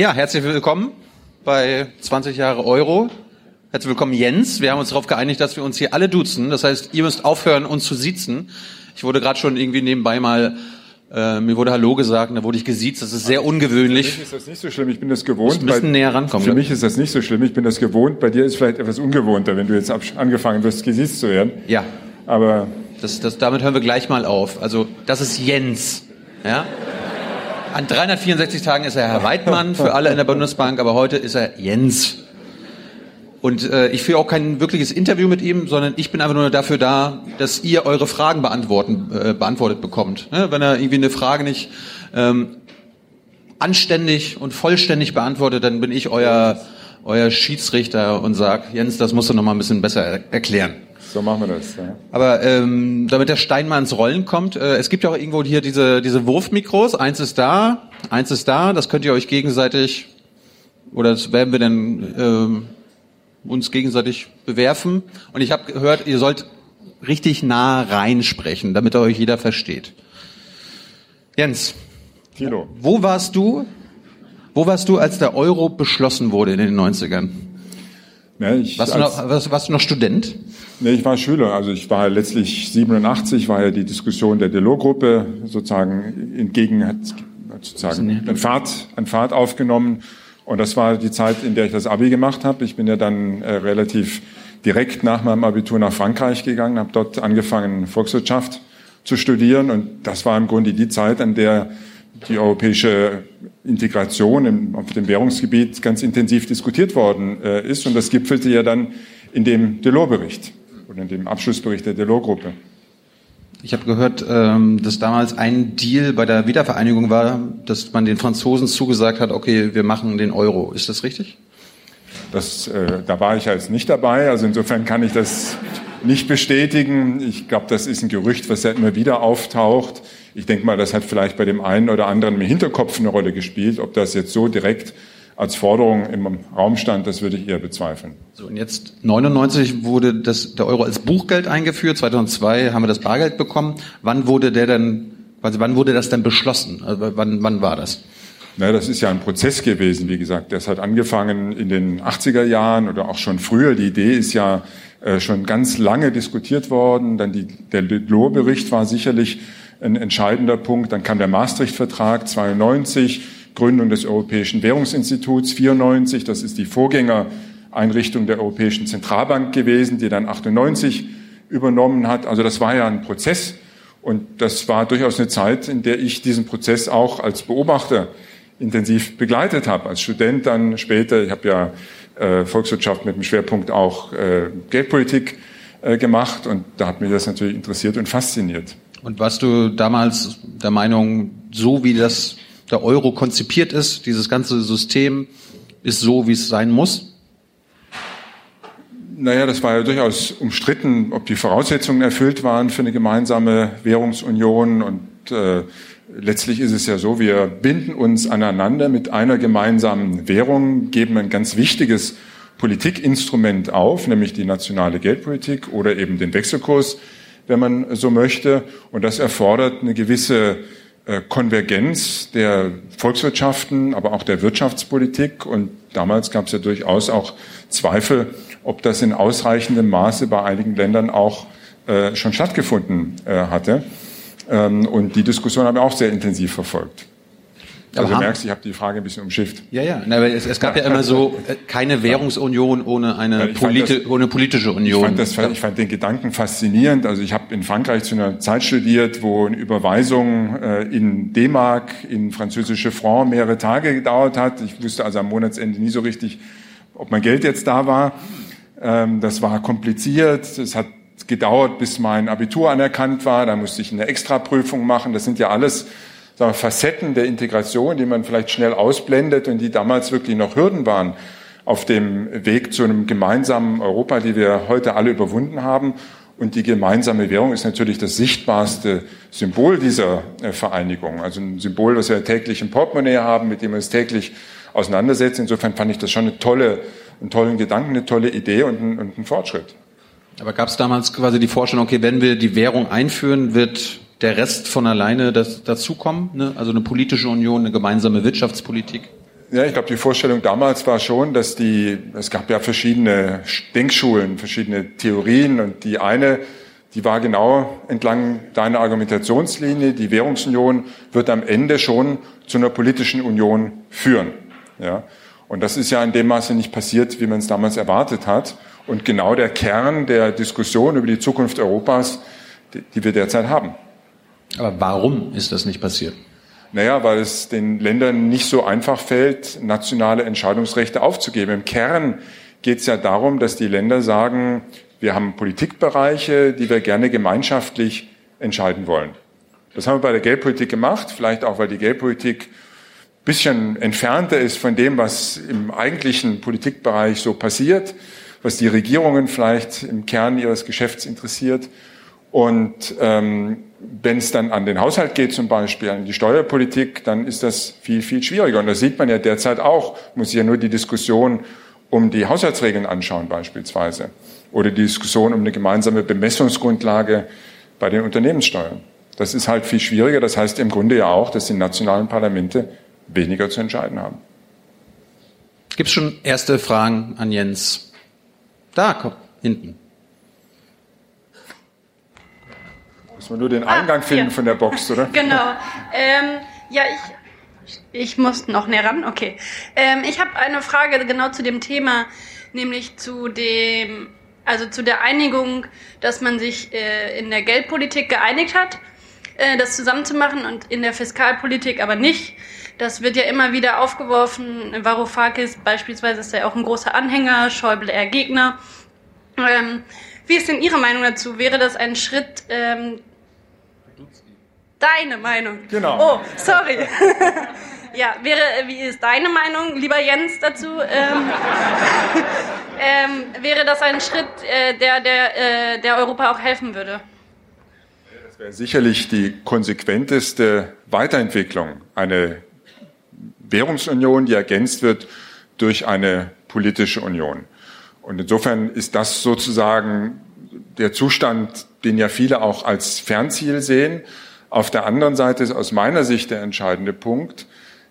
Ja, herzlich willkommen bei 20 Jahre Euro. Herzlich willkommen, Jens. Wir haben uns darauf geeinigt, dass wir uns hier alle duzen. Das heißt, ihr müsst aufhören, uns zu siezen. Ich wurde gerade schon irgendwie nebenbei mal, äh, mir wurde Hallo gesagt, da wurde ich gesiezt. Das ist sehr ungewöhnlich. Für mich ist das nicht so schlimm. Ich bin das gewohnt. bisschen Bei- näher rankommen, Für ne? mich ist das nicht so schlimm. Ich bin das gewohnt. Bei dir ist vielleicht etwas ungewohnter, wenn du jetzt angefangen wirst, gesiezt zu werden. Ja, Aber das, das, damit hören wir gleich mal auf. Also, das ist Jens. Ja? An 364 Tagen ist er Herr Weidmann für alle in der Bundesbank, aber heute ist er Jens. Und äh, ich führe auch kein wirkliches Interview mit ihm, sondern ich bin einfach nur dafür da, dass ihr eure Fragen beantworten, äh, beantwortet bekommt. Ne? Wenn er irgendwie eine Frage nicht ähm, anständig und vollständig beantwortet, dann bin ich euer, euer Schiedsrichter und sag, Jens, das musst du noch mal ein bisschen besser er erklären. So machen wir das. Ja. Aber ähm, damit der Stein mal ins Rollen kommt, äh, es gibt ja auch irgendwo hier diese, diese Wurfmikros. Eins ist da, eins ist da. Das könnt ihr euch gegenseitig, oder das werden wir dann ähm, uns gegenseitig bewerfen. Und ich habe gehört, ihr sollt richtig nah reinsprechen, damit euch jeder versteht. Jens, Tilo. wo warst du? Wo warst du, als der Euro beschlossen wurde in den 90ern? Ne, ich, Warst, du noch, warst, warst du noch Student? Nee, ich war Schüler. Also ich war letztlich 87, war ja die Diskussion der Delors-Gruppe sozusagen entgegen, hat sozusagen an Fahrt, an Fahrt aufgenommen. Und das war die Zeit, in der ich das Abi gemacht habe. Ich bin ja dann äh, relativ direkt nach meinem Abitur nach Frankreich gegangen, habe dort angefangen, Volkswirtschaft zu studieren. Und das war im Grunde die Zeit, an der die europäische Integration im, auf dem Währungsgebiet ganz intensiv diskutiert worden äh, ist. Und das gipfelte ja dann in dem Delors-Bericht oder in dem Abschlussbericht der Delors-Gruppe. Ich habe gehört, ähm, dass damals ein Deal bei der Wiedervereinigung war, dass man den Franzosen zugesagt hat, okay, wir machen den Euro. Ist das richtig? Das, äh, da war ich als nicht dabei, also insofern kann ich das nicht bestätigen. Ich glaube, das ist ein Gerücht, was ja immer wieder auftaucht. Ich denke mal, das hat vielleicht bei dem einen oder anderen im Hinterkopf eine Rolle gespielt. Ob das jetzt so direkt als Forderung im Raum stand, das würde ich eher bezweifeln. So, und jetzt 99 wurde das, der Euro als Buchgeld eingeführt, 2002 haben wir das Bargeld bekommen. Wann wurde der dann, quasi wann wurde das dann beschlossen? Also wann, wann war das? Na, das ist ja ein Prozess gewesen, wie gesagt. Das hat angefangen in den 80er Jahren oder auch schon früher. Die Idee ist ja äh, schon ganz lange diskutiert worden. Dann die, der Delors-Bericht war sicherlich ein entscheidender Punkt. Dann kam der Maastricht-Vertrag 92, Gründung des Europäischen Währungsinstituts 94. Das ist die Vorgängereinrichtung der Europäischen Zentralbank gewesen, die dann 98 übernommen hat. Also das war ja ein Prozess. Und das war durchaus eine Zeit, in der ich diesen Prozess auch als Beobachter intensiv begleitet habe. Als Student dann später, ich habe ja äh, Volkswirtschaft mit dem Schwerpunkt auch äh, Geldpolitik äh, gemacht und da hat mich das natürlich interessiert und fasziniert. Und warst du damals der Meinung, so wie das der Euro konzipiert ist, dieses ganze System ist so, wie es sein muss? Naja, das war ja durchaus umstritten, ob die Voraussetzungen erfüllt waren für eine gemeinsame Währungsunion. Und äh, letztlich ist es ja so, wir binden uns aneinander mit einer gemeinsamen Währung, geben ein ganz wichtiges Politikinstrument auf, nämlich die nationale Geldpolitik oder eben den Wechselkurs, wenn man so möchte. Und das erfordert eine gewisse Konvergenz der Volkswirtschaften, aber auch der Wirtschaftspolitik. Und damals gab es ja durchaus auch Zweifel, ob das in ausreichendem Maße bei einigen Ländern auch äh, schon stattgefunden äh, hatte. Ähm, und die Diskussion haben wir auch sehr intensiv verfolgt. Aber Also du merkst, ich habe die Frage ein bisschen umschifft. Ja, ja. Na, aber es, es gab ja immer so äh, keine Währungsunion ohne eine, politi das- ohne politische Union. Ich fand, das, ich fand den Gedanken faszinierend. Also ich habe in Frankreich zu einer Zeit studiert, wo eine Überweisung äh, in D-Mark, in französische Franc mehrere Tage gedauert hat. Ich wusste also am Monatsende nie so richtig, ob mein Geld jetzt da war. Ähm, das war kompliziert. Es hat gedauert, bis mein Abitur anerkannt war. Da musste ich eine Extraprüfung machen. Das sind ja alles sagen wir, Facetten der Integration, die man vielleicht schnell ausblendet und die damals wirklich noch Hürden waren auf dem Weg zu einem gemeinsamen Europa, die wir heute alle überwunden haben. Und die gemeinsame Währung ist natürlich das sichtbarste Symbol dieser äh, Vereinigung. Also ein Symbol, das wir täglich im Portemonnaie haben, mit dem wir uns täglich auseinandersetzen. Insofern fand ich das schon eine tolle, einen tollen Gedanken, eine tolle Idee und ein, und ein Fortschritt. Aber gab es damals quasi die Vorstellung, okay, wenn wir die Währung einführen, wird der Rest von alleine das, dazukommen? Ne? Also eine politische Union, eine gemeinsame Wirtschaftspolitik? Ja, ich glaube, die Vorstellung damals war schon, dass die, es gab ja verschiedene Denkschulen, verschiedene Theorien und die eine, die war genau entlang deiner Argumentationslinie, die Währungsunion wird am Ende schon zu einer politischen Union führen. Ja. Und das ist ja in dem Maße nicht passiert, wie man es damals erwartet hat. Und genau der Kern der Diskussion über die Zukunft Europas, die, die wir derzeit haben. Aber warum ist das nicht passiert? Naja, weil es den Ländern nicht so einfach fällt, nationale Entscheidungsrechte aufzugeben. Im Kern geht es ja darum, dass die Länder sagen, wir haben Politikbereiche, die wir gerne gemeinschaftlich entscheiden wollen. Das haben wir bei der Geldpolitik gemacht, vielleicht auch, weil die Geldpolitik ein bisschen entfernter ist von dem, was im eigentlichen Politikbereich so passiert, was die Regierungen vielleicht im Kern ihres Geschäfts interessiert. Und ähm, wenn es dann an den Haushalt geht, zum Beispiel an die Steuerpolitik, dann ist das viel, viel schwieriger. Und das sieht man ja derzeit auch. Muss sich ja nur die Diskussion um die Haushaltsregeln anschauen beispielsweise. Oder die Diskussion um eine gemeinsame Bemessungsgrundlage bei den Unternehmenssteuern. Das ist halt viel schwieriger. Das heißt im Grunde ja auch, dass die nationalen Parlamente weniger zu entscheiden haben. Gibt es schon erste Fragen an Jens? Da, komm, hinten. Muss man nur den Eingang ah, finden ja. von der Box, oder? Genau. Ähm, ja, ich, ich muss noch näher ran. Okay. Ähm, ich habe eine Frage genau zu dem Thema, nämlich zu dem, also zu der Einigung, dass man sich äh, in der Geldpolitik geeinigt hat, äh, das zusammenzumachen und in der Fiskalpolitik aber nicht. Das wird ja immer wieder aufgeworfen. Varoufakis beispielsweise ist ja auch ein großer Anhänger, Schäuble eher Gegner. Ähm, wie ist denn Ihre Meinung dazu? Wäre das ein Schritt, ähm, Deine Meinung. Genau. Oh, sorry. ja, wäre, wie ist deine Meinung, lieber Jens, dazu? Ähm, ähm, wäre das ein Schritt, äh, der, der, äh, der Europa auch helfen würde? Das wäre sicherlich die konsequenteste Weiterentwicklung. Eine Währungsunion, die ergänzt wird durch eine politische Union. Und insofern ist das sozusagen der Zustand, den ja viele auch als Fernziel sehen. Auf der anderen Seite ist aus meiner Sicht der entscheidende Punkt,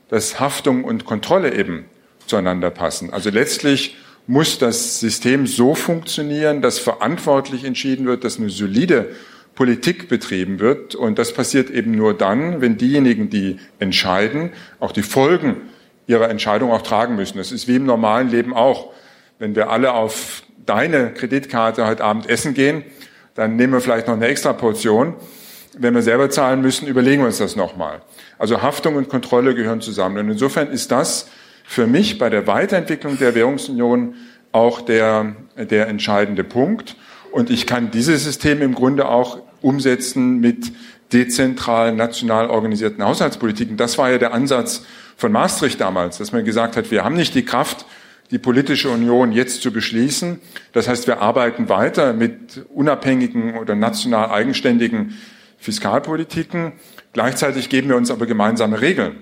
dass Haftung und Kontrolle eben zueinander passen. Also letztlich muss das System so funktionieren, dass verantwortlich entschieden wird, dass eine solide Politik betrieben wird. Und das passiert eben nur dann, wenn diejenigen, die entscheiden, auch die Folgen ihrer Entscheidung auch tragen müssen. Das ist wie im normalen Leben auch. Wenn wir alle auf deine Kreditkarte heute Abend essen gehen, dann nehmen wir vielleicht noch eine extra Portion wenn wir selber zahlen müssen, überlegen wir uns das nochmal. Also Haftung und Kontrolle gehören zusammen. Und insofern ist das für mich bei der Weiterentwicklung der Währungsunion auch der, der entscheidende Punkt. Und ich kann dieses System im Grunde auch umsetzen mit dezentral national organisierten Haushaltspolitiken. Das war ja der Ansatz von Maastricht damals, dass man gesagt hat, wir haben nicht die Kraft, die politische Union jetzt zu beschließen. Das heißt, wir arbeiten weiter mit unabhängigen oder national eigenständigen Fiskalpolitiken. Gleichzeitig geben wir uns aber gemeinsame Regeln.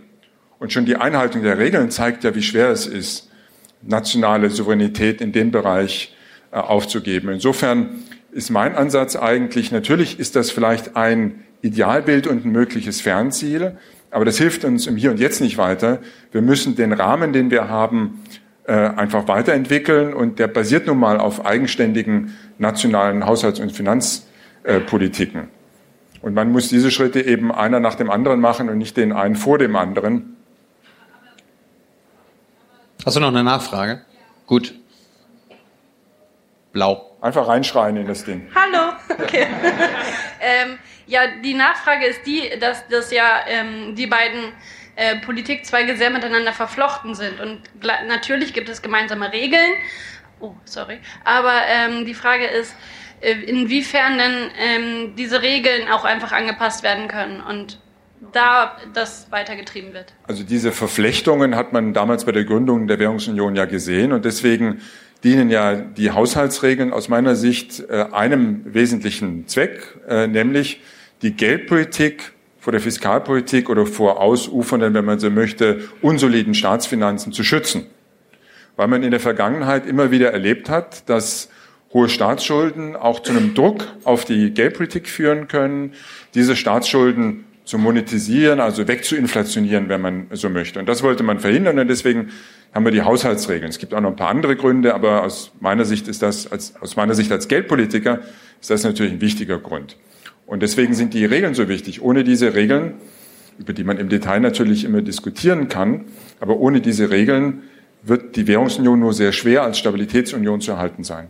Und schon die Einhaltung der Regeln zeigt ja, wie schwer es ist, nationale Souveränität in dem Bereich äh, aufzugeben. Insofern ist mein Ansatz eigentlich, natürlich ist das vielleicht ein Idealbild und ein mögliches Fernziel, aber das hilft uns im Hier und Jetzt nicht weiter. Wir müssen den Rahmen, den wir haben, äh, einfach weiterentwickeln und der basiert nun mal auf eigenständigen nationalen Haushalts- und Finanzpolitiken. Und man muss diese Schritte eben einer nach dem anderen machen und nicht den einen vor dem anderen. Hast du noch eine Nachfrage? Gut. Blau. Einfach reinschreien in das Ding. Hallo. Okay. ähm, ja, die Nachfrage ist die, dass, dass ja ähm, die beiden äh, Politikzweige sehr miteinander verflochten sind. Und natürlich gibt es gemeinsame Regeln. Oh, sorry. Aber ähm, die Frage ist, inwiefern denn ähm, diese Regeln auch einfach angepasst werden können und da das weitergetrieben wird. Also diese Verflechtungen hat man damals bei der Gründung der Währungsunion ja gesehen und deswegen dienen ja die Haushaltsregeln aus meiner Sicht äh, einem wesentlichen Zweck, äh, nämlich die Geldpolitik vor der Fiskalpolitik oder vor ausufernden, wenn man so möchte, unsoliden Staatsfinanzen zu schützen. Weil man in der Vergangenheit immer wieder erlebt hat, dass hohe Staatsschulden auch zu einem Druck auf die Geldpolitik führen können, diese Staatsschulden zu monetisieren, also wegzuinflationieren, wenn man so möchte. Und das wollte man verhindern und deswegen haben wir die Haushaltsregeln. Es gibt auch noch ein paar andere Gründe, aber aus meiner Sicht ist das, als, aus meiner Sicht als Geldpolitiker, ist das natürlich ein wichtiger Grund. Und deswegen sind die Regeln so wichtig. Ohne diese Regeln, über die man im Detail natürlich immer diskutieren kann, aber ohne diese Regeln wird die Währungsunion nur sehr schwer als Stabilitätsunion zu erhalten sein.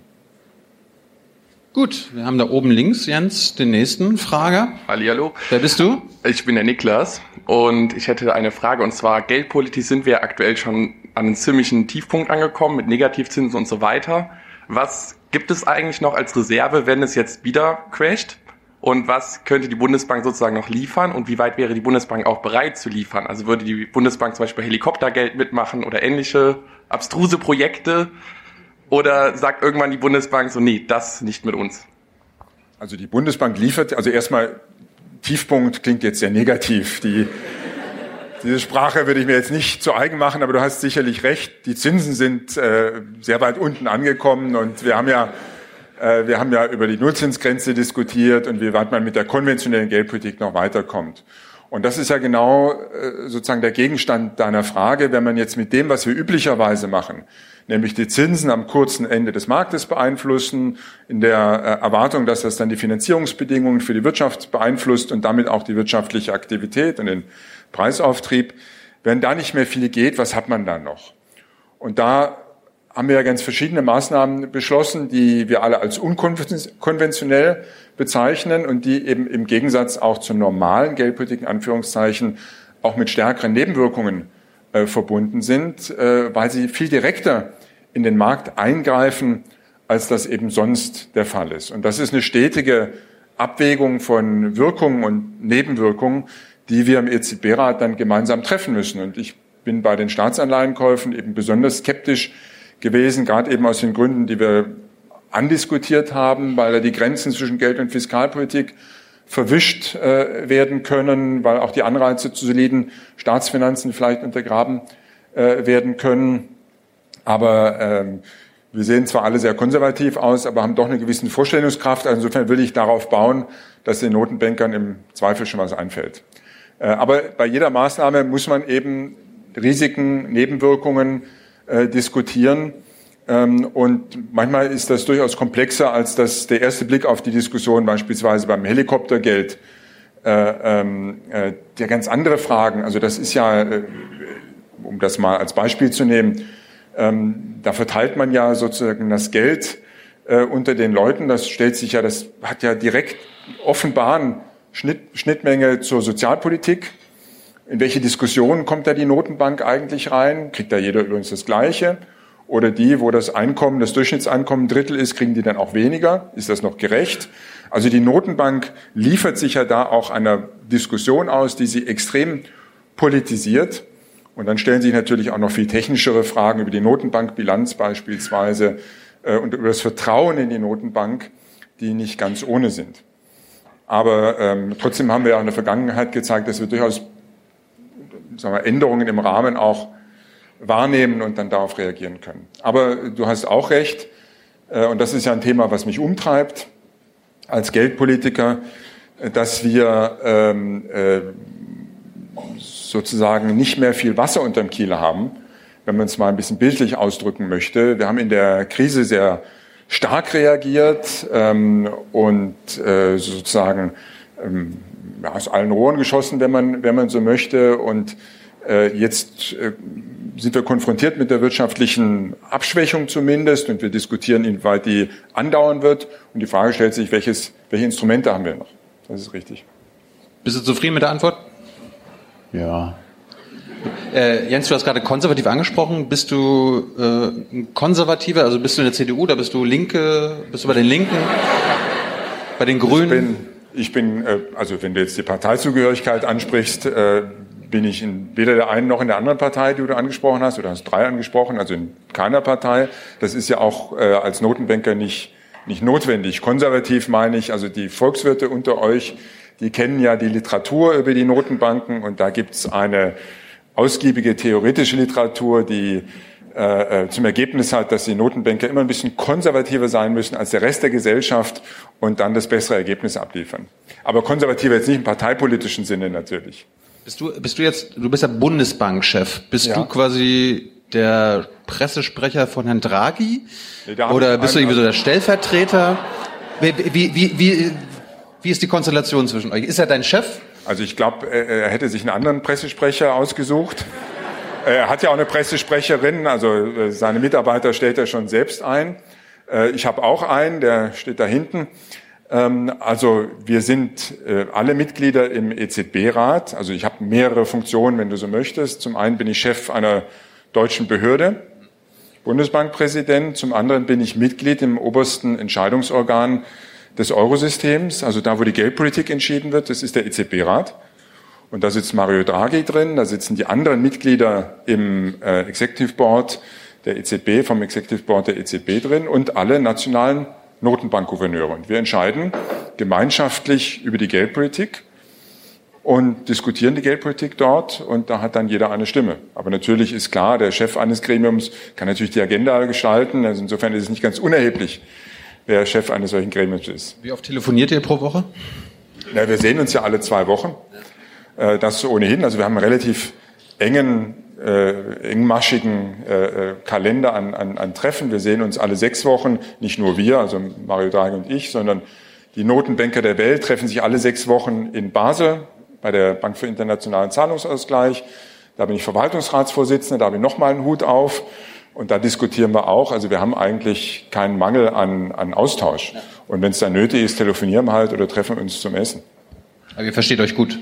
Gut, wir haben da oben links, Jens, den nächsten Frager. Hallihallo. Wer bist du? Ich bin der Niklas und ich hätte eine Frage und zwar geldpolitisch sind wir aktuell schon an einem ziemlichen Tiefpunkt angekommen mit Negativzinsen und so weiter. Was gibt es eigentlich noch als Reserve, wenn es jetzt wieder crasht? Und was könnte die Bundesbank sozusagen noch liefern? Und wie weit wäre die Bundesbank auch bereit zu liefern? Also würde die Bundesbank zum Beispiel Helikoptergeld mitmachen oder ähnliche abstruse Projekte? Oder sagt irgendwann die Bundesbank so, nee, das nicht mit uns? Also die Bundesbank liefert, also erstmal Tiefpunkt klingt jetzt sehr negativ. Die, diese Sprache würde ich mir jetzt nicht zu eigen machen, aber du hast sicherlich recht. Die Zinsen sind äh, sehr weit unten angekommen und wir haben ja äh, wir haben ja über die Nullzinsgrenze diskutiert und wie weit man mit der konventionellen Geldpolitik noch weiterkommt. Und das ist ja genau äh, sozusagen der Gegenstand deiner Frage, wenn man jetzt mit dem, was wir üblicherweise machen, nämlich die Zinsen am kurzen Ende des Marktes beeinflussen, in der äh, Erwartung, dass das dann die Finanzierungsbedingungen für die Wirtschaft beeinflusst und damit auch die wirtschaftliche Aktivität und den Preisauftrieb. Wenn da nicht mehr viel geht, was hat man dann noch? Und da haben wir ja ganz verschiedene Maßnahmen beschlossen, die wir alle als unkonventionell bezeichnen und die eben im Gegensatz auch zur normalen Geldpolitik in Anführungszeichen auch mit stärkeren Nebenwirkungen äh, verbunden sind, äh, weil sie viel direkter in den Markt eingreifen, als das eben sonst der Fall ist. Und das ist eine stetige Abwägung von Wirkungen und Nebenwirkungen, die wir im EZB-Rat dann gemeinsam treffen müssen. Und ich bin bei den Staatsanleihenkäufen eben besonders skeptisch, gewesen, gerade eben aus den Gründen, die wir andiskutiert haben, weil da die Grenzen zwischen Geld- und Fiskalpolitik verwischt äh, werden können, weil auch die Anreize zu soliden Staatsfinanzen vielleicht untergraben äh, werden können. Aber ähm, wir sehen zwar alle sehr konservativ aus, aber haben doch eine gewisse Vorstellungskraft. Also insofern will ich darauf bauen, dass den Notenbankern im Zweifel schon was einfällt. Äh, aber bei jeder Maßnahme muss man eben Risiken, Nebenwirkungen äh, diskutieren. Ähm, und manchmal ist das durchaus komplexer als das, der erste Blick auf die Diskussion beispielsweise beim Helikoptergeld. Äh, ähm, äh, der ganz andere Fragen, also das ist ja, äh, um das mal als Beispiel zu nehmen, ähm, da verteilt man ja sozusagen das Geld äh, unter den Leuten. Das stellt sich ja, das hat ja direkt offenbaren Schnitt, Schnittmenge zur Sozialpolitik. In welche Diskussion kommt da die Notenbank eigentlich rein? Kriegt da jeder übrigens das Gleiche? Oder die, wo das Einkommen, das Durchschnittseinkommen ein Drittel ist, kriegen die dann auch weniger? Ist das noch gerecht? Also die Notenbank liefert sich ja da auch einer Diskussion aus, die sie extrem politisiert. Und dann stellen sich natürlich auch noch viel technischere Fragen über die Notenbankbilanz beispielsweise äh, und über das Vertrauen in die Notenbank, die nicht ganz ohne sind. Aber ähm, trotzdem haben wir ja in der Vergangenheit gezeigt, dass wir durchaus sagen wir, Änderungen im Rahmen auch wahrnehmen und dann darauf reagieren können. Aber du hast auch recht, äh, und das ist ja ein Thema, was mich umtreibt als Geldpolitiker, äh, dass wir ähm, äh, sozusagen nicht mehr viel Wasser unterm Kiel haben, wenn man es mal ein bisschen bildlich ausdrücken möchte. Wir haben in der Krise sehr stark reagiert ähm, und äh, sozusagen ähm, aus allen Rohren geschossen, wenn man, wenn man so möchte. Und äh, jetzt äh, sind wir konfrontiert mit der wirtschaftlichen Abschwächung zumindest und wir diskutieren, inwieweit die andauern wird. Und die Frage stellt sich, welches, welche Instrumente haben wir noch? Das ist richtig. Bist du zufrieden mit der Antwort? Ja. Äh, Jens, du hast gerade konservativ angesprochen. Bist du äh, ein Konservativer? Also bist du in der CDU oder bist du Linke? Bist du bei den Linken? Bei den Grünen? Ich bin, äh, also wenn du jetzt die Parteizugehörigkeit ansprichst, äh, bin ich in weder der einen noch in der anderen Partei, die du angesprochen hast, oder hast drei angesprochen, also in keiner Partei. Das ist ja auch äh, als Notenbanker nicht, nicht notwendig. Konservativ meine ich, also die Volkswirte unter euch, die kennen ja die Literatur über die Notenbanken und da gibt's eine ausgiebige theoretische Literatur, die äh, äh, zum Ergebnis hat, dass die Notenbanker immer ein bisschen konservativer sein müssen als der Rest der Gesellschaft und dann das bessere Ergebnis abliefern. Aber konservativer jetzt nicht im parteipolitischen Sinne natürlich. Bist du, bist du jetzt, du bist ja Bundesbankchef. Bist Ja. du quasi der Pressesprecher von Herrn Draghi? Nee, Oder bist du irgendwie so der Stellvertreter? Wie, wie, wie, wie, wie ist die Konstellation zwischen euch? Ist er dein Chef? Also ich glaube, er hätte sich einen anderen Pressesprecher ausgesucht. Er hat ja auch eine Pressesprecherin, also äh, seine Mitarbeiter stellt er schon selbst ein. Äh, Ich habe auch einen, der steht da hinten. Ähm, Also wir sind äh, alle Mitglieder im EZB-Rat. Also ich habe mehrere Funktionen, wenn du so möchtest. Zum einen bin ich Chef einer deutschen Behörde, Bundesbankpräsident. Zum anderen bin ich Mitglied im obersten Entscheidungsorgan des Eurosystems, also da, wo die Geldpolitik entschieden wird. Das ist der EZB-Rat. Und da sitzt Mario Draghi drin, da sitzen die anderen Mitglieder im äh, Executive Board der EZB, vom Executive Board der EZB drin und alle nationalen Notenbankgouverneure. Und wir entscheiden gemeinschaftlich über die Geldpolitik und diskutieren die Geldpolitik dort und da hat dann jeder eine Stimme. Aber natürlich ist klar, der Chef eines Gremiums kann natürlich die Agenda gestalten. Also insofern ist es nicht ganz unerheblich, wer Chef eines solchen Gremiums ist. Wie oft telefoniert ihr pro Woche? Na, wir sehen uns ja alle zwei Wochen. Äh, Das ohnehin. Also wir haben einen relativ engen, äh, engmaschigen äh, äh, Kalender an, an, an Treffen. Wir sehen uns alle sechs Wochen. Nicht nur wir, also Mario Draghi und ich, sondern die Notenbanker der Welt treffen sich alle sechs Wochen in Basel bei der Bank für internationalen Zahlungsausgleich. Da bin ich Verwaltungsratsvorsitzender, da habe ich nochmal einen Hut auf. Und da diskutieren wir auch. Also wir haben eigentlich keinen Mangel an, an Austausch. Und wenn es dann nötig ist, telefonieren wir halt oder treffen uns zum Essen. Aber ihr versteht euch gut.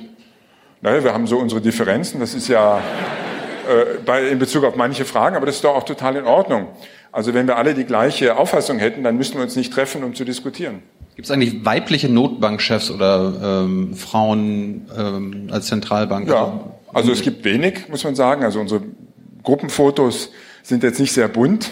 Naja, wir haben so unsere Differenzen. Das ist ja äh, bei, in Bezug auf manche Fragen, aber das ist doch auch total in Ordnung. Also wenn wir alle die gleiche Auffassung hätten, dann müssten wir uns nicht treffen, um zu diskutieren. Gibt es eigentlich weibliche Notbankchefs oder ähm, Frauen ähm, als Zentralbank? Ja, also es gibt wenig, muss man sagen. Also unsere Gruppenfotos sind jetzt nicht sehr bunt,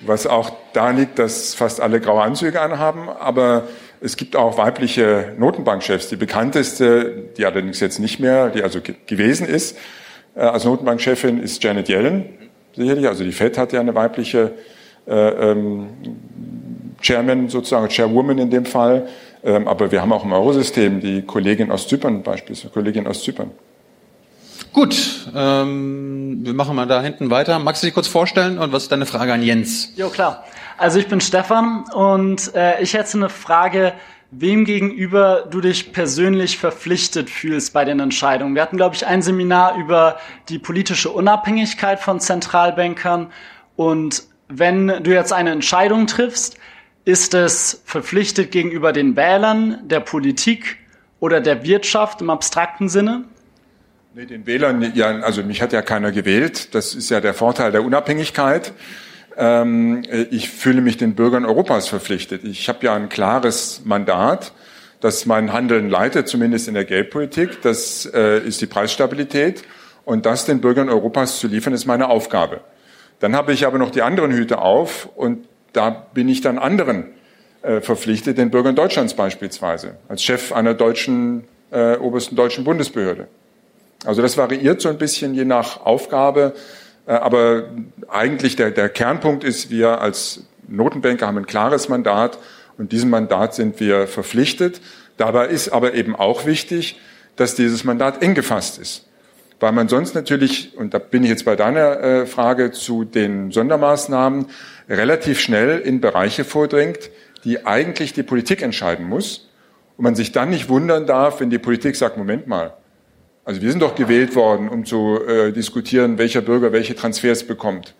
was auch da liegt, dass fast alle graue Anzüge anhaben. Aber es gibt auch weibliche Notenbankchefs. Die bekannteste, die allerdings jetzt nicht mehr, die also ge gewesen ist, äh, als Notenbankchefin ist Janet Yellen, sicherlich. Also die Fed hat ja eine weibliche äh, ähm, Chairman sozusagen, Chairwoman in dem Fall. Ähm, aber wir haben auch im Eurosystem die Kollegin aus Zypern beispielsweise, Kollegin aus Zypern. Gut, ähm, wir machen mal da hinten weiter. Magst du dich kurz vorstellen und was ist deine Frage an Jens? Jo, klar. Also ich bin Stefan und äh, ich hätte eine Frage, wem gegenüber du dich persönlich verpflichtet fühlst bei den Entscheidungen. Wir hatten, glaube ich, ein Seminar über die politische Unabhängigkeit von Zentralbankern und wenn du jetzt eine Entscheidung triffst, ist es verpflichtet gegenüber den Wählern, der Politik oder der Wirtschaft im abstrakten Sinne? Nee, den Wählern, ja, also mich hat ja keiner gewählt. Das ist ja der Vorteil der Unabhängigkeit. Ähm, ich fühle mich den Bürgern Europas verpflichtet. Ich habe ja ein klares Mandat, das mein Handeln leitet, zumindest in der Geldpolitik. Das äh, ist die Preisstabilität. Und das den Bürgern Europas zu liefern, ist meine Aufgabe. Dann habe ich aber noch die anderen Hüte auf und da bin ich dann anderen äh, verpflichtet, den Bürgern Deutschlands beispielsweise, als Chef einer deutschen, äh, obersten deutschen Bundesbehörde. Also das variiert so ein bisschen je nach Aufgabe, äh, aber eigentlich der, der Kernpunkt ist, wir als Notenbanker haben ein klares Mandat und diesem Mandat sind wir verpflichtet. Dabei ist aber eben auch wichtig, dass dieses Mandat eng gefasst ist. Weil man sonst natürlich, und da bin ich jetzt bei deiner äh, Frage zu den Sondermaßnahmen, relativ schnell in Bereiche vordringt, die eigentlich die Politik entscheiden muss. Und man sich dann nicht wundern darf, wenn die Politik sagt, Moment mal, also wir sind doch gewählt worden, um zu äh, diskutieren, welcher Bürger welche Transfers bekommt.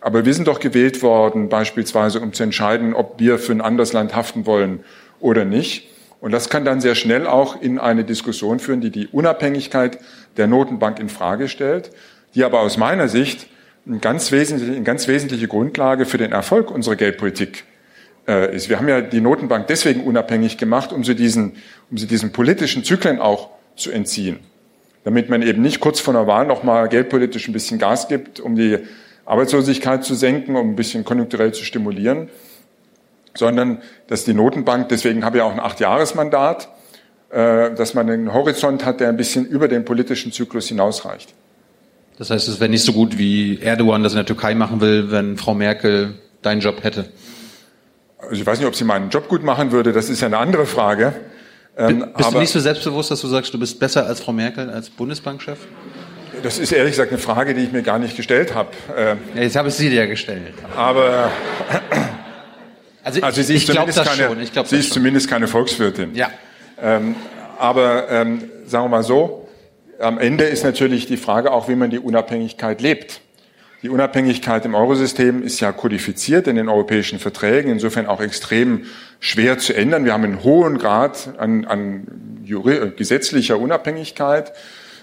Aber wir sind doch gewählt worden, beispielsweise, um zu entscheiden, ob wir für ein anderes Land haften wollen oder nicht. Und das kann dann sehr schnell auch in eine Diskussion führen, die die Unabhängigkeit der Notenbank in Frage stellt, die aber aus meiner Sicht eine ganz wesentliche, eine ganz wesentliche Grundlage für den Erfolg unserer Geldpolitik äh, ist. Wir haben ja die Notenbank deswegen unabhängig gemacht, um sie diesen, um sie diesen politischen Zyklen auch zu entziehen damit man eben nicht kurz vor der Wahl nochmal geldpolitisch ein bisschen Gas gibt, um die Arbeitslosigkeit zu senken, um ein bisschen konjunkturell zu stimulieren, sondern dass die Notenbank, deswegen habe ich auch ein Achtjahresmandat, äh, dass man einen Horizont hat, der ein bisschen über den politischen Zyklus hinausreicht. Das heißt, es wäre nicht so gut, wie Erdogan das in der Türkei machen will, wenn Frau Merkel deinen Job hätte. Also ich weiß nicht, ob sie meinen Job gut machen würde, das ist ja eine andere Frage. Ähm, bist du nicht so selbstbewusst, dass du sagst, du bist besser als Frau Merkel als Bundesbankchef? Das ist ehrlich gesagt eine Frage, die ich mir gar nicht gestellt habe. Ähm, ja, jetzt habe ich sie dir gestellt. Aber also, also sie ist, zumindest keine, sie ist zumindest keine Volkswirtin. Ja. Ähm, aber ähm, sagen wir mal so, am Ende ist natürlich die Frage auch, wie man die Unabhängigkeit lebt. Die Unabhängigkeit im Eurosystem ist ja kodifiziert in den europäischen Verträgen, insofern auch extrem schwer zu ändern. Wir haben einen hohen Grad an, an gesetzlicher Unabhängigkeit.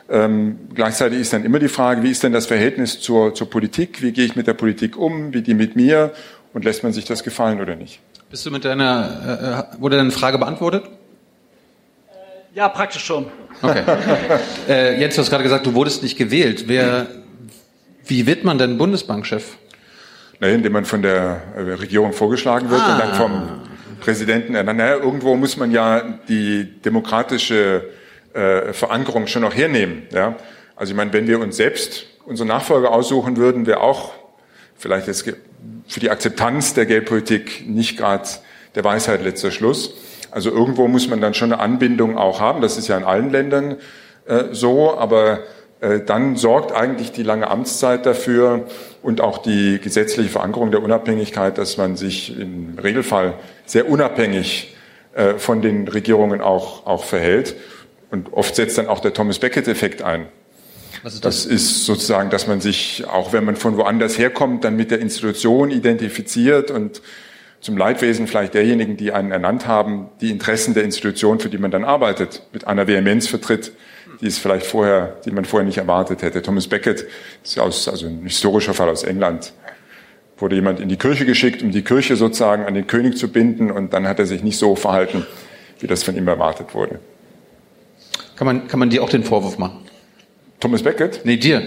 Ähm, gleichzeitig ist dann immer die Frage, wie ist denn das Verhältnis zur, zur Politik? Wie gehe ich mit der Politik um? Wie die mit mir? Und lässt man sich das gefallen oder nicht? Bist du mit deiner, äh, wurde deine Frage beantwortet? Ja, praktisch schon. Okay. äh, Jens, du hast gerade gesagt, du wurdest nicht gewählt. Wer, wie wird man denn Bundesbankchef? Naja, indem man von der äh, Regierung vorgeschlagen wird ah. und dann vom Präsidenten ernannt. Naja, irgendwo muss man ja die demokratische äh, Verankerung schon noch hernehmen. Ja? Also ich meine, wenn wir uns selbst unsere Nachfolger aussuchen würden, wäre auch vielleicht jetzt für die Akzeptanz der Geldpolitik nicht gerade der Weisheit letzter Schluss. Also irgendwo muss man dann schon eine Anbindung auch haben. Das ist ja in allen Ländern äh, so, aber dann sorgt eigentlich die lange Amtszeit dafür und auch die gesetzliche Verankerung der Unabhängigkeit, dass man sich im Regelfall sehr unabhängig äh, von den Regierungen auch, auch verhält. Und oft setzt dann auch der Thomas Becket-Effekt ein. Was ist das? das ist sozusagen, dass man sich, auch wenn man von woanders herkommt, dann mit der Institution identifiziert und zum Leidwesen vielleicht derjenigen, die einen ernannt haben, die Interessen der Institution, für die man dann arbeitet, mit einer Vehemenz vertritt, die es vielleicht vorher, die man vorher nicht erwartet hätte. Thomas Becket ist aus, also ein historischer Fall aus England. Wurde jemand in die Kirche geschickt, um die Kirche sozusagen an den König zu binden, und dann hat er sich nicht so verhalten, wie das von ihm erwartet wurde. Kann man, kann man dir auch den Vorwurf machen? Thomas Beckett? Nee, dir.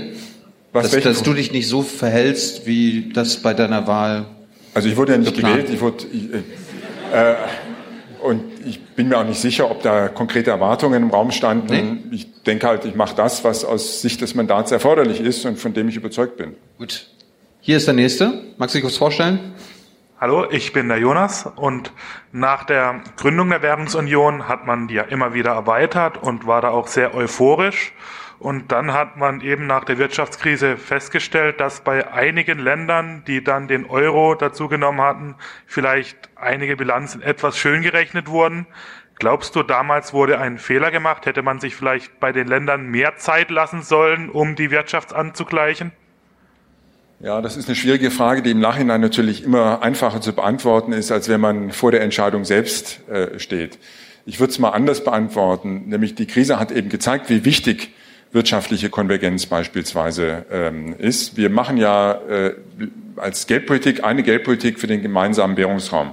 Was, dass, dass du dich nicht so verhältst, wie das bei deiner Wahl. Also ich wurde ja nicht geplant. gewählt. Ich wurde, ich, äh, äh, und ich bin mir auch nicht sicher, ob da konkrete Erwartungen im Raum standen. Nee? Ich denke halt, ich mache das, was aus Sicht des Mandats erforderlich ist und von dem ich überzeugt bin. Gut. Hier ist der nächste. Magst du dich kurz vorstellen? Hallo, ich bin der Jonas und nach der Gründung der Währungsunion hat man die ja immer wieder erweitert und war da auch sehr euphorisch. Und dann hat man eben nach der Wirtschaftskrise festgestellt, dass bei einigen Ländern, die dann den Euro dazugenommen hatten, vielleicht einige Bilanzen etwas schön gerechnet wurden. Glaubst du, damals wurde ein Fehler gemacht? Hätte man sich vielleicht bei den Ländern mehr Zeit lassen sollen, um die Wirtschaft anzugleichen? Ja, das ist eine schwierige Frage, die im Nachhinein natürlich immer einfacher zu beantworten ist, als wenn man vor der Entscheidung selbst äh, steht. Ich würde es mal anders beantworten, nämlich die Krise hat eben gezeigt, wie wichtig wirtschaftliche Konvergenz beispielsweise ähm, ist. Wir machen ja äh, als Geldpolitik eine Geldpolitik für den gemeinsamen Währungsraum,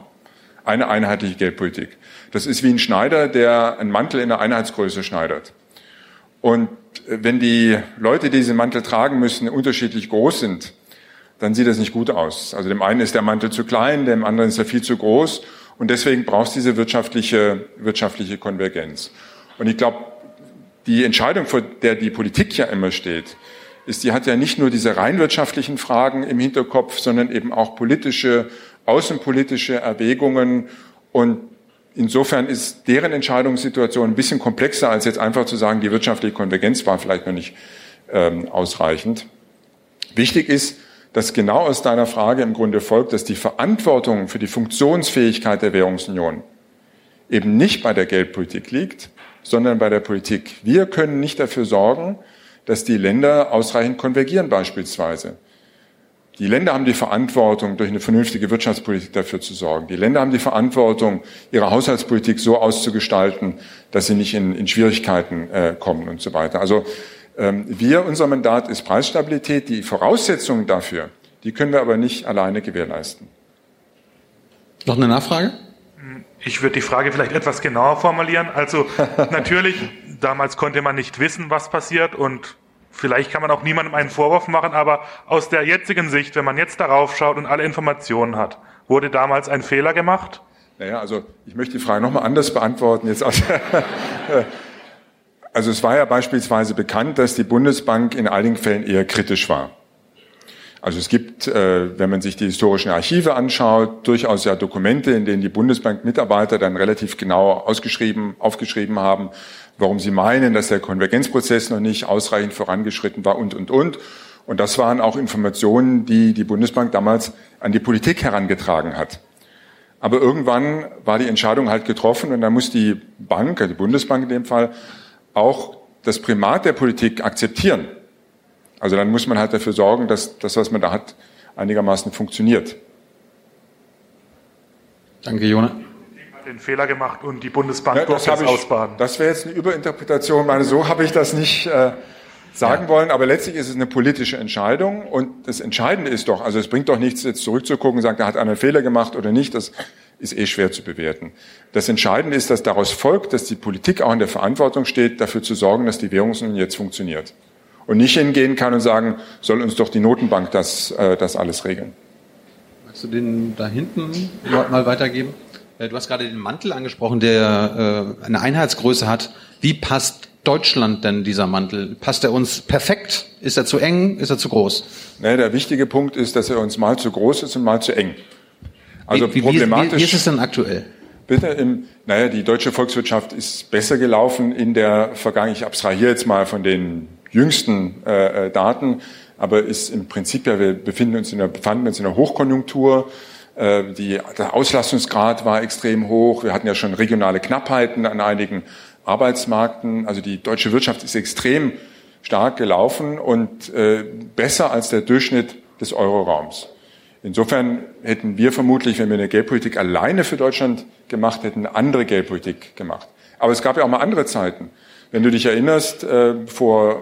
eine einheitliche Geldpolitik. Das ist wie ein Schneider, der einen Mantel in der Einheitsgröße schneidert. Und äh, wenn die Leute, die diesen Mantel tragen müssen, unterschiedlich groß sind, dann sieht das nicht gut aus. Also dem einen ist der Mantel zu klein, dem anderen ist er viel zu groß und deswegen brauchst du diese wirtschaftliche, wirtschaftliche Konvergenz. Und ich glaube, die Entscheidung, vor der die Politik ja immer steht, ist, die hat ja nicht nur diese rein wirtschaftlichen Fragen im Hinterkopf, sondern eben auch politische, außenpolitische Erwägungen und Insofern ist deren Entscheidungssituation ein bisschen komplexer, als jetzt einfach zu sagen, die wirtschaftliche Konvergenz war vielleicht noch nicht ähm, ausreichend. Wichtig ist, dass genau aus deiner Frage im Grunde folgt, dass die Verantwortung für die Funktionsfähigkeit der Währungsunion eben nicht bei der Geldpolitik liegt, sondern bei der Politik. Wir können nicht dafür sorgen, dass die Länder ausreichend konvergieren beispielsweise. Die Länder haben die Verantwortung, durch eine vernünftige Wirtschaftspolitik dafür zu sorgen. Die Länder haben die Verantwortung, ihre Haushaltspolitik so auszugestalten, dass sie nicht in, in Schwierigkeiten äh, kommen und so weiter. Also ähm, wir, unser Mandat ist Preisstabilität. Die Voraussetzungen dafür, die können wir aber nicht alleine gewährleisten. Noch eine Nachfrage? Ich würde die Frage vielleicht etwas genauer formulieren. Also natürlich, damals konnte man nicht wissen, was passiert und vielleicht kann man auch niemandem einen Vorwurf machen, aber aus der jetzigen Sicht, wenn man jetzt darauf schaut und alle Informationen hat, wurde damals ein Fehler gemacht? Naja, also ich möchte die Frage nochmal anders beantworten. Jetzt aus, Also es war ja beispielsweise bekannt, dass die Bundesbank in einigen Fällen eher kritisch war. Also es gibt, äh, wenn man sich die historischen Archive anschaut, durchaus ja Dokumente, in denen die Bundesbank-Mitarbeiter dann relativ genau ausgeschrieben, aufgeschrieben haben, warum sie meinen, dass der Konvergenzprozess noch nicht ausreichend vorangeschritten war und, und, und. Und das waren auch Informationen, die die Bundesbank damals an die Politik herangetragen hat. Aber irgendwann war die Entscheidung halt getroffen und dann muss die Bank, also die Bundesbank in dem Fall, auch das Primat der Politik akzeptieren. Also dann muss man halt dafür sorgen, dass das, was man da hat, einigermaßen funktioniert. Danke, Jona. Den Fehler gemacht und die Bundesbank ja, das durfte ich, ausbaden. Das wäre jetzt eine Überinterpretation. Meine, so habe ich das nicht äh, sagen ja. wollen. Aber letztlich ist es eine politische Entscheidung. Und das Entscheidende ist doch, also es bringt doch nichts, jetzt zurückzugucken und sagen, da hat einer einen Fehler gemacht oder nicht. Das ist eh schwer zu bewerten. Das Entscheidende ist, dass daraus folgt, dass die Politik auch in der Verantwortung steht, dafür zu sorgen, dass die Währungsunion jetzt funktioniert und nicht hingehen kann und sagen, soll uns doch die Notenbank das, äh, das alles regeln. Magst du den da hinten mal weitergeben? Äh, du hast gerade den Mantel angesprochen, der äh, eine Einheitsgröße hat. Wie passt Deutschland denn dieser Mantel? Passt er uns perfekt? Ist er zu eng? Ist er zu groß? Nee, der wichtige Punkt ist, dass er uns mal zu groß ist und mal zu eng. Also wie, wie, problematisch. Wie, wie ist es denn aktuell? Bitte im, naja, die deutsche Volkswirtschaft ist besser gelaufen in der Vergangenheit. Ich abstrahiere jetzt mal von den jüngsten äh, äh, Daten, aber ist im Prinzip ja, wir befinden uns in der, befanden uns in einer Hochkonjunktur. Äh, die, der Auslastungsgrad war extrem hoch. Wir hatten ja schon regionale Knappheiten an einigen Arbeitsmärkten. Also die deutsche Wirtschaft ist extrem stark gelaufen und äh, besser als der Durchschnitt des Euroraums. Insofern hätten wir vermutlich, wenn wir eine Geldpolitik alleine für Deutschland gemacht hätten, eine andere Geldpolitik gemacht. Aber es gab ja auch mal andere Zeiten. Wenn du dich erinnerst, äh, vor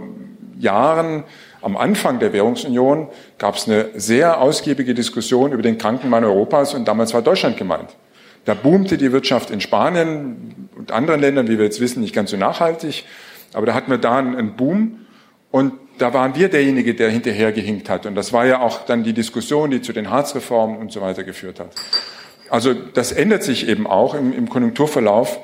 Jahren am Anfang der Währungsunion gab es eine sehr ausgiebige Diskussion über den kranken Mann Europas und damals war Deutschland gemeint. Da boomte die Wirtschaft in Spanien und anderen Ländern, wie wir jetzt wissen, nicht ganz so nachhaltig, aber da hatten wir da einen Boom und da waren wir derjenige, der hinterhergehinkt hat. Und das war ja auch dann die Diskussion, die zu den Harzreformen und so weiter geführt hat. Also das ändert sich eben auch im, im Konjunkturverlauf.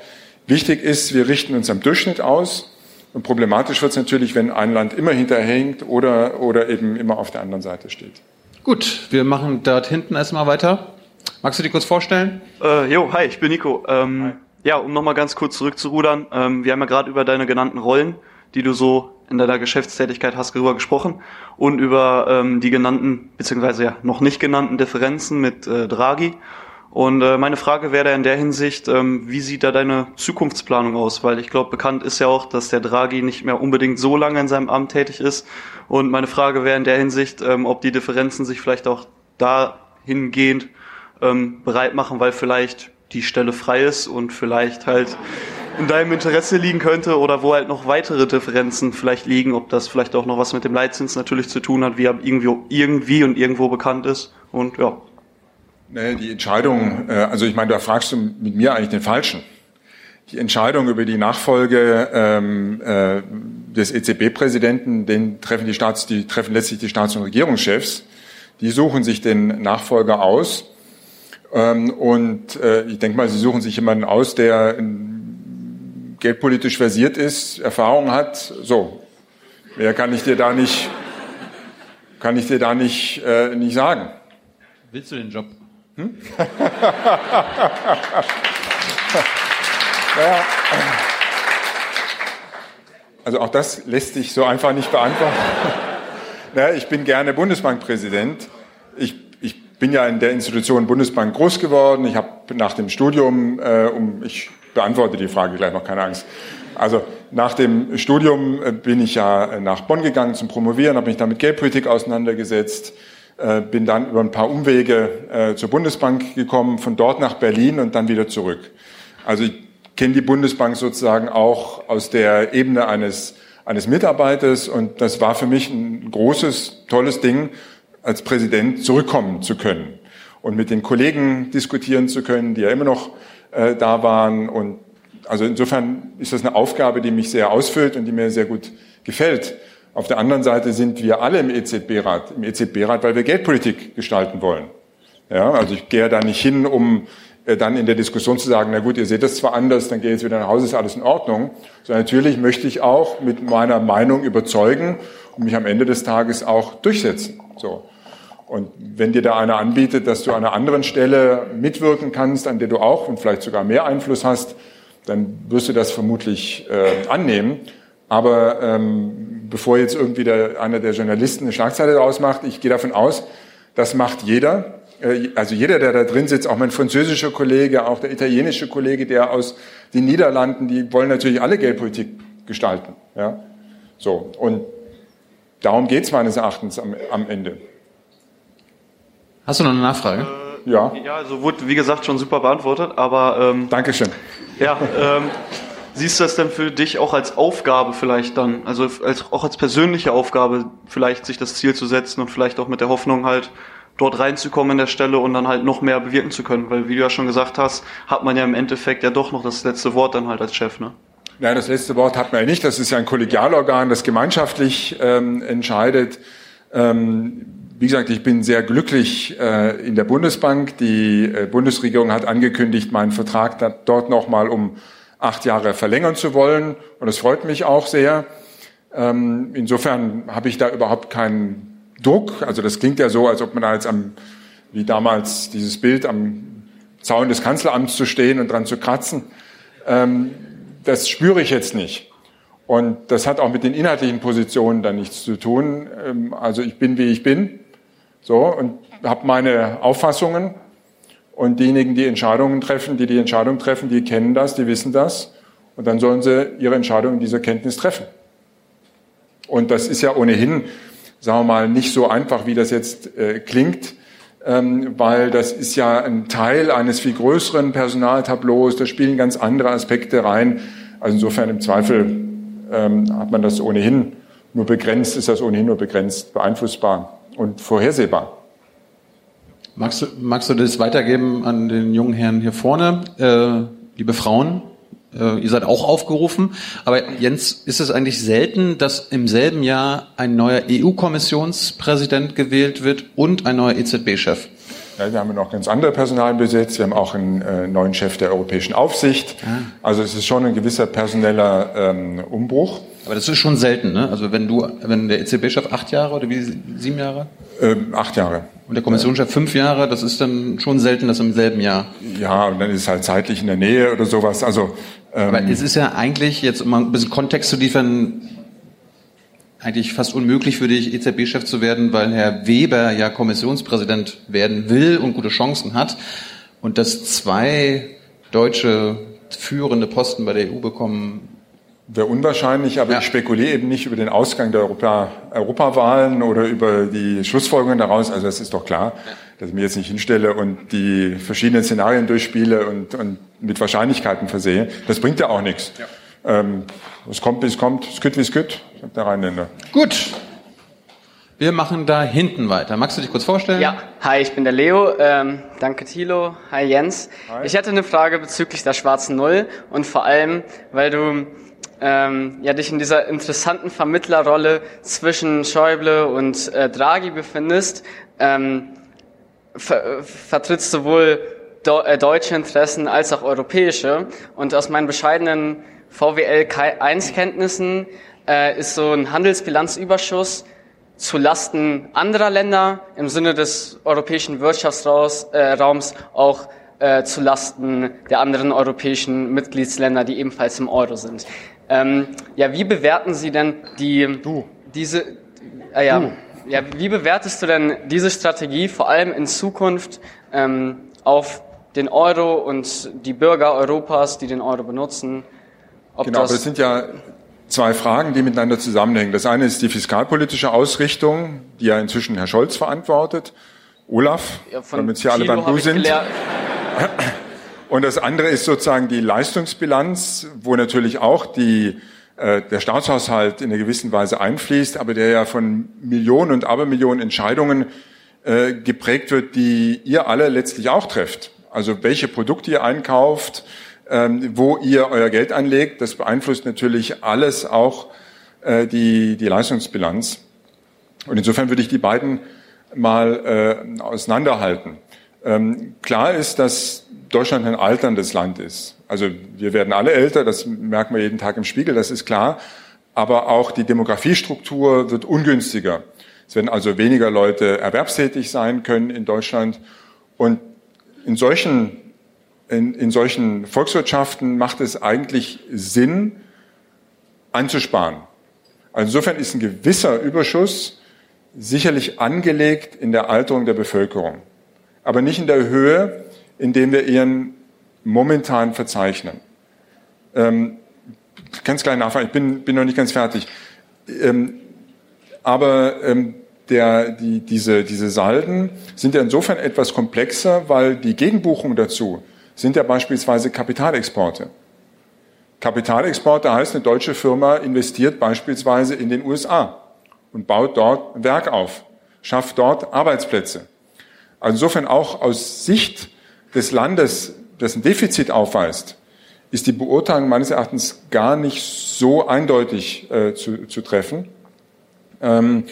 Wichtig ist, wir richten uns am Durchschnitt aus. Und problematisch wird es natürlich, wenn ein Land immer hinterhängt oder, oder eben immer auf der anderen Seite steht. Gut, wir machen dort hinten erstmal weiter. Magst du dich kurz vorstellen? Äh, jo, hi, ich bin Nico. Ähm, ja, um nochmal ganz kurz zurückzurudern. Ähm, wir haben ja gerade über deine genannten Rollen, die du so in deiner Geschäftstätigkeit hast, darüber gesprochen und über ähm, die genannten, beziehungsweise ja noch nicht genannten Differenzen mit äh, Draghi. Und äh, meine Frage wäre in der Hinsicht, ähm, wie sieht da deine Zukunftsplanung aus? Weil ich glaube, bekannt ist ja auch, dass der Draghi nicht mehr unbedingt so lange in seinem Amt tätig ist. Und meine Frage wäre in der Hinsicht, ähm, ob die Differenzen sich vielleicht auch dahingehend ähm, bereit machen, weil vielleicht die Stelle frei ist und vielleicht halt in deinem Interesse liegen könnte oder wo halt noch weitere Differenzen vielleicht liegen, ob das vielleicht auch noch was mit dem Leitzins natürlich zu tun hat, wie er irgendwie, irgendwie und irgendwo bekannt ist. Und ja, die Entscheidung, äh, also ich meine, da fragst du mit mir eigentlich den Falschen. Die Entscheidung über die Nachfolge ähm, äh, des EZB-Präsidenten, den treffen die Staats, die treffen letztlich die Staats- und Regierungschefs. Die suchen sich den Nachfolger aus. Ähm, und äh, ich denke mal, sie suchen sich jemanden aus, der geldpolitisch versiert ist, Erfahrung hat. So, mehr kann ich dir da nicht, kann ich dir da nicht, äh, nicht sagen. Willst du den Job? Hm? naja. Also auch das lässt sich so einfach nicht beantworten. naja, ich bin gerne Bundesbankpräsident. Ich, ich bin ja in der Institution Bundesbank groß geworden. Ich habe nach dem Studium, äh, um, ich beantworte die Frage gleich noch, keine Angst. Also nach dem Studium äh, bin ich ja nach Bonn gegangen zum Promovieren, habe mich da mit Geldpolitik auseinandergesetzt bin dann über ein paar Umwege äh, zur Bundesbank gekommen, von dort nach Berlin und dann wieder zurück. Also ich kenne die Bundesbank sozusagen auch aus der Ebene eines, eines Mitarbeiters und das war für mich ein großes, tolles Ding, als Präsident zurückkommen zu können und mit den Kollegen diskutieren zu können, die ja immer noch äh, da waren. Und also insofern ist das eine Aufgabe, die mich sehr ausfüllt und die mir sehr gut gefällt. Auf der anderen Seite sind wir alle im EZB-Rat, im EZB-Rat, weil wir Geldpolitik gestalten wollen. Ja, also ich gehe da nicht hin, um äh, dann in der Diskussion zu sagen, na gut, ihr seht das zwar anders, dann geht jetzt wieder nach Hause, ist alles in Ordnung. Sondern natürlich möchte ich auch mit meiner Meinung überzeugen und mich am Ende des Tages auch durchsetzen. So. Und wenn dir da einer anbietet, dass du an einer anderen Stelle mitwirken kannst, an der du auch und vielleicht sogar mehr Einfluss hast, dann wirst du das vermutlich äh, annehmen. Aber ähm, bevor jetzt irgendwie der, einer der Journalisten eine Schlagzeile daraus macht, ich gehe davon aus, das macht jeder. Äh, also jeder, der da drin sitzt, auch mein französischer Kollege, auch der italienische Kollege, der aus den Niederlanden, die wollen natürlich alle Geldpolitik gestalten. Ja? So, und darum geht's meines Erachtens am, am Ende. Hast du noch eine Nachfrage? Äh, ja. Ja, also wurde, wie gesagt, schon super beantwortet, aber... Ähm, Dankeschön. Ja, ähm, siehst du das denn für dich auch als Aufgabe vielleicht dann, also als, auch als persönliche Aufgabe, vielleicht sich das Ziel zu setzen und vielleicht auch mit der Hoffnung halt dort reinzukommen in der Stelle und dann halt noch mehr bewirken zu können? Weil, wie du ja schon gesagt hast, hat man ja im Endeffekt ja doch noch das letzte Wort dann halt als Chef, ne? Nein, das letzte Wort hat man ja nicht. Das ist ja ein Kollegialorgan, das gemeinschaftlich ähm, entscheidet. Ähm, wie gesagt, ich bin sehr glücklich äh, in der Bundesbank. Die äh, Bundesregierung hat angekündigt, meinen Vertrag dort nochmal um acht Jahre verlängern zu wollen. Und das freut mich auch sehr. Ähm, insofern habe ich da überhaupt keinen Druck. Also das klingt ja so, als ob man da jetzt am, wie damals dieses Bild am Zaun des Kanzleramts zu stehen und dran zu kratzen. Ähm, das spüre ich jetzt nicht. Und das hat auch mit den inhaltlichen Positionen dann nichts zu tun. Ähm, also ich bin, wie ich bin. So, und habe meine Auffassungen. Und diejenigen, die Entscheidungen treffen, die die Entscheidung treffen, die kennen das, die wissen das. Und dann sollen sie ihre Entscheidung in dieser Kenntnis treffen. Und das ist ja ohnehin, sagen wir mal, nicht so einfach, wie das jetzt äh, klingt, ähm, weil das ist ja ein Teil eines viel größeren Personaltableaus, da spielen ganz andere Aspekte rein. Also insofern im Zweifel ähm, hat man das ohnehin nur begrenzt, ist das ohnehin nur begrenzt beeinflussbar und vorhersehbar. Magst du, magst du das weitergeben an den jungen Herrn hier vorne? Äh, liebe Frauen, äh, ihr seid auch aufgerufen. Aber Jens, ist es eigentlich selten, dass im selben Jahr ein neuer EU-Kommissionspräsident gewählt wird und ein neuer EZB-Chef? Ja, wir haben noch ganz andere Personal besetzt. Wir haben auch einen äh, neuen Chef der Europäischen Aufsicht. Ah. Also es ist schon ein gewisser personeller ähm, Umbruch. Aber das ist schon selten, ne? Also wenn du, wenn der EZB-Chef acht Jahre oder wie sieben Jahre? Ähm, acht Jahre. Und der Kommissionschef fünf Jahre, das ist dann schon selten, das im selben Jahr. Ja, und dann ist es halt zeitlich in der Nähe oder sowas. Also ähm, Aber es ist ja eigentlich, jetzt um mal ein bisschen Kontext zu liefern, eigentlich fast unmöglich für dich, EZB-Chef zu werden, weil Herr Weber ja Kommissionspräsident werden will und gute Chancen hat. Und dass zwei deutsche führende Posten bei der EU bekommen, Wäre unwahrscheinlich, aber ja. ich spekuliere eben nicht über den Ausgang der Europa, Europawahlen oder über die Schlussfolgerungen daraus. Also es ist doch klar, ja. dass ich mich jetzt nicht hinstelle und die verschiedenen Szenarien durchspiele und, und mit Wahrscheinlichkeiten versehe. Das bringt ja auch nichts. Ja. Ähm, es kommt, wie es kommt. Es geht, wie es geht, sagt der Rheinländer. Gut. Wir machen da hinten weiter. Magst du dich kurz vorstellen? Ja, hi, ich bin der Leo. Ähm, danke Thilo. Hi Jens. Hi. Ich hatte eine Frage bezüglich der schwarzen Null und vor allem, weil du ähm, ja, dich in dieser interessanten Vermittlerrolle zwischen Schäuble und äh, Draghi befindest, ähm, ver vertrittst sowohl de äh, deutsche Interessen als auch europäische. Und aus meinen bescheidenen VWL 1 Kenntnissen äh, ist so ein Handelsbilanzüberschuss zu Lasten anderer Länder im Sinne des europäischen Wirtschaftsraums äh, auch äh, zu Lasten der anderen europäischen Mitgliedsländer, die ebenfalls im Euro sind. Ähm, ja, wie bewerten Sie denn die, du. diese, äh, ja, du. ja, wie bewertest du denn diese Strategie vor allem in Zukunft ähm, auf den Euro und die Bürger Europas, die den Euro benutzen? Ob genau, das, das sind ja zwei Fragen, die miteinander zusammenhängen. Das eine ist die fiskalpolitische Ausrichtung, die ja inzwischen Herr Scholz verantwortet. Olaf, ja, damit Sie alle beim Du sind. Und das andere ist sozusagen die Leistungsbilanz, wo natürlich auch die, äh, der Staatshaushalt in einer gewissen Weise einfließt, aber der ja von Millionen und Abermillionen Entscheidungen äh, geprägt wird, die ihr alle letztlich auch trefft. Also welche Produkte ihr einkauft, wo ihr euer Geld anlegt, das beeinflusst natürlich alles auch äh, die, die Leistungsbilanz. Und insofern würde ich die beiden mal äh, auseinanderhalten. Ähm, klar ist, dass Deutschland ein alterndes Land ist. Also wir werden alle älter, das merken wir jeden Tag im Spiegel, das ist klar. Aber auch die Demografiestruktur wird ungünstiger. Es werden also weniger Leute erwerbstätig sein können in Deutschland. Und in solchen, in, in solchen Volkswirtschaften macht es eigentlich Sinn, anzusparen. Also insofern ist ein gewisser Überschuss sicherlich angelegt in der Alterung der Bevölkerung, aber nicht in der Höhe, in dem wir ihren momentan verzeichnen. Ähm, ganz klein nachfragen, ich bin, bin noch nicht ganz fertig. Ähm, aber ähm, der, die, diese, diese Salden sind ja insofern etwas komplexer, weil die Gegenbuchungen dazu sind ja beispielsweise Kapitalexporte. Kapitalexporte heißt, eine deutsche Firma investiert beispielsweise in den USA und baut dort Werk auf, schafft dort Arbeitsplätze. Also insofern auch aus Sicht des Landes, das ein Defizit aufweist, ist die Beurteilung meines Erachtens gar nicht so eindeutig äh, zu, zu treffen, ähm,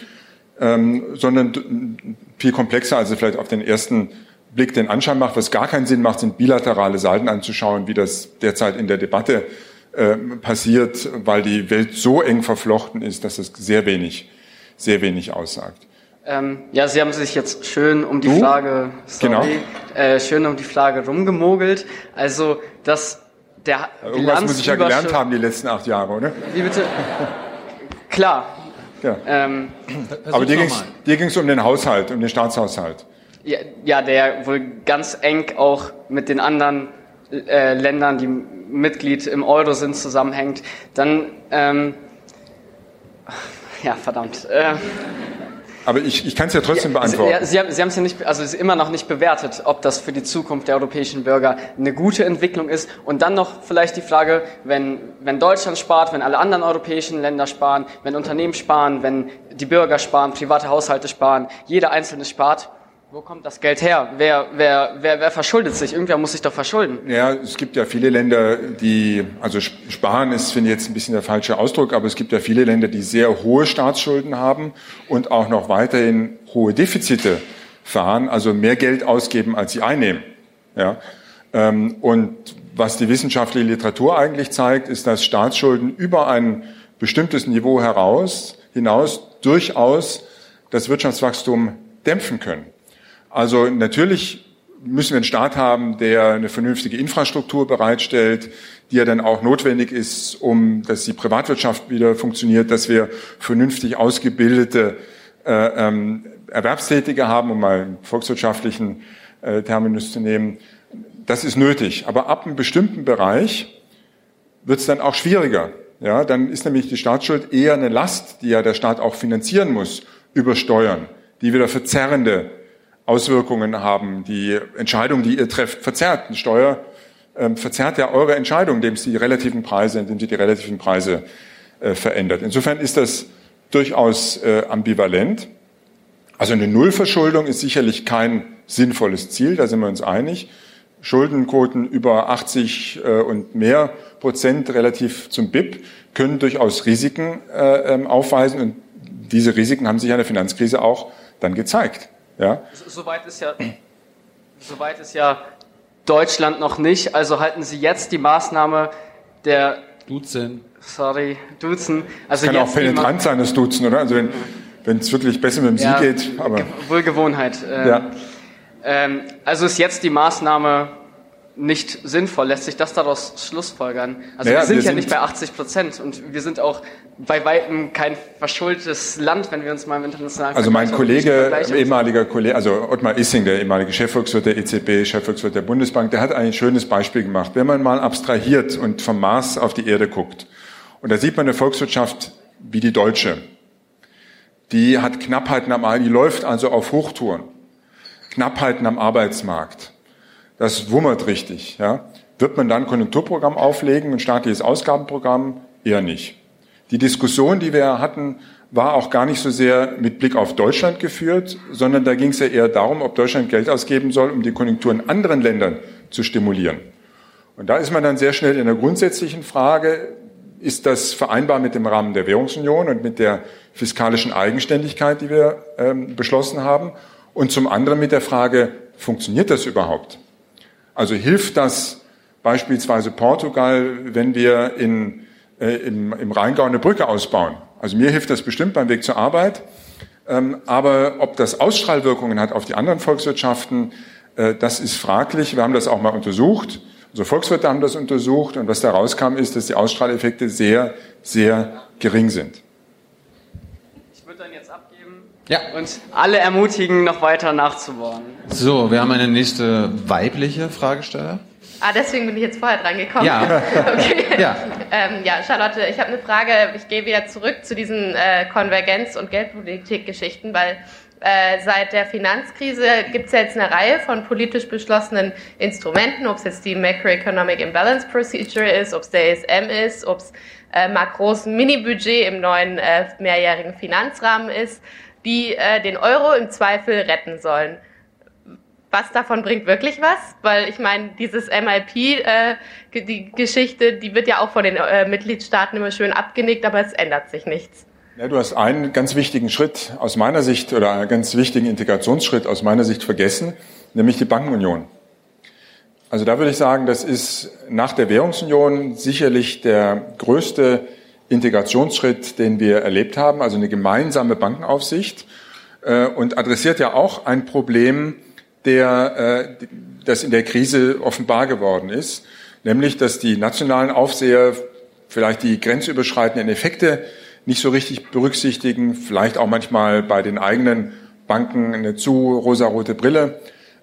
ähm, sondern viel komplexer, als es vielleicht auf den ersten Blick den Anschein macht. Was gar keinen Sinn macht, sind bilaterale Salden anzuschauen, wie das derzeit in der Debatte äh, passiert, weil die Welt so eng verflochten ist, dass es sehr wenig, sehr wenig aussagt. Ähm, ja, Sie haben sich jetzt schön um die du? Frage, sorry, genau. äh, schön um die Frage rumgemogelt. Also, dass der Irgendwas muss ich ja gelernt haben die letzten acht Jahre, oder? Wie bitte? Klar. Ja. Ähm, Aber dir ging es um den Haushalt, um den Staatshaushalt. Ja, ja, der wohl ganz eng auch mit den anderen äh, Ländern, die Mitglied im Euro sind, zusammenhängt. Dann, ähm, ja, verdammt. Äh, aber ich, ich kann es ja trotzdem beantworten. Ja, Sie, haben, Sie haben es ja nicht, also es ist immer noch nicht bewertet, ob das für die Zukunft der europäischen Bürger eine gute Entwicklung ist. Und dann noch vielleicht die Frage, wenn, wenn Deutschland spart, wenn alle anderen europäischen Länder sparen, wenn Unternehmen sparen, wenn die Bürger sparen, private Haushalte sparen, jeder Einzelne spart, wo kommt das Geld her? Wer, wer, wer, wer verschuldet sich? Irgendwer muss sich doch verschulden. Ja, es gibt ja viele Länder, die, also sparen ist, finde ich jetzt ein bisschen der falsche Ausdruck, aber es gibt ja viele Länder, die sehr hohe Staatsschulden haben und auch noch weiterhin hohe Defizite fahren, also mehr Geld ausgeben, als sie einnehmen. Ja. Ähm, und was die wissenschaftliche Literatur eigentlich zeigt, ist, dass Staatsschulden über ein bestimmtes Niveau heraus, hinaus durchaus das Wirtschaftswachstum dämpfen können. Also natürlich müssen wir einen Staat haben, der eine vernünftige Infrastruktur bereitstellt, die ja dann auch notwendig ist, um dass die Privatwirtschaft wieder funktioniert, dass wir vernünftig ausgebildete äh, ähm, Erwerbstätige haben, um mal einen volkswirtschaftlichen äh, Terminus zu nehmen. Das ist nötig. Aber ab einem bestimmten Bereich wird es dann auch schwieriger. Ja, dann ist nämlich die Staatsschuld eher eine Last, die ja der Staat auch finanzieren muss über Steuern, die wieder verzerrende Auswirkungen haben. Die Entscheidung, die ihr trefft, verzerrt. Eine Steuer ähm, verzerrt ja eure Entscheidung, indem sie die relativen Preise, indem sie die relativen Preise äh, verändert. Insofern ist das durchaus äh, ambivalent. Also eine Nullverschuldung ist sicherlich kein sinnvolles Ziel, da sind wir uns einig. Schuldenquoten über 80 äh, und mehr Prozent relativ zum BIP können durchaus Risiken äh, ähm, aufweisen und diese Risiken haben sich an der Finanzkrise auch dann gezeigt. Ja? Soweit ist ja, soweit ist ja Deutschland noch nicht. Also halten Sie jetzt die Maßnahme der Duzen. Sorry, Duzen. Also das kann auch penetrant sein, das Duzen, oder? Also wenn wenn es wirklich besser mit dem Sie ja, geht. Aber Wohlgewohnheit. Ähm, ja. Ähm, also ist jetzt die Maßnahme nicht sinnvoll. Lässt sich das daraus schlussfolgern? Also naja, wir sind wir ja sind nicht bei 80 Prozent und wir sind auch bei weitem kein verschuldetes Land, wenn wir uns mal im internationalen Also mein Kollege, ehemaliger Kollege, also Ottmar Issing, der ehemalige Chefvolkswirt der EZB, Chefvolkswirt der Bundesbank, der hat ein schönes Beispiel gemacht. Wenn man mal abstrahiert und vom Mars auf die Erde guckt, und da sieht man eine Volkswirtschaft wie die deutsche, die hat Knappheiten am, die läuft also auf Hochtouren, Knappheiten am Arbeitsmarkt das wummert richtig. Ja. Wird man dann Konjunkturprogramm auflegen, ein staatliches Ausgabenprogramm? Eher nicht. Die Diskussion, die wir hatten, war auch gar nicht so sehr mit Blick auf Deutschland geführt, sondern da ging es ja eher darum, ob Deutschland Geld ausgeben soll, um die Konjunktur in anderen Ländern zu stimulieren. Und da ist man dann sehr schnell in der grundsätzlichen Frage, ist das vereinbar mit dem Rahmen der Währungsunion und mit der fiskalischen Eigenständigkeit, die wir ähm, beschlossen haben? Und zum anderen mit der Frage, funktioniert das überhaupt? Also hilft das beispielsweise Portugal, wenn wir in, äh, im, im Rheingau eine Brücke ausbauen? Also mir hilft das bestimmt beim Weg zur Arbeit. Ähm, aber ob das Ausstrahlwirkungen hat auf die anderen Volkswirtschaften, äh, das ist fraglich. Wir haben das auch mal untersucht. Unsere Volkswirte haben das untersucht und was da rauskam, ist, dass die Ausstrahleffekte sehr, sehr gering sind. Ich würde dann jetzt abgeben Ja. und alle ermutigen, noch weiter nachzubohren. So, wir haben eine nächste weibliche Fragesteller. Ah, deswegen bin ich jetzt vorher dran gekommen. Ja. okay. Ja. Ähm, ja, Charlotte, ich habe eine Frage. Ich gehe wieder zurück zu diesen äh, Konvergenz- und Geldpolitik-Geschichten, weil äh, seit der Finanzkrise gibt es ja jetzt eine Reihe von politisch beschlossenen Instrumenten, ob es jetzt die Macroeconomic Imbalance Procedure ist, ob es der ESM ist, ob es äh, Macrons Mini-Budget im neuen äh, mehrjährigen Finanzrahmen ist, die äh, den Euro im Zweifel retten sollen was davon bringt wirklich was? Weil ich meine, dieses MIP, äh, die Geschichte, die wird ja auch von den äh, Mitgliedstaaten immer schön abgenickt, aber es ändert sich nichts. Ja, du hast einen ganz wichtigen Schritt aus meiner Sicht oder einen ganz wichtigen Integrationsschritt aus meiner Sicht vergessen, nämlich die Bankenunion. Also da würde ich sagen, das ist nach der Währungsunion sicherlich der größte Integrationsschritt, den wir erlebt haben, also eine gemeinsame Bankenaufsicht äh, und adressiert ja auch ein Problem, der, äh, das in der Krise offenbar geworden ist, nämlich dass die nationalen Aufseher vielleicht die grenzüberschreitenden Effekte nicht so richtig berücksichtigen, vielleicht auch manchmal bei den eigenen Banken eine zu rosarote Brille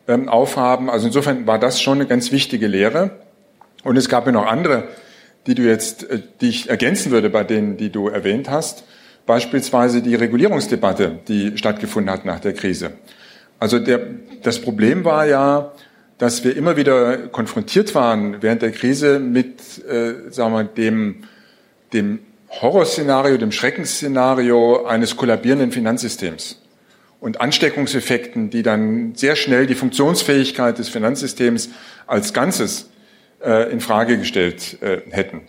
ähm, aufhaben. Also insofern war das schon eine ganz wichtige Lehre. Und es gab ja noch andere, die du jetzt, äh, die ich ergänzen würde bei denen, die du erwähnt hast. Beispielsweise die Regulierungsdebatte, die stattgefunden hat nach der Krise. Also der, das Problem war ja, dass wir immer wieder konfrontiert waren während der Krise mit, äh, sagen wir, dem, dem Horrorszenario, dem Schreckensszenario eines kollabierenden Finanzsystems und Ansteckungseffekten, die dann sehr schnell die Funktionsfähigkeit des Finanzsystems als Ganzes äh, in Frage gestellt äh, hätten.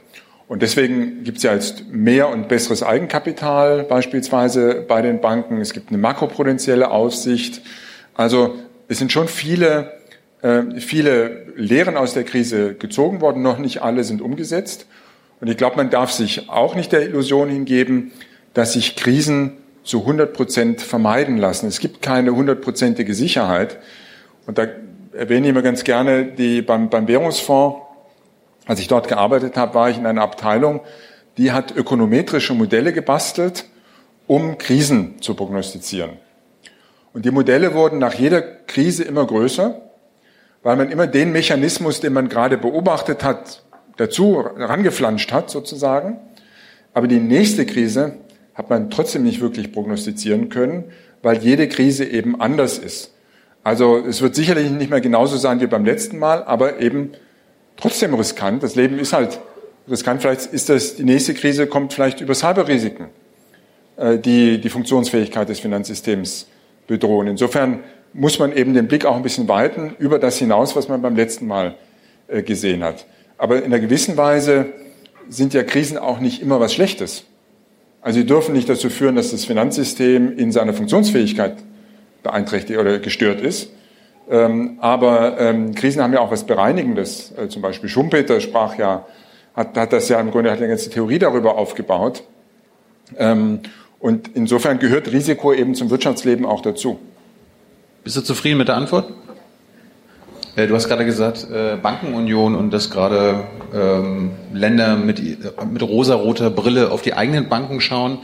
Und deswegen gibt es ja jetzt mehr und besseres Eigenkapital beispielsweise bei den Banken. Es gibt eine makroprudentielle Aufsicht. Also es sind schon viele, äh, viele Lehren aus der Krise gezogen worden, noch nicht alle sind umgesetzt. Und ich glaube, man darf sich auch nicht der Illusion hingeben, dass sich Krisen zu 100 Prozent vermeiden lassen. Es gibt keine hundertprozentige Sicherheit. Und da erwähne ich immer ganz gerne, die beim, beim Währungsfonds, als ich dort gearbeitet habe, war ich in einer Abteilung, die hat ökonometrische Modelle gebastelt, um Krisen zu prognostizieren. Und die Modelle wurden nach jeder Krise immer größer, weil man immer den Mechanismus, den man gerade beobachtet hat, dazu rangeflanscht hat sozusagen. Aber die nächste Krise hat man trotzdem nicht wirklich prognostizieren können, weil jede Krise eben anders ist. Also es wird sicherlich nicht mehr genauso sein wie beim letzten Mal, aber eben trotzdem riskant. Das Leben ist halt riskant. Vielleicht ist das, die nächste Krise kommt vielleicht über Cyberrisiken, äh, die die Funktionsfähigkeit des Finanzsystems bedrohen. Insofern muss man eben den Blick auch ein bisschen weiten über das hinaus, was man beim letzten Mal äh, gesehen hat. Aber in einer gewissen Weise sind ja Krisen auch nicht immer was Schlechtes. Also sie dürfen nicht dazu führen, dass das Finanzsystem in seiner Funktionsfähigkeit beeinträchtigt oder gestört ist. Ähm, aber ähm, Krisen haben ja auch was Bereinigendes. Äh, zum Beispiel Schumpeter sprach ja, hat, hat das ja im Grunde hat eine ganze Theorie darüber aufgebaut. Ähm, und insofern gehört Risiko eben zum Wirtschaftsleben auch dazu. Bist du zufrieden mit der Antwort? Äh, du hast gerade gesagt, äh, Bankenunion und dass gerade ähm, Länder mit, mit rosaroter Brille auf die eigenen Banken schauen.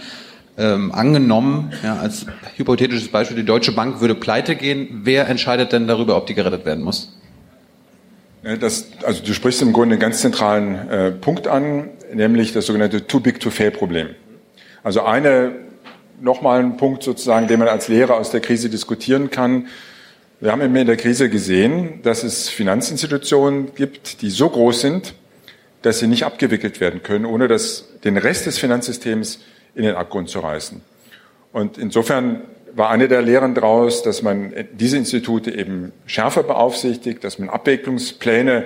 Ähm, angenommen, ja, als hypothetisches Beispiel, die Deutsche Bank würde pleite gehen. Wer entscheidet denn darüber, ob die gerettet werden muss? Das, also du sprichst im Grunde einen ganz zentralen äh, Punkt an, nämlich das sogenannte Too Big to Fail Problem. Also eine nochmal ein Punkt sozusagen, den man als Lehrer aus der Krise diskutieren kann. Wir haben in der Krise gesehen, dass es Finanzinstitutionen gibt, die so groß sind, dass sie nicht abgewickelt werden können, ohne dass den Rest des Finanzsystems in den Abgrund zu reißen. Und insofern war eine der Lehren daraus, dass man diese Institute eben schärfer beaufsichtigt, dass man Abwicklungspläne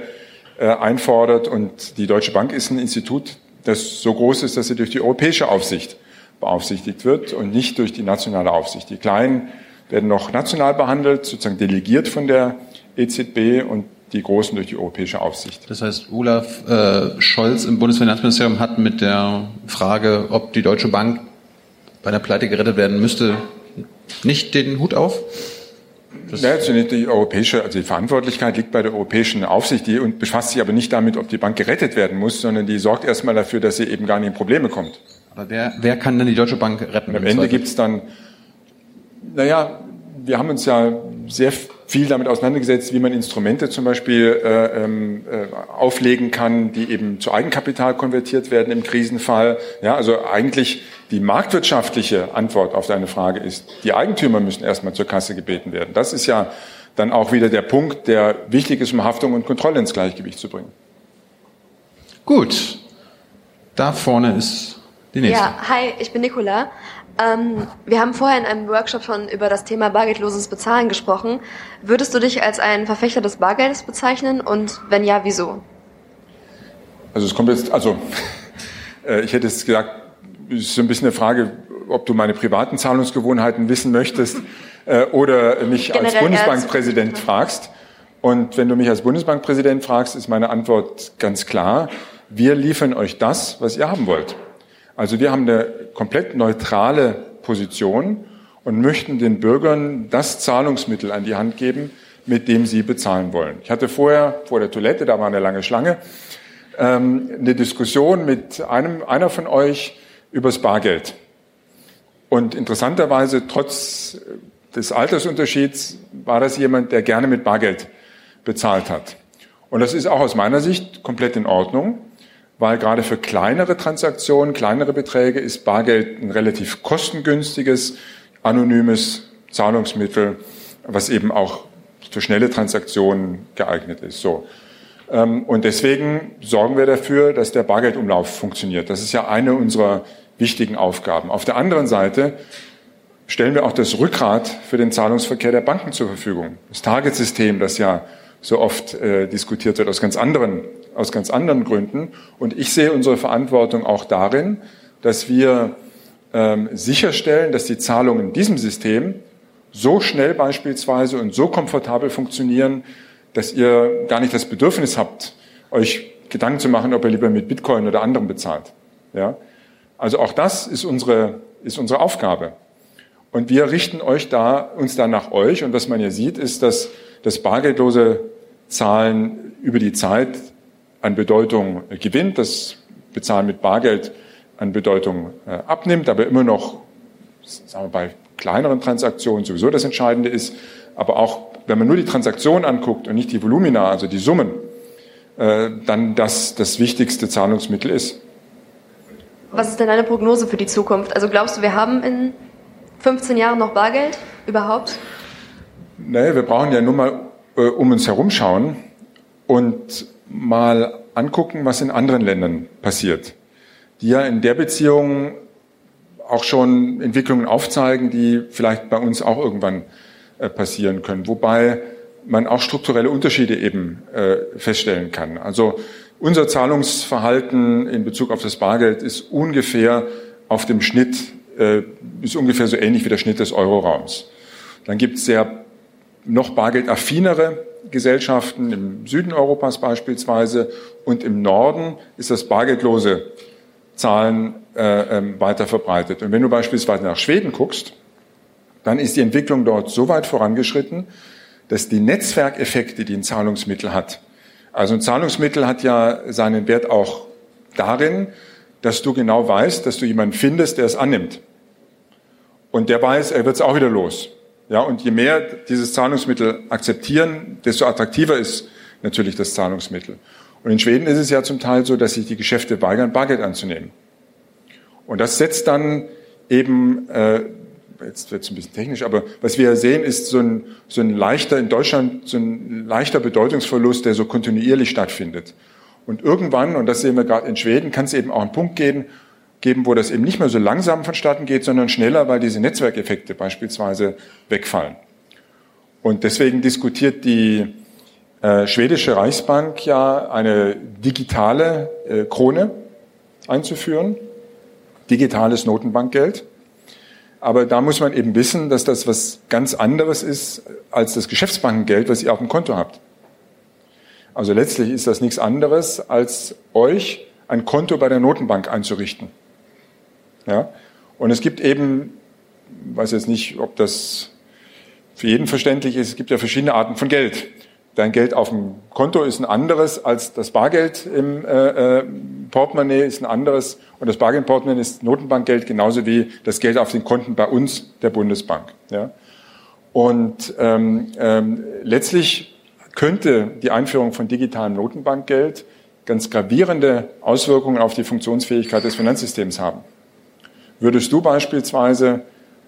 äh, einfordert. Und die Deutsche Bank ist ein Institut, das so groß ist, dass sie durch die europäische Aufsicht beaufsichtigt wird und nicht durch die nationale Aufsicht. Die Kleinen werden noch national behandelt, sozusagen delegiert von der EZB und die großen durch die europäische Aufsicht. Das heißt, Olaf äh, Scholz im Bundesfinanzministerium hat mit der Frage, ob die Deutsche Bank bei der Pleite gerettet werden müsste, nicht den Hut auf? Das ja, die europäische, also die Verantwortlichkeit liegt bei der europäischen Aufsicht, die und befasst sich aber nicht damit, ob die Bank gerettet werden muss, sondern die sorgt erstmal dafür, dass sie eben gar nicht in Probleme kommt. Aber wer, wer kann denn die Deutsche Bank retten? Und am Ende gibt es dann, naja, wir haben uns ja sehr viel damit auseinandergesetzt, wie man Instrumente zum Beispiel äh, ähm, äh, auflegen kann, die eben zu Eigenkapital konvertiert werden im Krisenfall. Ja, also eigentlich die marktwirtschaftliche Antwort auf deine Frage ist, die Eigentümer müssen erstmal zur Kasse gebeten werden. Das ist ja dann auch wieder der Punkt, der wichtig ist, um Haftung und Kontrolle ins Gleichgewicht zu bringen. Gut, da vorne ist die nächste. Ja, hi, ich bin Nicola. Ähm, wir haben vorher in einem Workshop schon über das Thema bargeldloses Bezahlen gesprochen. Würdest du dich als ein Verfechter des Bargeldes bezeichnen und wenn ja, wieso? Also es kommt jetzt, also äh, ich hätte jetzt gesagt, es ist so ein bisschen eine Frage, ob du meine privaten Zahlungsgewohnheiten wissen möchtest äh, oder mich Generell als Bundesbankpräsident fragst. Und wenn du mich als Bundesbankpräsident fragst, ist meine Antwort ganz klar. Wir liefern euch das, was ihr haben wollt. Also wir haben eine komplett neutrale Position und möchten den Bürgern das Zahlungsmittel an die Hand geben, mit dem sie bezahlen wollen. Ich hatte vorher vor der Toilette, da war eine lange Schlange, ähm, eine Diskussion mit einem, einer von euch übers Bargeld. Und interessanterweise, trotz des Altersunterschieds, war das jemand, der gerne mit Bargeld bezahlt hat. Und das ist auch aus meiner Sicht komplett in Ordnung weil gerade für kleinere Transaktionen, kleinere Beträge ist Bargeld ein relativ kostengünstiges, anonymes Zahlungsmittel, was eben auch für schnelle Transaktionen geeignet ist. So. Ähm, und deswegen sorgen wir dafür, dass der Bargeldumlauf funktioniert. Das ist ja eine unserer wichtigen Aufgaben. Auf der anderen Seite stellen wir auch das Rückgrat für den Zahlungsverkehr der Banken zur Verfügung. Das Target-System, das ja so oft äh, diskutiert wird aus ganz anderen aus ganz anderen Gründen. Und ich sehe unsere Verantwortung auch darin, dass wir ähm, sicherstellen, dass die Zahlungen in diesem System so schnell beispielsweise und so komfortabel funktionieren, dass ihr gar nicht das Bedürfnis habt, euch Gedanken zu machen, ob ihr lieber mit Bitcoin oder anderem bezahlt. Ja? Also auch das ist unsere, ist unsere Aufgabe. Und wir richten euch da, uns da nach euch. Und was man hier sieht, ist, dass das bargeldlose Zahlen über die Zeit an Bedeutung gewinnt, das Bezahlen mit Bargeld an Bedeutung äh, abnimmt, aber immer noch sagen wir, bei kleineren Transaktionen sowieso das Entscheidende ist. Aber auch wenn man nur die Transaktion anguckt und nicht die Volumina, also die Summen, äh, dann das das wichtigste Zahlungsmittel ist. Was ist denn deine Prognose für die Zukunft? Also glaubst du, wir haben in 15 Jahren noch Bargeld überhaupt? Naja, wir brauchen ja nur mal äh, um uns herumschauen und mal angucken, was in anderen Ländern passiert, die ja in der Beziehung auch schon Entwicklungen aufzeigen, die vielleicht bei uns auch irgendwann äh, passieren können, wobei man auch strukturelle Unterschiede eben äh, feststellen kann. Also unser Zahlungsverhalten in Bezug auf das Bargeld ist ungefähr auf dem Schnitt, äh, ist ungefähr so ähnlich wie der Schnitt des Euroraums. Dann gibt es sehr noch bargeldaffinere Gesellschaften im Süden Europas beispielsweise und im Norden ist das bargeldlose Zahlen äh, ähm, weiter verbreitet. Und wenn du beispielsweise nach Schweden guckst, dann ist die Entwicklung dort so weit vorangeschritten, dass die Netzwerkeffekte, die ein Zahlungsmittel hat, also ein Zahlungsmittel hat ja seinen Wert auch darin, dass du genau weißt, dass du jemanden findest, der es annimmt. Und der weiß, er wird es auch wieder los. Ja, und je mehr dieses Zahlungsmittel akzeptieren, desto attraktiver ist natürlich das Zahlungsmittel. Und in Schweden ist es ja zum Teil so, dass sich die Geschäfte weigern, Bargeld anzunehmen. Und das setzt dann eben, äh, jetzt wird es ein bisschen technisch, aber was wir sehen, ist so ein, so ein leichter, in Deutschland, so ein leichter Bedeutungsverlust, der so kontinuierlich stattfindet. Und irgendwann, und das sehen wir gerade in Schweden, kann es eben auch einen Punkt geben, geben, wo das eben nicht mehr so langsam vonstatten geht, sondern schneller, weil diese Netzwerkeffekte beispielsweise wegfallen. Und deswegen diskutiert die äh, schwedische Reichsbank ja eine digitale äh, Krone einzuführen, digitales Notenbankgeld. Aber da muss man eben wissen, dass das was ganz anderes ist als das Geschäftsbankengeld, was ihr auf dem Konto habt. Also letztlich ist das nichts anderes, als euch ein Konto bei der Notenbank einzurichten. Ja? Und es gibt eben, weiß jetzt nicht, ob das für jeden verständlich ist, es gibt ja verschiedene Arten von Geld. Dein Geld auf dem Konto ist ein anderes als das Bargeld im äh, äh, Portemonnaie ist ein anderes und das Bargeldportemonnaie ist Notenbankgeld genauso wie das Geld auf den Konten bei uns der Bundesbank. Ja? Und ähm, ähm, letztlich könnte die Einführung von digitalem Notenbankgeld ganz gravierende Auswirkungen auf die Funktionsfähigkeit des Finanzsystems haben. Würdest du beispielsweise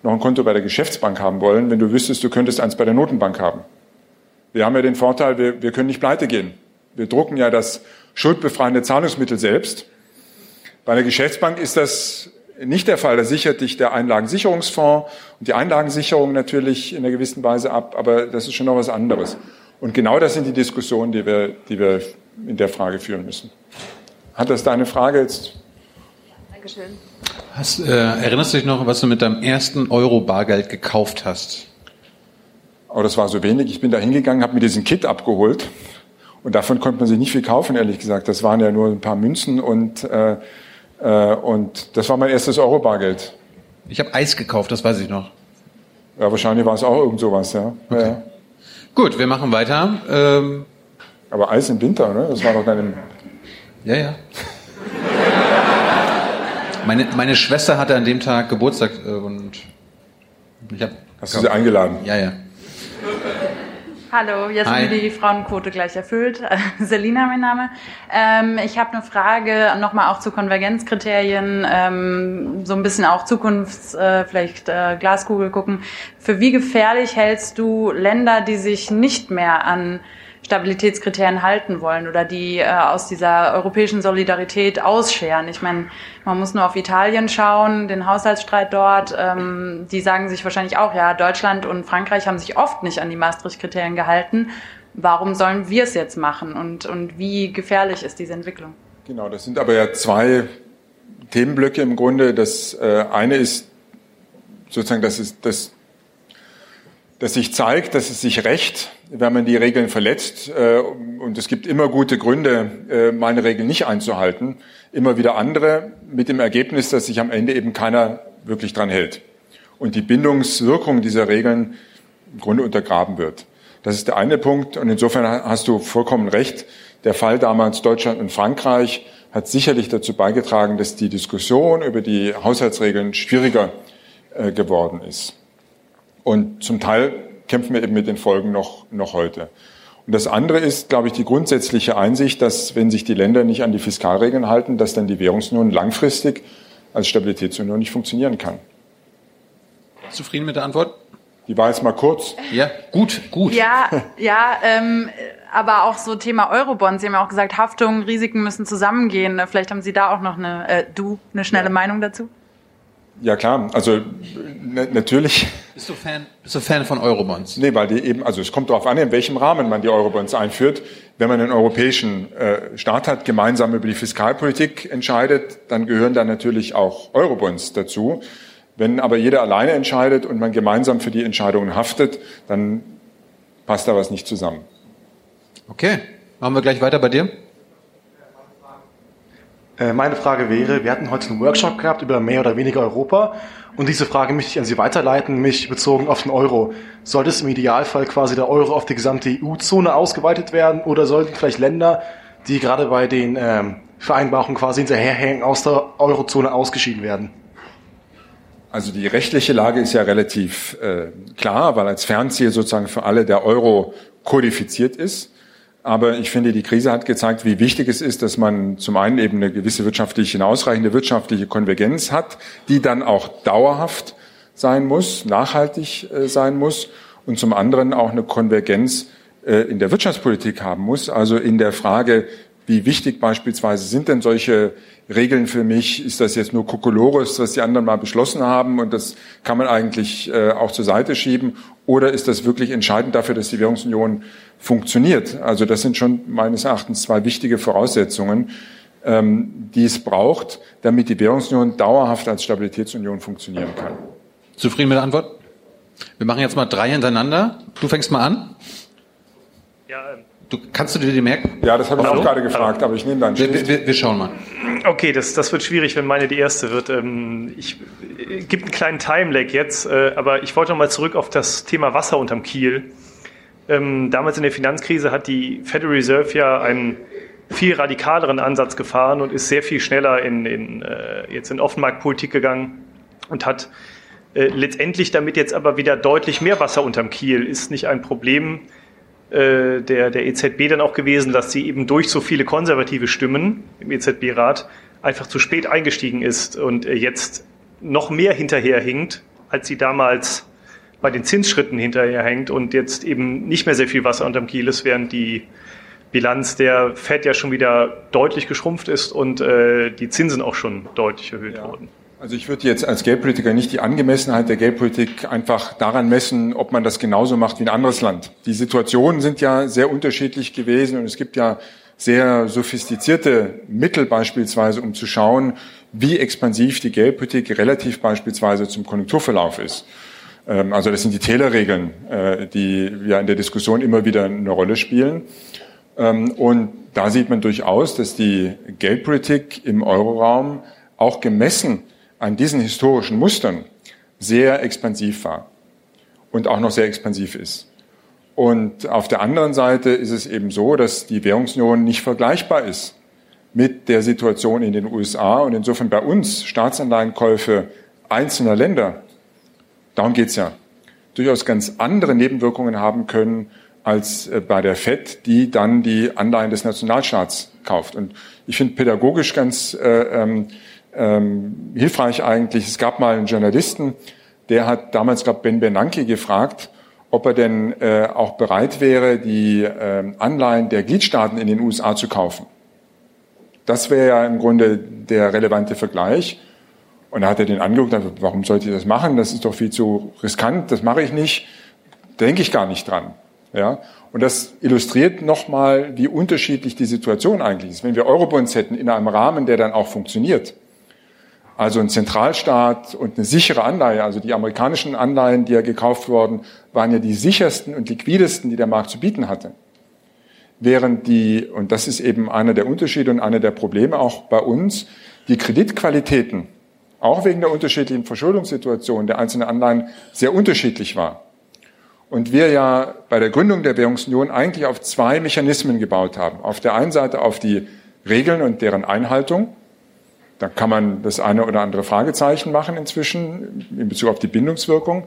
noch ein Konto bei der Geschäftsbank haben wollen, wenn du wüsstest, du könntest eins bei der Notenbank haben? Wir haben ja den Vorteil, wir, wir können nicht pleite gehen. Wir drucken ja das schuldbefreiende Zahlungsmittel selbst. Bei einer Geschäftsbank ist das nicht der Fall. Da sichert dich der Einlagensicherungsfonds und die Einlagensicherung natürlich in einer gewissen Weise ab, aber das ist schon noch was anderes. Und genau das sind die Diskussionen, die wir, die wir in der Frage führen müssen. Hat das deine Frage jetzt? Dankeschön. Hast, äh, erinnerst du dich noch, was du mit deinem ersten Euro Bargeld gekauft hast? Aber das war so wenig. Ich bin da hingegangen, habe mir diesen Kit abgeholt und davon konnte man sich nicht viel kaufen, ehrlich gesagt. Das waren ja nur ein paar Münzen und, äh, äh, und das war mein erstes Euro-Bargeld. Ich habe Eis gekauft, das weiß ich noch. Ja, wahrscheinlich war es auch irgend sowas, ja. Okay. ja. Gut, wir machen weiter. Ähm, Aber Eis im Winter, ne? Das war doch dann im... Ja, ja. Meine, meine Schwester hatte an dem Tag Geburtstag äh, und ich habe. Hast du sie eingeladen? Ja, ja. Hallo, jetzt Hi. haben wir die Frauenquote gleich erfüllt. Selina mein Name. Ähm, ich habe eine Frage nochmal auch zu Konvergenzkriterien, ähm, so ein bisschen auch Zukunfts, äh, vielleicht äh, Glaskugel gucken. Für wie gefährlich hältst du Länder, die sich nicht mehr an Stabilitätskriterien halten wollen oder die äh, aus dieser europäischen Solidarität ausscheren. Ich meine, man muss nur auf Italien schauen, den Haushaltsstreit dort. Ähm, die sagen sich wahrscheinlich auch, ja, Deutschland und Frankreich haben sich oft nicht an die Maastricht-Kriterien gehalten. Warum sollen wir es jetzt machen? Und, und wie gefährlich ist diese Entwicklung? Genau, das sind aber ja zwei Themenblöcke im Grunde. Das äh, eine ist sozusagen, dass es das dass sich zeigt, dass es sich rächt, wenn man die Regeln verletzt. Äh, Und es gibt immer gute Gründe, äh, meine Regeln nicht einzuhalten. Immer wieder andere, mit dem Ergebnis, dass sich am Ende eben keiner wirklich dran hält. Und die Bindungswirkung dieser Regeln im Grunde untergraben wird. Das ist der eine Punkt. Und insofern hast du vollkommen recht. Der Fall damals Deutschland und Frankreich hat sicherlich dazu beigetragen, dass die Diskussion über die Haushaltsregeln schwieriger äh, geworden ist. Und zum Teil kämpfen wir eben mit den Folgen noch, noch heute. Und das andere ist, glaube ich, die grundsätzliche Einsicht, dass wenn sich die Länder nicht an die Fiskalregeln halten, dass dann die Währungsunion langfristig als Stabilitätsunion nicht funktionieren kann. Zufrieden mit der Antwort? Die war jetzt mal kurz. Ja, gut, gut. Ja, ja, ähm, aber auch so Thema Eurobonds. Sie haben ja auch gesagt, Haftung, Risiken müssen zusammengehen. Vielleicht haben Sie da auch noch eine, äh, du, eine schnelle Meinung dazu? Ja klar, also na, natürlich. Bist du Fan, bist du Fan von Eurobonds? Nee, weil die eben, also es kommt darauf an, in welchem Rahmen man die Eurobonds einführt. Wenn man einen europäischen äh, Staat hat, gemeinsam über die Fiskalpolitik entscheidet, dann gehören da natürlich auch Eurobonds dazu. Wenn aber jeder alleine entscheidet und man gemeinsam für die Entscheidungen haftet, dann passt da was nicht zusammen. Okay, machen wir gleich weiter bei dir. Äh, Meine Frage wäre, wir hatten heute einen Workshop gehabt über mehr oder weniger Europa und diese Frage möchte ich an Sie weiterleiten, mich bezogen auf den Euro. Sollte es im Idealfall quasi der Euro auf die gesamte EU-Zone ausgeweitet werden oder sollten vielleicht Länder, die gerade bei den ähm, Vereinbarungen quasi hinterherhängen, aus der Eurozone ausgeschieden werden? Also die rechtliche Lage ist ja relativ äh, klar, weil als Fernziel sozusagen für alle der Euro kodifiziert ist. Aber ich finde, die Krise hat gezeigt, wie wichtig es ist, dass man zum einen eben eine gewisse wirtschaftliche, eine ausreichende wirtschaftliche Konvergenz hat, die dann auch dauerhaft sein muss, nachhaltig äh, sein muss und zum anderen auch eine Konvergenz äh, in der Wirtschaftspolitik haben muss, also in der Frage, wie wichtig beispielsweise sind denn solche Regeln für mich? Ist das jetzt nur Kokolores, was die anderen mal beschlossen haben und das kann man eigentlich äh, auch zur Seite schieben? Oder ist das wirklich entscheidend dafür, dass die Währungsunion funktioniert? Also das sind schon meines Erachtens zwei wichtige Voraussetzungen, ähm, die es braucht, damit die Währungsunion dauerhaft als Stabilitätsunion funktionieren kann. Zufrieden mit der Antwort? Wir machen jetzt mal drei hintereinander. Du fängst mal an. Du, kannst du dir die merken? Ja, das habe ich Hallo? auch gerade gefragt, aber ich nehme dann wir, wir, wir schauen mal. Okay, das, das wird schwierig, wenn meine die erste wird. Ähm, Ich äh, gibt einen kleinen Time-Lag jetzt, äh, aber ich wollte noch mal zurück auf das Thema Wasser unterm Kiel. Ähm, Damals in der Finanzkrise hat die Federal Reserve ja einen viel radikaleren Ansatz gefahren und ist sehr viel schneller in, in, äh, jetzt in Offenmarktpolitik gegangen und hat letztendlich damit jetzt aber wieder deutlich mehr Wasser unterm Kiel. Ist nicht ein Problem äh, der, der EZB dann auch gewesen, dass sie eben durch so viele konservative Stimmen im EZB-Rat einfach zu spät eingestiegen ist und äh, jetzt noch mehr hinterherhinkt, als sie damals bei den Zinsschritten hinterherhängt und jetzt eben nicht mehr sehr viel Wasser unterm Kiel ist, während die Bilanz der FED ja schon wieder deutlich geschrumpft ist und äh, die Zinsen auch schon deutlich erhöht wurden. Also ich würde jetzt als Geldpolitiker nicht die Angemessenheit der Geldpolitik einfach daran messen, ob man das genauso macht wie ein anderes Land. Die Situationen sind ja sehr unterschiedlich gewesen und es gibt ja sehr sophistizierte Mittel beispielsweise, um zu schauen, wie expansiv die Geldpolitik relativ beispielsweise zum Konjunkturverlauf ist. Ähm, Also das sind die Taylor-Regeln, äh, die ja in der Diskussion immer wieder eine Rolle spielen. Ähm, Und da sieht man durchaus, dass die Geldpolitik im Euroraum auch gemessen an diesen historischen Mustern sehr expansiv war und auch noch sehr expansiv ist. Und auf der anderen Seite ist es eben so, dass die Währungsunion nicht vergleichbar ist mit der Situation in den USA und insofern bei uns Staatsanleihenkäufe einzelner Länder, darum geht's ja, durchaus ganz andere Nebenwirkungen haben können als äh, bei der FED, die dann die Anleihen des Nationalstaats kauft. Und ich finde pädagogisch ganz äh, ähm, ähm, hilfreich eigentlich. Es gab mal einen Journalisten, der hat damals, glaube Ben Bernanke gefragt, ob er denn äh, auch bereit wäre, die äh, Anleihen der Gliedstaaten in den USA zu kaufen. Das wäre ja im Grunde der relevante Vergleich. Und da hat er den angeguckt warum sollte ich das machen? Das ist doch viel zu riskant, das mache ich nicht. Denke ich gar nicht dran. Ja? Und das illustriert nochmal, wie unterschiedlich die Situation eigentlich ist. Wenn wir Eurobonds hätten in einem Rahmen, der dann auch funktioniert, also ein Zentralstaat und eine sichere Anleihe, also die amerikanischen Anleihen, die ja gekauft wurden, waren ja die sichersten und liquidesten, die der Markt zu bieten hatte. Während die, und das ist eben einer der Unterschiede und einer der Probleme auch bei uns, die Kreditqualitäten, auch wegen der unterschiedlichen Verschuldungssituation der einzelnen Anleihen, sehr unterschiedlich war. Und wir ja bei der Gründung der Währungsunion eigentlich auf zwei Mechanismen gebaut haben. Auf der einen Seite auf die Regeln und deren Einhaltung, da kann man das eine oder andere Fragezeichen machen inzwischen in Bezug auf die Bindungswirkung.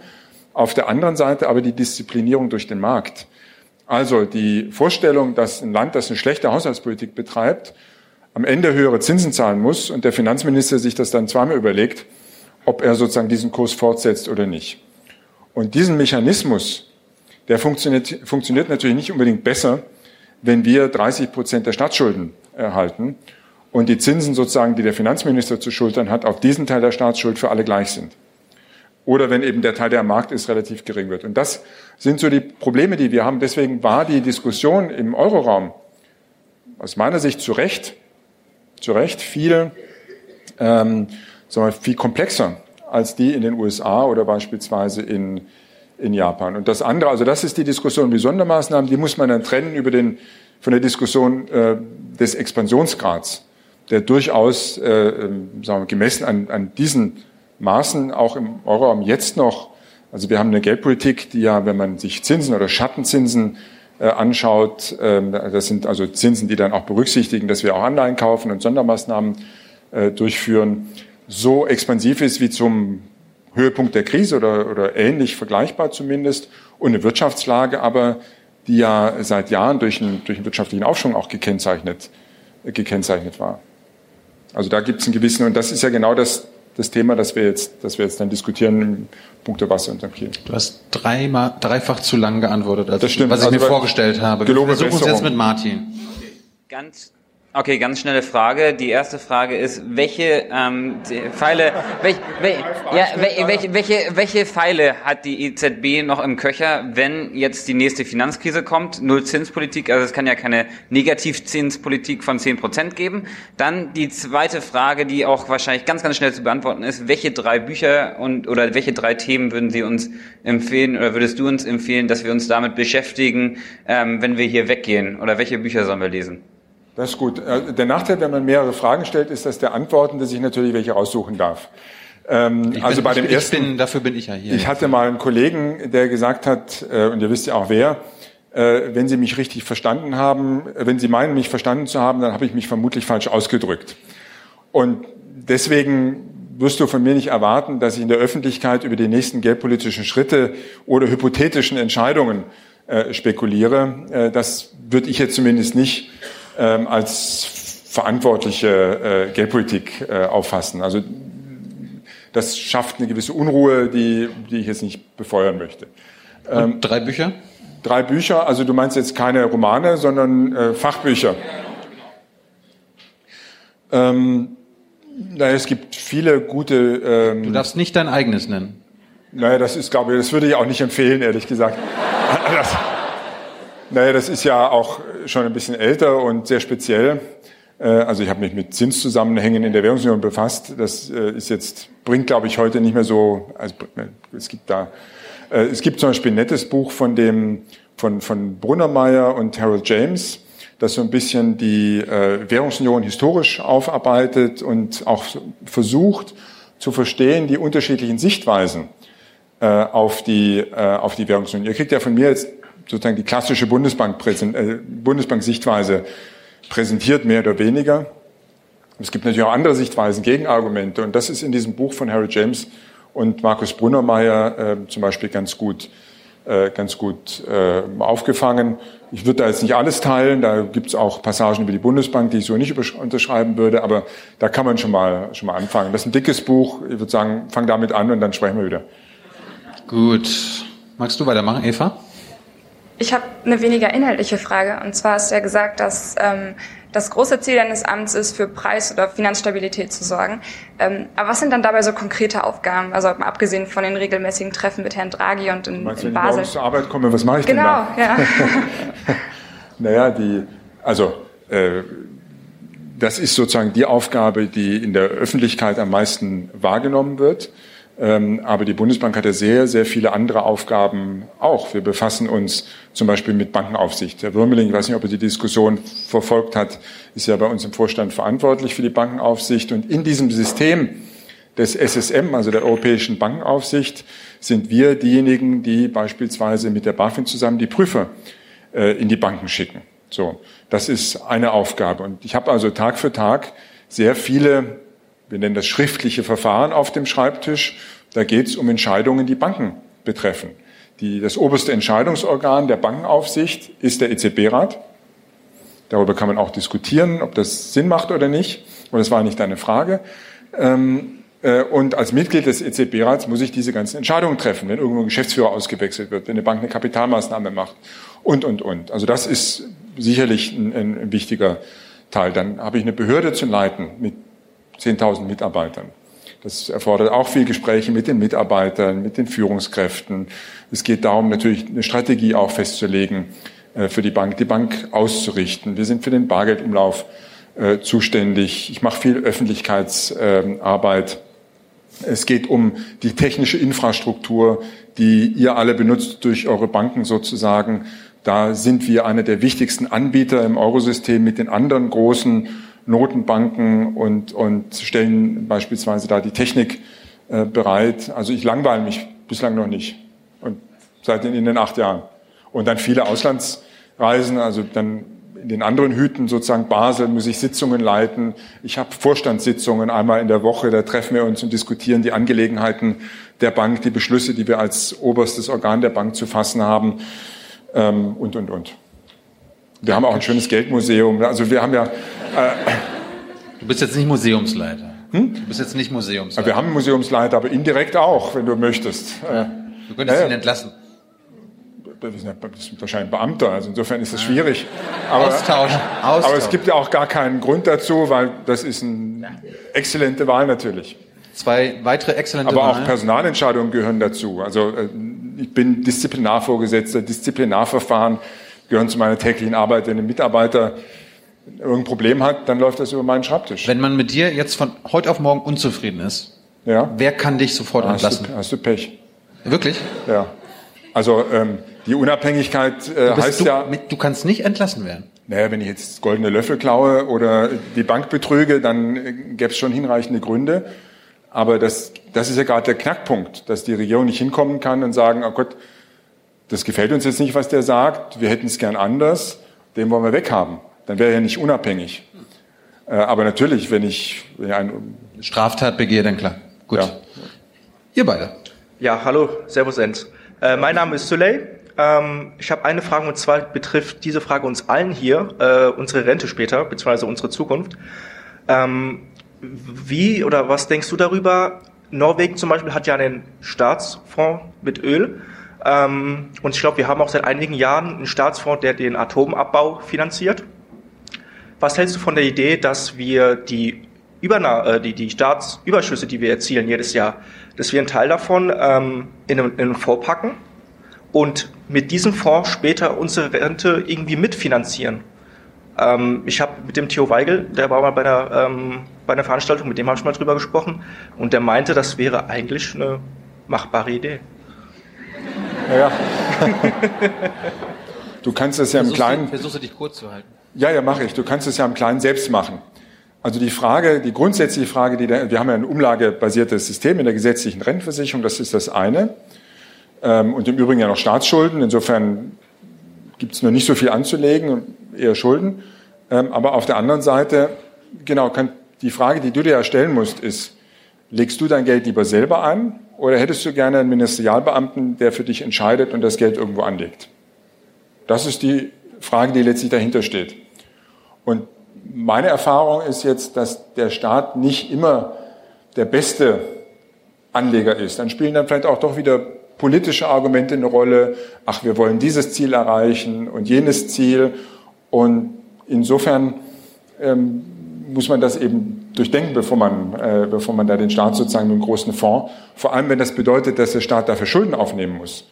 Auf der anderen Seite aber die Disziplinierung durch den Markt. Also die Vorstellung, dass ein Land, das eine schlechte Haushaltspolitik betreibt, am Ende höhere Zinsen zahlen muss und der Finanzminister sich das dann zweimal überlegt, ob er sozusagen diesen Kurs fortsetzt oder nicht. Und diesen Mechanismus, der funktioniert, funktioniert natürlich nicht unbedingt besser, wenn wir 30 Prozent der Staatsschulden erhalten und die Zinsen sozusagen, die der Finanzminister zu schultern hat, auf diesen Teil der Staatsschuld für alle gleich sind. Oder wenn eben der Teil, der am Markt ist, relativ gering wird. Und das sind so die Probleme, die wir haben. Deswegen war die Diskussion im Euroraum aus meiner Sicht zu Recht, zu Recht viel, ähm, sagen wir, viel komplexer als die in den USA oder beispielsweise in, in Japan. Und das andere, also das ist die Diskussion wie Sondermaßnahmen, die muss man dann trennen über den, von der Diskussion äh, des Expansionsgrads der durchaus äh, sagen wir, gemessen an, an diesen Maßen auch im Euroraum jetzt noch, also wir haben eine Geldpolitik, die ja, wenn man sich Zinsen oder Schattenzinsen äh, anschaut, äh, das sind also Zinsen, die dann auch berücksichtigen, dass wir auch Anleihen kaufen und Sondermaßnahmen äh, durchführen, so expansiv ist wie zum Höhepunkt der Krise oder, oder ähnlich vergleichbar zumindest und eine Wirtschaftslage aber, die ja seit Jahren durch einen, durch einen wirtschaftlichen Aufschwung auch gekennzeichnet, gekennzeichnet war. Also da gibt es einen gewissen, und das ist ja genau das, das Thema, das wir jetzt, das wir jetzt dann diskutieren im Punkt der Wasser unterm Kiel. Du hast dreimal, dreifach zu lang geantwortet, als Das stimmt. was ich Also mir vorgestellt habe. Wir versuchen es jetzt mit Martin. Ganz Okay, ganz schnelle Frage. Die erste Frage ist, welche ähm, Pfeile, welch, welch, ja, welche, welche, welche Pfeile hat die EZB noch im Köcher, wenn jetzt die nächste Finanzkrise kommt? Nullzinspolitik, also es kann ja keine Negativzinspolitik von zehn Prozent geben. Dann die zweite Frage, die auch wahrscheinlich ganz, ganz schnell zu beantworten ist, welche drei Bücher und oder welche drei Themen würden Sie uns empfehlen oder würdest du uns empfehlen, dass wir uns damit beschäftigen, ähm, wenn wir hier weggehen? Oder welche Bücher sollen wir lesen? Das ist gut. Äh, der Nachteil, wenn man mehrere Fragen stellt, ist, dass der Antwortende sich natürlich welche raussuchen darf. Ähm, Ich also bin- bei dem ich ersten, bin- dafür bin ich ja hier. Ich hatte mal einen Kollegen, der gesagt hat, äh, und ihr wisst ja auch wer, äh, wenn Sie mich richtig verstanden haben, äh, wenn Sie meinen, mich verstanden zu haben, dann habe ich mich vermutlich falsch ausgedrückt. Und deswegen wirst du von mir nicht erwarten, dass ich in der Öffentlichkeit über die nächsten geldpolitischen Schritte oder hypothetischen Entscheidungen äh, spekuliere. Äh, das würde ich jetzt zumindest nicht ähm, als verantwortliche äh, Geldpolitik äh, auffassen. Also das schafft eine gewisse Unruhe, die, die ich jetzt nicht befeuern möchte. Ähm, drei Bücher? Drei Bücher, also du meinst jetzt keine Romane, sondern äh, Fachbücher. Ähm, naja, es gibt viele gute. Ähm, Du darfst nicht dein eigenes nennen. Naja, das ist, glaube ich, das würde ich auch nicht empfehlen, ehrlich gesagt. Das, naja, das ist ja auch schon ein bisschen älter und sehr speziell. Äh, Also ich habe mich mit Zinszusammenhängen in der Währungsunion befasst. Das äh, ist jetzt, bringt, glaube ich, heute nicht mehr so, also es gibt da, äh, es gibt zum Beispiel ein nettes Buch von dem, von, von Brunnermeier und Harold James, das so ein bisschen die äh, Währungsunion historisch aufarbeitet und auch versucht zu verstehen die unterschiedlichen Sichtweisen äh, auf die äh, auf die Währungsunion. Ihr kriegt ja von mir jetzt sozusagen die klassische Bundesbank äh, Bundesbank Sichtweise präsentiert mehr oder weniger. Es gibt natürlich auch andere Sichtweisen, Gegenargumente und das ist in diesem Buch von Harry James und Markus Brunnermeier äh, zum Beispiel ganz gut äh, ganz gut äh, aufgefangen. Ich würde da jetzt nicht alles teilen, da gibt es auch Passagen über die Bundesbank, die ich so nicht unterschreiben würde, aber da kann man schon mal schon mal anfangen. Das ist ein dickes Buch. Ich würde sagen, fang damit an und dann sprechen wir wieder. Gut. Magst du weitermachen, Eva? Ich habe eine weniger inhaltliche Frage. Und zwar hast du ja gesagt, dass ähm, das große Ziel deines Amts ist, für Preis- oder Finanzstabilität zu sorgen. Ähm, aber was sind dann dabei so konkrete Aufgaben? Also abgesehen von den regelmäßigen Treffen mit Herrn Draghi und in, Meinst in wenn ich Basel. morgens zur Arbeit komme, was mache ich genau, denn da? ja. Naja, die, also äh, das ist sozusagen die Aufgabe, die in der Öffentlichkeit am meisten wahrgenommen wird. Ähm, aber die Bundesbank hat ja sehr, sehr viele andere Aufgaben auch. Wir befassen uns zum Beispiel mit Bankenaufsicht. Herr Würmeling, ich weiß nicht, ob er die Diskussion verfolgt hat, ist ja bei uns im Vorstand verantwortlich für die Bankenaufsicht. Und in diesem System des SSM, also der Europäischen Bankenaufsicht, sind wir diejenigen, die beispielsweise mit der BaFin zusammen die Prüfer äh, in die Banken schicken. So, das ist eine Aufgabe. Und ich habe also Tag für Tag sehr viele, wir nennen das schriftliche Verfahren auf dem Schreibtisch. Da geht es um Entscheidungen, die Banken betreffen. Die, das oberste Entscheidungsorgan der Bankenaufsicht ist der EZB-Rat. Darüber kann man auch diskutieren, ob das Sinn macht oder nicht. Und das war nicht deine Frage. Ähm, äh, und als Mitglied des EZB-Rats muss ich diese ganzen Entscheidungen treffen, wenn irgendwo ein Geschäftsführer ausgewechselt wird, wenn eine Bank eine Kapitalmaßnahme macht und, und, und. Also das ist sicherlich ein, ein, wichtiger Teil. Dann habe ich eine Behörde zu leiten mit 10.000 Mitarbeitern. Das erfordert auch viel Gespräche mit den Mitarbeitern, mit den Führungskräften. Es geht darum, natürlich eine Strategie auch festzulegen äh, für die Bank, die Bank auszurichten. Wir sind für den Bargeldumlauf äh, zuständig. Ich mache viel Öffentlichkeitsarbeit. Es geht um die technische Infrastruktur, die ihr alle benutzt durch eure Banken sozusagen. Da sind wir einer der wichtigsten Anbieter im Eurosystem mit den anderen großen Notenbanken und, und stellen beispielsweise da die Technik äh, bereit. Also ich langweile mich bislang noch nicht. Und seit in, den acht Jahren. Und dann viele Auslandsreisen, also dann in den anderen Hüten, sozusagen Basel, muss ich Sitzungen leiten. Ich habe Vorstandssitzungen einmal in der Woche, da treffen wir uns und diskutieren die Angelegenheiten der Bank, die Beschlüsse, die wir als oberstes Organ der Bank zu fassen haben ähm, und, und, und. Wir haben auch ein schönes Geldmuseum. Also wir haben ja... Du bist jetzt nicht Museumsleiter. Hm? Du bist jetzt nicht Museumsleiter. wir haben einen Museumsleiter, aber indirekt auch, wenn du möchtest. Du könntest naja. ihn entlassen. das ist wahrscheinlich ein Beamter, also insofern ist es schwierig. Aber, Austausch, Austausch. aber es gibt ja auch gar keinen Grund dazu, weil das ist eine exzellente Wahl natürlich. Zwei weitere exzellente Aber auch Wahlen. Personalentscheidungen gehören dazu. Also äh, ich bin Disziplinarvorgesetzter, Disziplinarverfahren gehören zu meiner täglichen Arbeit. Wenn ein Mitarbeiter irgendein Problem hat, dann läuft das über meinen Schreibtisch. Wenn man mit dir jetzt von heute auf morgen unzufrieden ist, ja? wer kann dich sofort hast entlassen? Du, hast du Pech. Wirklich? Ja. Also ähm, die Unabhängigkeit äh, heißt du, ja, mit, du kannst nicht entlassen werden. naja, wenn ich jetzt goldene Löffel klaue oder die Bank betrüge, dann äh, gäbe es schon hinreichende Gründe. Aber das, das ist ja gerade der Knackpunkt, dass die Regierung nicht hinkommen kann und sagen, oh Gott, das gefällt uns jetzt nicht, was der sagt, wir hätten es gern anders, den wollen wir weghaben. Dann wäre er ja nicht unabhängig. Äh, aber natürlich, wenn ich wenn ich ein Straftat begehe, dann klar. Gut. Ja. Ihr beide. Ja, hallo, Servus Enz. Äh, mein Name ist Suley. Ähm, ich habe eine Frage und zwar betrifft diese Frage uns allen hier, äh, unsere Rente später, beziehungsweise unsere Zukunft. Ähm, wie oder was denkst du darüber? Norwegen zum Beispiel hat ja einen Staatsfonds mit Öl. Ähm, und ich glaube, wir haben auch seit einigen Jahren einen Staatsfonds, der den Atomabbau finanziert. Was hältst du von der Idee, dass wir die, Überna äh, die, die Staatsüberschüsse, die wir erzielen jedes Jahr, dass wir einen Teil davon ähm, in, einen, in einen Fonds packen und mit diesem Fonds später unsere Rente irgendwie mitfinanzieren? Ähm, ich habe mit dem Theo Weigel, der war mal bei einer, ähm, bei einer Veranstaltung, mit dem habe ich mal drüber gesprochen, und der meinte, das wäre eigentlich eine machbare Idee. Ja. Du kannst es ja im Versuchst Kleinen. Du, versuchst du dich kurz zu halten. Ja, ja, mache ich. Du kannst es ja im Kleinen selbst machen. Also die Frage, die grundsätzliche Frage, die da, wir haben ja ein umlagebasiertes System in der gesetzlichen Rentenversicherung, das ist das eine. Ähm, und im Übrigen ja noch Staatsschulden. Insofern gibt es nur nicht so viel anzulegen, eher Schulden. Ähm, aber auf der anderen Seite, genau, kann, die Frage, die du dir ja stellen musst, ist, legst du dein Geld lieber selber an oder hättest du gerne einen Ministerialbeamten, der für dich entscheidet und das Geld irgendwo anlegt? Das ist die Frage, die letztlich dahinter steht. Und meine Erfahrung ist jetzt, dass der Staat nicht immer der beste Anleger ist. Dann spielen dann vielleicht auch doch wieder politische Argumente eine Rolle. Ach, wir wollen dieses Ziel erreichen und jenes Ziel. Und insofern ähm, muss man das eben durchdenken, bevor man, äh, bevor man da den Staat sozusagen mit einem großen Fonds, vor allem wenn das bedeutet, dass der Staat dafür Schulden aufnehmen muss.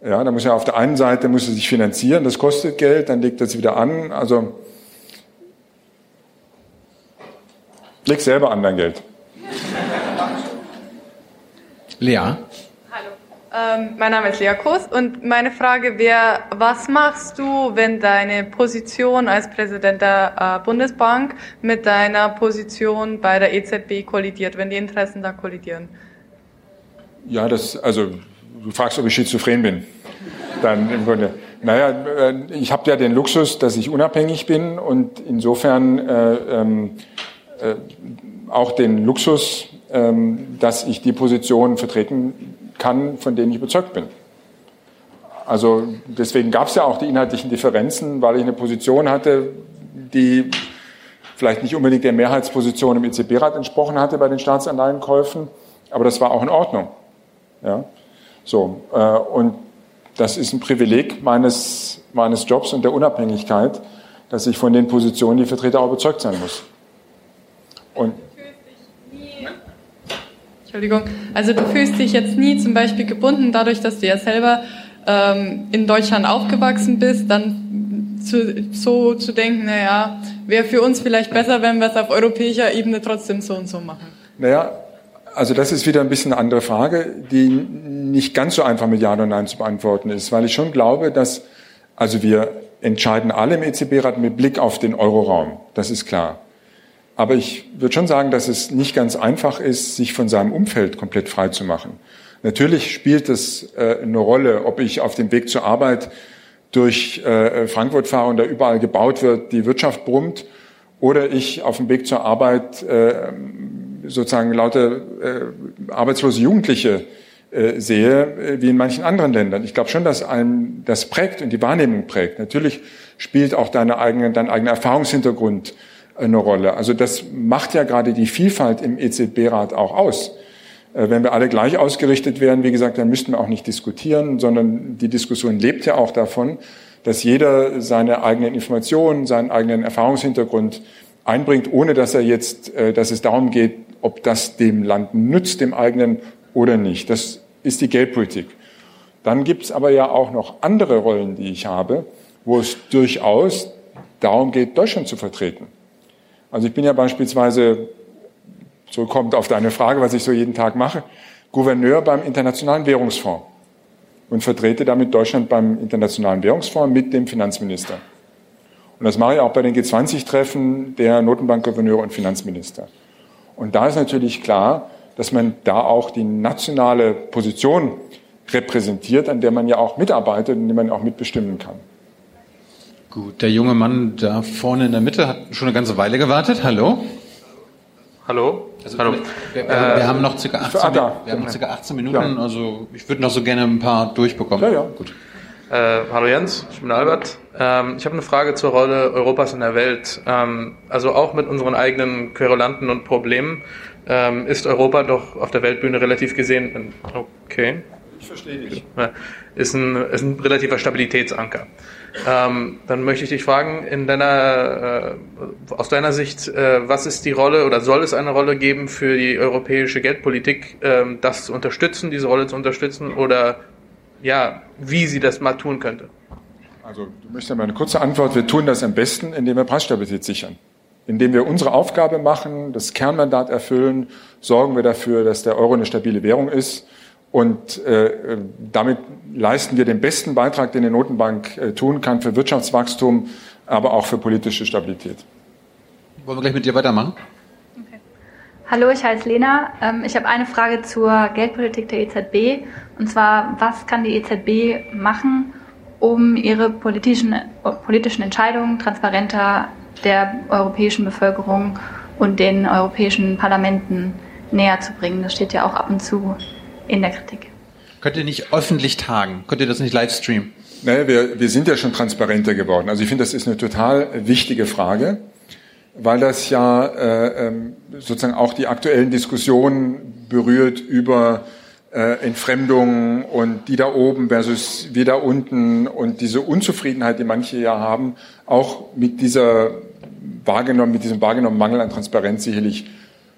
Ja, da muss er auf der einen Seite muss er sich finanzieren, das kostet Geld, dann legt er es wieder an. Also leg selber an dein Geld. Lea. Ähm, mein Name ist Lea Kos und meine Frage wäre, was machst du, wenn deine Position als Präsident der äh, Bundesbank mit deiner Position bei der EZB kollidiert, wenn die Interessen da kollidieren? Ja, das, also du fragst, ob ich schizophren bin. Dann im Grunde. Naja, äh, ich habe ja den Luxus, dass ich unabhängig bin und insofern äh, ähm, äh, auch den Luxus, ähm, dass ich die Position vertreten kann, von denen ich überzeugt bin. Also deswegen gab es ja auch die inhaltlichen Differenzen, weil ich eine Position hatte, die vielleicht nicht unbedingt der Mehrheitsposition im EZB-Rat entsprochen hatte bei den Staatsanleihenkäufen, aber das war auch in Ordnung. Ja, so äh, und das ist ein Privileg meines meines Jobs und der Unabhängigkeit, dass ich von den Positionen, die ich vertrete, auch überzeugt sein muss. Und Entschuldigung. Also du fühlst dich jetzt nie zum Beispiel gebunden, dadurch, dass du ja selber ähm, in Deutschland aufgewachsen bist, dann zu, so zu denken, naja, wäre für uns vielleicht besser, wenn wir es auf europäischer Ebene trotzdem so und so machen. Naja, also das ist wieder ein bisschen eine andere Frage, die nicht ganz so einfach mit Ja oder Nein zu beantworten ist, weil ich schon glaube, dass, also wir entscheiden alle im EZB-Rat mit Blick auf den Euroraum, das ist klar. Aber ich würde schon sagen, dass es nicht ganz einfach ist, sich von seinem Umfeld komplett frei zu machen. Natürlich spielt es äh, eine Rolle, ob ich auf dem Weg zur Arbeit durch äh, Frankfurt fahre und da überall gebaut wird, die Wirtschaft brummt, oder ich auf dem Weg zur Arbeit äh, sozusagen lauter äh, arbeitslose Jugendliche äh, sehe, äh, wie in manchen anderen Ländern. Ich glaube schon, dass einem das prägt und die Wahrnehmung prägt. Natürlich spielt auch deine eigene, dein eigener Erfahrungshintergrund eine Rolle. Also das macht ja gerade die Vielfalt im EZB-Rat auch aus. Äh, wenn wir alle gleich ausgerichtet wären, wie gesagt, dann müssten wir auch nicht diskutieren, sondern die Diskussion lebt ja auch davon, dass jeder seine eigenen Informationen, seinen eigenen Erfahrungshintergrund einbringt, ohne dass er jetzt, äh, dass es darum geht, ob das dem Land nützt, dem eigenen oder nicht. Das ist die Geldpolitik. Dann gibt es aber ja auch noch andere Rollen, die ich habe, wo es durchaus darum geht, Deutschland zu vertreten. Also ich bin ja beispielsweise, so kommt auf deine Frage, was ich so jeden Tag mache, Gouverneur beim Internationalen Währungsfonds und vertrete damit Deutschland beim Internationalen Währungsfonds mit dem Finanzminister. Und das mache ich auch bei den G20-Treffen der Notenbankgouverneure und Finanzminister. Und da ist natürlich klar, dass man da auch die nationale Position repräsentiert, an der man ja auch mitarbeitet und die man auch mitbestimmen kann. Gut, der junge Mann da vorne in der Mitte hat schon eine ganze Weile gewartet. Hallo? Hallo? Also Hallo. Wir, wir, wir, äh, haben noch ca. 18, ah, da. wir haben noch circa 18 Minuten, Ja. also ich würde noch so gerne ein paar durchbekommen. Ja, ja. Gut. Äh, hallo Jens, ich bin Albert. Ähm, ich habe eine Frage zur Rolle Europas in der Welt. Ähm, also auch mit unseren eigenen Querulanten und Problemen ähm, ist Europa doch auf der Weltbühne relativ gesehen. ein- Okay. Ich verstehe dich. Ist ein, ist ein relativer Stabilitätsanker. Ähm, dann möchte ich dich fragen, in deiner, äh, aus deiner Sicht, äh, was ist die Rolle oder soll es eine Rolle geben für die europäische Geldpolitik, ähm, das zu unterstützen, diese Rolle zu unterstützen oder ja, wie sie das mal tun könnte? Also du möchtest mal eine kurze Antwort. Wir tun das am besten, indem wir Preisstabilität sichern. Indem wir unsere Aufgabe machen, das Kernmandat erfüllen, sorgen wir dafür, dass der Euro eine stabile Währung ist. Und äh, damit leisten wir den besten Beitrag, den die Notenbank äh, tun kann für Wirtschaftswachstum, aber auch für politische Stabilität. Wollen wir gleich mit dir weitermachen? Hallo, ich heiße Lena. Ähm, Ich habe eine Frage zur Geldpolitik der EZB. Und zwar, was kann die EZB machen, um ihre politischen, äh, politischen Entscheidungen transparenter der europäischen Bevölkerung und den europäischen Parlamenten näher zu bringen? Das steht ja auch ab und zu in der Kritik. Könnt ihr nicht öffentlich tagen? Könnt ihr das nicht live streamen? Naja, wir, wir sind ja schon transparenter geworden. Also ich finde, das ist eine total wichtige Frage, weil das ja äh, ähm, sozusagen auch die aktuellen Diskussionen berührt über äh, Entfremdung und die da oben versus wir da unten und diese Unzufriedenheit, die manche ja haben, auch mit dieser wahrgenommen, mit diesem wahrgenommenen Mangel an Transparenz sicherlich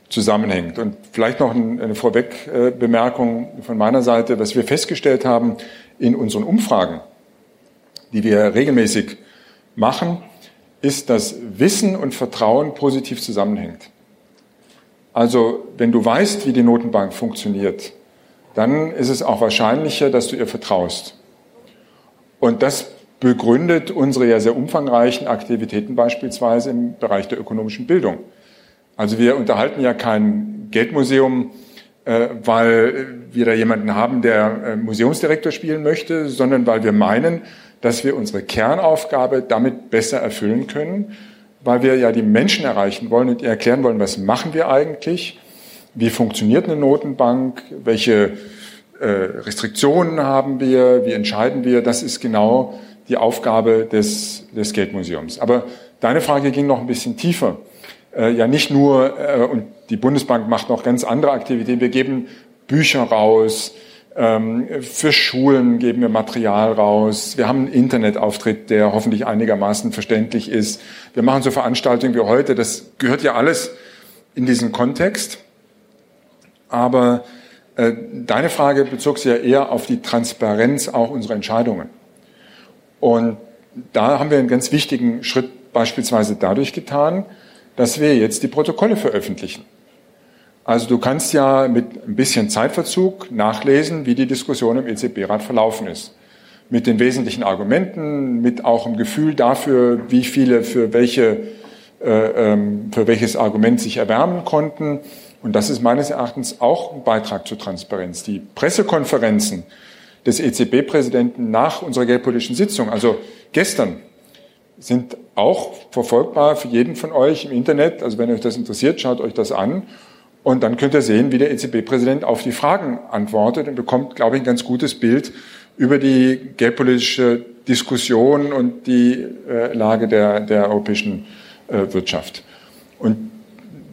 zusammenhängt. Und vielleicht noch ein- eine Vorwegbemerkung von meiner Seite, was wir festgestellt haben in unseren Umfragen, die wir regelmäßig machen, ist, dass Wissen und Vertrauen positiv zusammenhängt. Also wenn du weißt, wie die Notenbank funktioniert, dann ist es auch wahrscheinlicher, dass du ihr vertraust. Und das begründet unsere ja sehr umfangreichen Aktivitäten beispielsweise im Bereich der ökonomischen Bildung. Also wir unterhalten ja kein Geldmuseum, äh, weil wir da jemanden haben, der äh, Museumsdirektor spielen möchte, sondern weil wir meinen, dass wir unsere Kernaufgabe damit besser erfüllen können, weil wir ja die Menschen erreichen wollen und ihr erklären wollen, was machen wir eigentlich, wie funktioniert eine Notenbank, welche äh, Restriktionen haben wir, wie entscheiden wir. Das ist genau die Aufgabe des, des Geldmuseums. Aber deine Frage ging noch ein bisschen tiefer. Äh, ja, nicht nur, äh, und die Bundesbank macht noch ganz andere Aktivitäten. Wir geben Bücher raus, ähm, für Schulen geben wir Material raus. Wir haben einen Internetauftritt, der hoffentlich einigermaßen verständlich ist. Wir machen so Veranstaltungen wie heute. Das gehört ja alles in diesen Kontext. Aber äh, deine Frage bezog sich ja eher auf die Transparenz auch unserer Entscheidungen. Und da haben wir einen ganz wichtigen Schritt beispielsweise dadurch getan, dass wir jetzt die Protokolle veröffentlichen. Also du kannst ja mit ein bisschen Zeitverzug nachlesen, wie die Diskussion im EZB-Rat verlaufen ist. Mit den wesentlichen Argumenten, mit auch einem Gefühl dafür, wie viele für welche äh, ähm, für welches Argument sich erwärmen konnten. Und das ist meines Erachtens auch ein Beitrag zur Transparenz. Die Pressekonferenzen des EZB-Präsidenten nach unserer geldpolitischen Sitzung, also gestern, sind auch verfolgbar für jeden von euch im Internet. Also wenn euch das interessiert, schaut euch das an. Und dann könnt ihr sehen, wie der EZB-Präsident auf die Fragen antwortet und bekommt, glaube ich, ein ganz gutes Bild über die geldpolitische Diskussion und die äh, Lage der, der europäischen äh, Wirtschaft. Und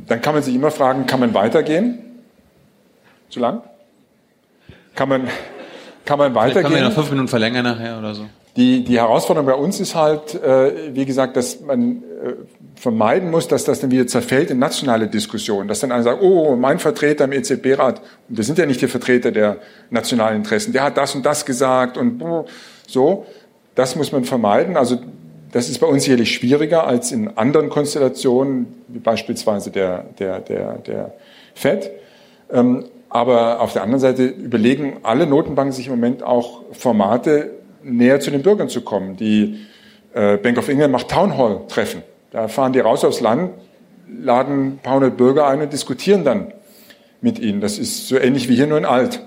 dann kann man sich immer fragen, kann man weitergehen? Zu lang? Kann man, kann man Vielleicht weitergehen? können wir noch fünf Minuten verlängern nachher oder so. Die, die Herausforderung bei uns ist halt, äh, wie gesagt, dass man äh, vermeiden muss, dass das dann wieder zerfällt in nationale Diskussionen. Dass dann einer sagt, oh, mein Vertreter im EZB-Rat, wir sind ja nicht die Vertreter der nationalen Interessen, der hat das und das gesagt und so. Das muss man vermeiden. Also das ist bei uns sicherlich schwieriger als in anderen Konstellationen, wie beispielsweise der, der, der, der FED. Ähm, aber auf der anderen Seite überlegen alle Notenbanken sich im Moment auch Formate, näher zu den Bürgern zu kommen. Die äh, Bank of England macht Town Hall Treffen. Da fahren die raus aufs Land, laden ein paar hundert Bürger ein und diskutieren dann mit ihnen. Das ist so ähnlich wie hier nur in alt.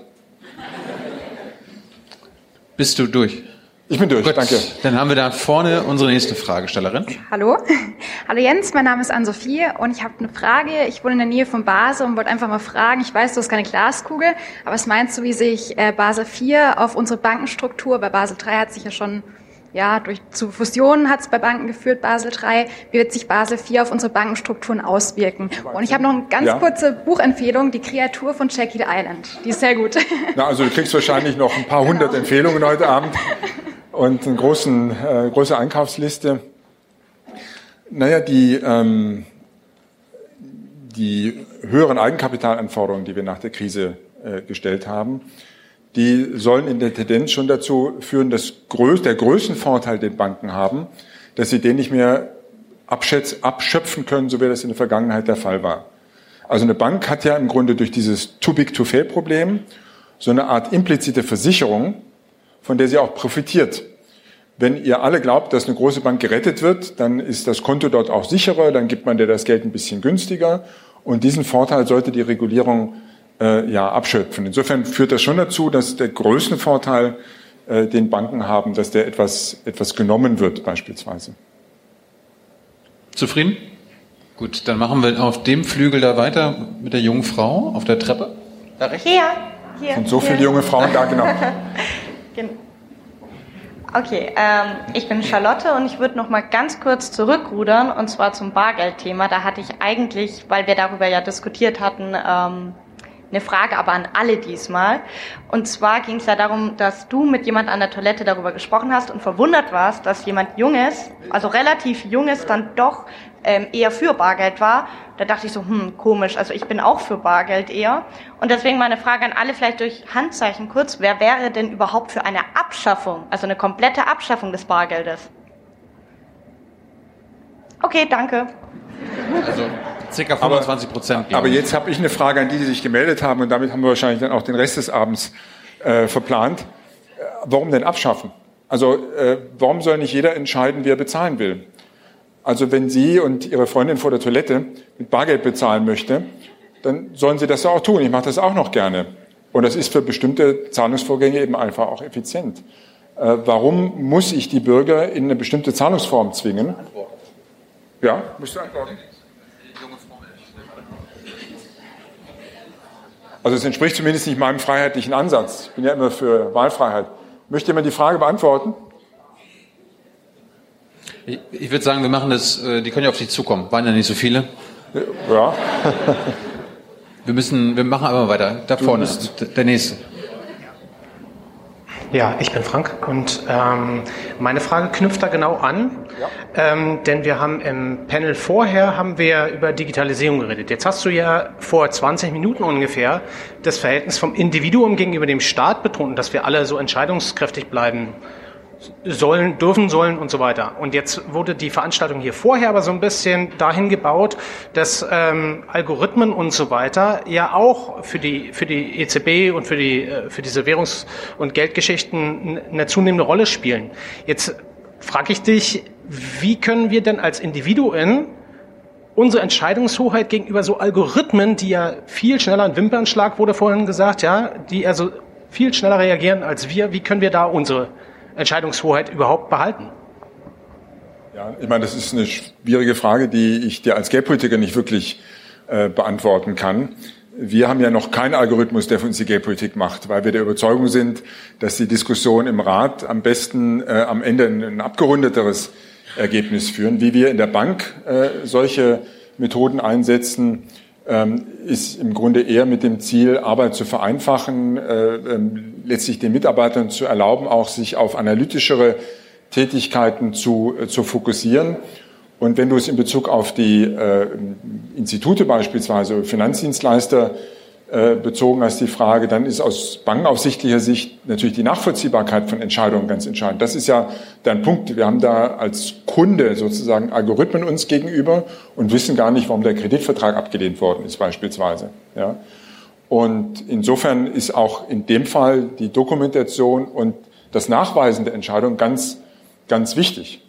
Bist du durch? Ich bin durch, Gut, danke. Dann haben wir da vorne unsere nächste Fragestellerin. Hallo. Hallo Jens, mein Name ist Ann-Sophie und ich habe eine Frage. Ich wohne in der Nähe von Basel und wollte einfach mal fragen, ich weiß, du hast keine Glaskugel, aber was meinst du, wie sich äh, Basel IV auf unsere Bankenstruktur, bei Basel III hat sich ja schon, ja, durch zu Fusionen hat es bei Banken geführt, Basel III, wie wird sich Basel IV auf unsere Bankenstrukturen auswirken? Und ich habe noch eine ganz Ja. kurze Buchempfehlung, Die Kreatur von Jekyll Island. Die ist sehr gut. Na, also du kriegst wahrscheinlich noch ein paar hundert Empfehlungen heute Abend und eine großen, äh, große Einkaufsliste. Naja, die, ähm, die höheren Eigenkapitalanforderungen, die wir nach der Krise äh, gestellt haben, die sollen in der Tendenz schon dazu führen, dass größ der Größenvorteil den Banken haben, dass sie den nicht mehr abschöpfen können, so wie das in der Vergangenheit der Fall war. Also eine Bank hat ja im Grunde durch dieses Too Big to Fail Problem so eine Art implizite Versicherung, von der sie auch profitiert. Wenn ihr alle glaubt, dass eine große Bank gerettet wird, dann ist das Konto dort auch sicherer, dann gibt man dir das Geld ein bisschen günstiger und diesen Vorteil sollte die Regulierung äh, ja abschöpfen. Insofern führt das schon dazu, dass der größte Vorteil, äh, den Banken haben, dass der etwas, etwas genommen wird beispielsweise. Zufrieden? Gut, dann machen wir auf dem Flügel da weiter mit der jungen Frau auf der Treppe. Da rechts? Hier, hier. Und so hier. viele junge Frauen da, genau. Gen- Okay, ähm, ich bin Charlotte und ich würde noch mal ganz kurz zurückrudern und zwar zum Bargeldthema. Da hatte ich eigentlich, weil wir darüber ja diskutiert hatten, ähm, eine Frage aber an alle diesmal. Und zwar ging es ja darum, dass du mit jemand an der Toilette darüber gesprochen hast und verwundert warst, dass jemand Junges, also relativ Junges, dann doch ähm, eher für Bargeld war. Da dachte ich so, hm, komisch, also ich bin auch für Bargeld eher. Und deswegen meine Frage an alle, vielleicht durch Handzeichen kurz, wer wäre denn überhaupt für eine Abschaffung, also eine komplette Abschaffung des Bargeldes? Okay, danke. Also circa 25 Prozent. Aber jetzt habe ich eine Frage an die, die sich gemeldet haben und damit haben wir wahrscheinlich dann auch den Rest des Abends äh, verplant. Äh, Warum denn abschaffen? Also äh, warum soll nicht jeder entscheiden, wie er bezahlen will? Also wenn Sie und Ihre Freundin vor der Toilette mit Bargeld bezahlen möchte, dann sollen Sie das auch tun. Ich mache das auch noch gerne. Und das ist für bestimmte Zahlungsvorgänge eben einfach auch effizient. Äh, warum muss ich die Bürger in eine bestimmte Zahlungsform zwingen? Ja, musst du antworten. Also es entspricht zumindest nicht meinem freiheitlichen Ansatz. Ich bin ja immer für Wahlfreiheit. Möchte jemand die Frage beantworten? Ich, ich würde sagen, wir machen das, äh, die können ja auf dich zukommen. Waren ja nicht so viele. Ja. Wir müssen, wir machen aber weiter. Da vorne, d- der nächste. Ja, ich bin Frank und ähm, meine Frage knüpft da genau an, ähm, denn wir haben im Panel vorher haben wir über Digitalisierung geredet. Jetzt hast du ja vor 20 Minuten ungefähr das Verhältnis vom Individuum gegenüber dem Staat betont, dass wir alle so entscheidungskräftig bleiben sollen, dürfen sollen und so weiter. Und jetzt wurde die Veranstaltung hier vorher aber so ein bisschen dahin gebaut, dass ähm, Algorithmen und so weiter ja auch für die für die EZB und für die äh, für diese Währungs- und Geldgeschichten eine zunehmende Rolle spielen. Jetzt frage ich dich, wie können wir denn als Individuen unsere Entscheidungshoheit gegenüber so Algorithmen, die ja viel schneller, ein Wimpernschlag wurde vorhin gesagt, ja, die also viel schneller reagieren als wir, wie können wir da unsere Entscheidungshoheit überhaupt behalten? Ja, ich meine, das ist eine schwierige Frage, die ich dir als Geldpolitiker nicht wirklich äh, beantworten kann. Wir haben ja noch keinen Algorithmus, der für uns die Geldpolitik macht, weil wir der Überzeugung sind, dass die Diskussion im Rat am besten äh, am Ende ein, ein abgerundeteres Ergebnis führen. Wie wir in der Bank äh, solche Methoden einsetzen, ähm, ist im Grunde eher mit dem Ziel, Arbeit zu vereinfachen, äh, ähm, letztlich den Mitarbeitern zu erlauben, auch sich auf analytischere Tätigkeiten zu, äh, zu fokussieren. Und wenn du es in Bezug auf die äh, Institute beispielsweise, Finanzdienstleister äh, bezogen hast, die Frage, dann ist aus bankenaufsichtlicher Sicht natürlich die Nachvollziehbarkeit von Entscheidungen ganz entscheidend. Das ist ja dein Punkt. Wir haben da als Kunde sozusagen Algorithmen uns gegenüber und wissen gar nicht, warum der Kreditvertrag abgelehnt worden ist beispielsweise. Ja. Und insofern ist auch in dem Fall die Dokumentation und das Nachweisen der Entscheidung ganz, ganz wichtig.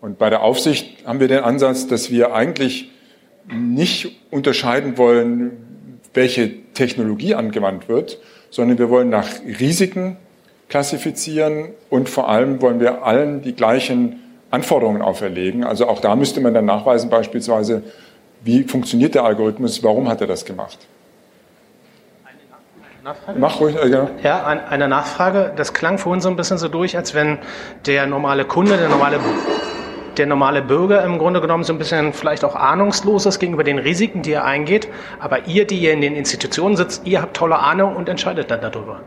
Und bei der Aufsicht haben wir den Ansatz, dass wir eigentlich nicht unterscheiden wollen, welche Technologie angewandt wird, sondern wir wollen nach Risiken klassifizieren und vor allem wollen wir allen die gleichen Anforderungen auferlegen. Also auch da müsste man dann nachweisen beispielsweise, wie funktioniert der Algorithmus, warum hat er das gemacht. Nachfrage? Mach ruhig, äh, ja. Ja, eine Nachfrage. Das klang vorhin so ein bisschen so durch, als wenn der normale Kunde, der normale der normale Bürger im Grunde genommen so ein bisschen vielleicht auch ahnungslos ist gegenüber den Risiken, die er eingeht. Aber ihr, die ihr in den Institutionen sitzt, ihr habt tolle Ahnung und entscheidet dann darüber.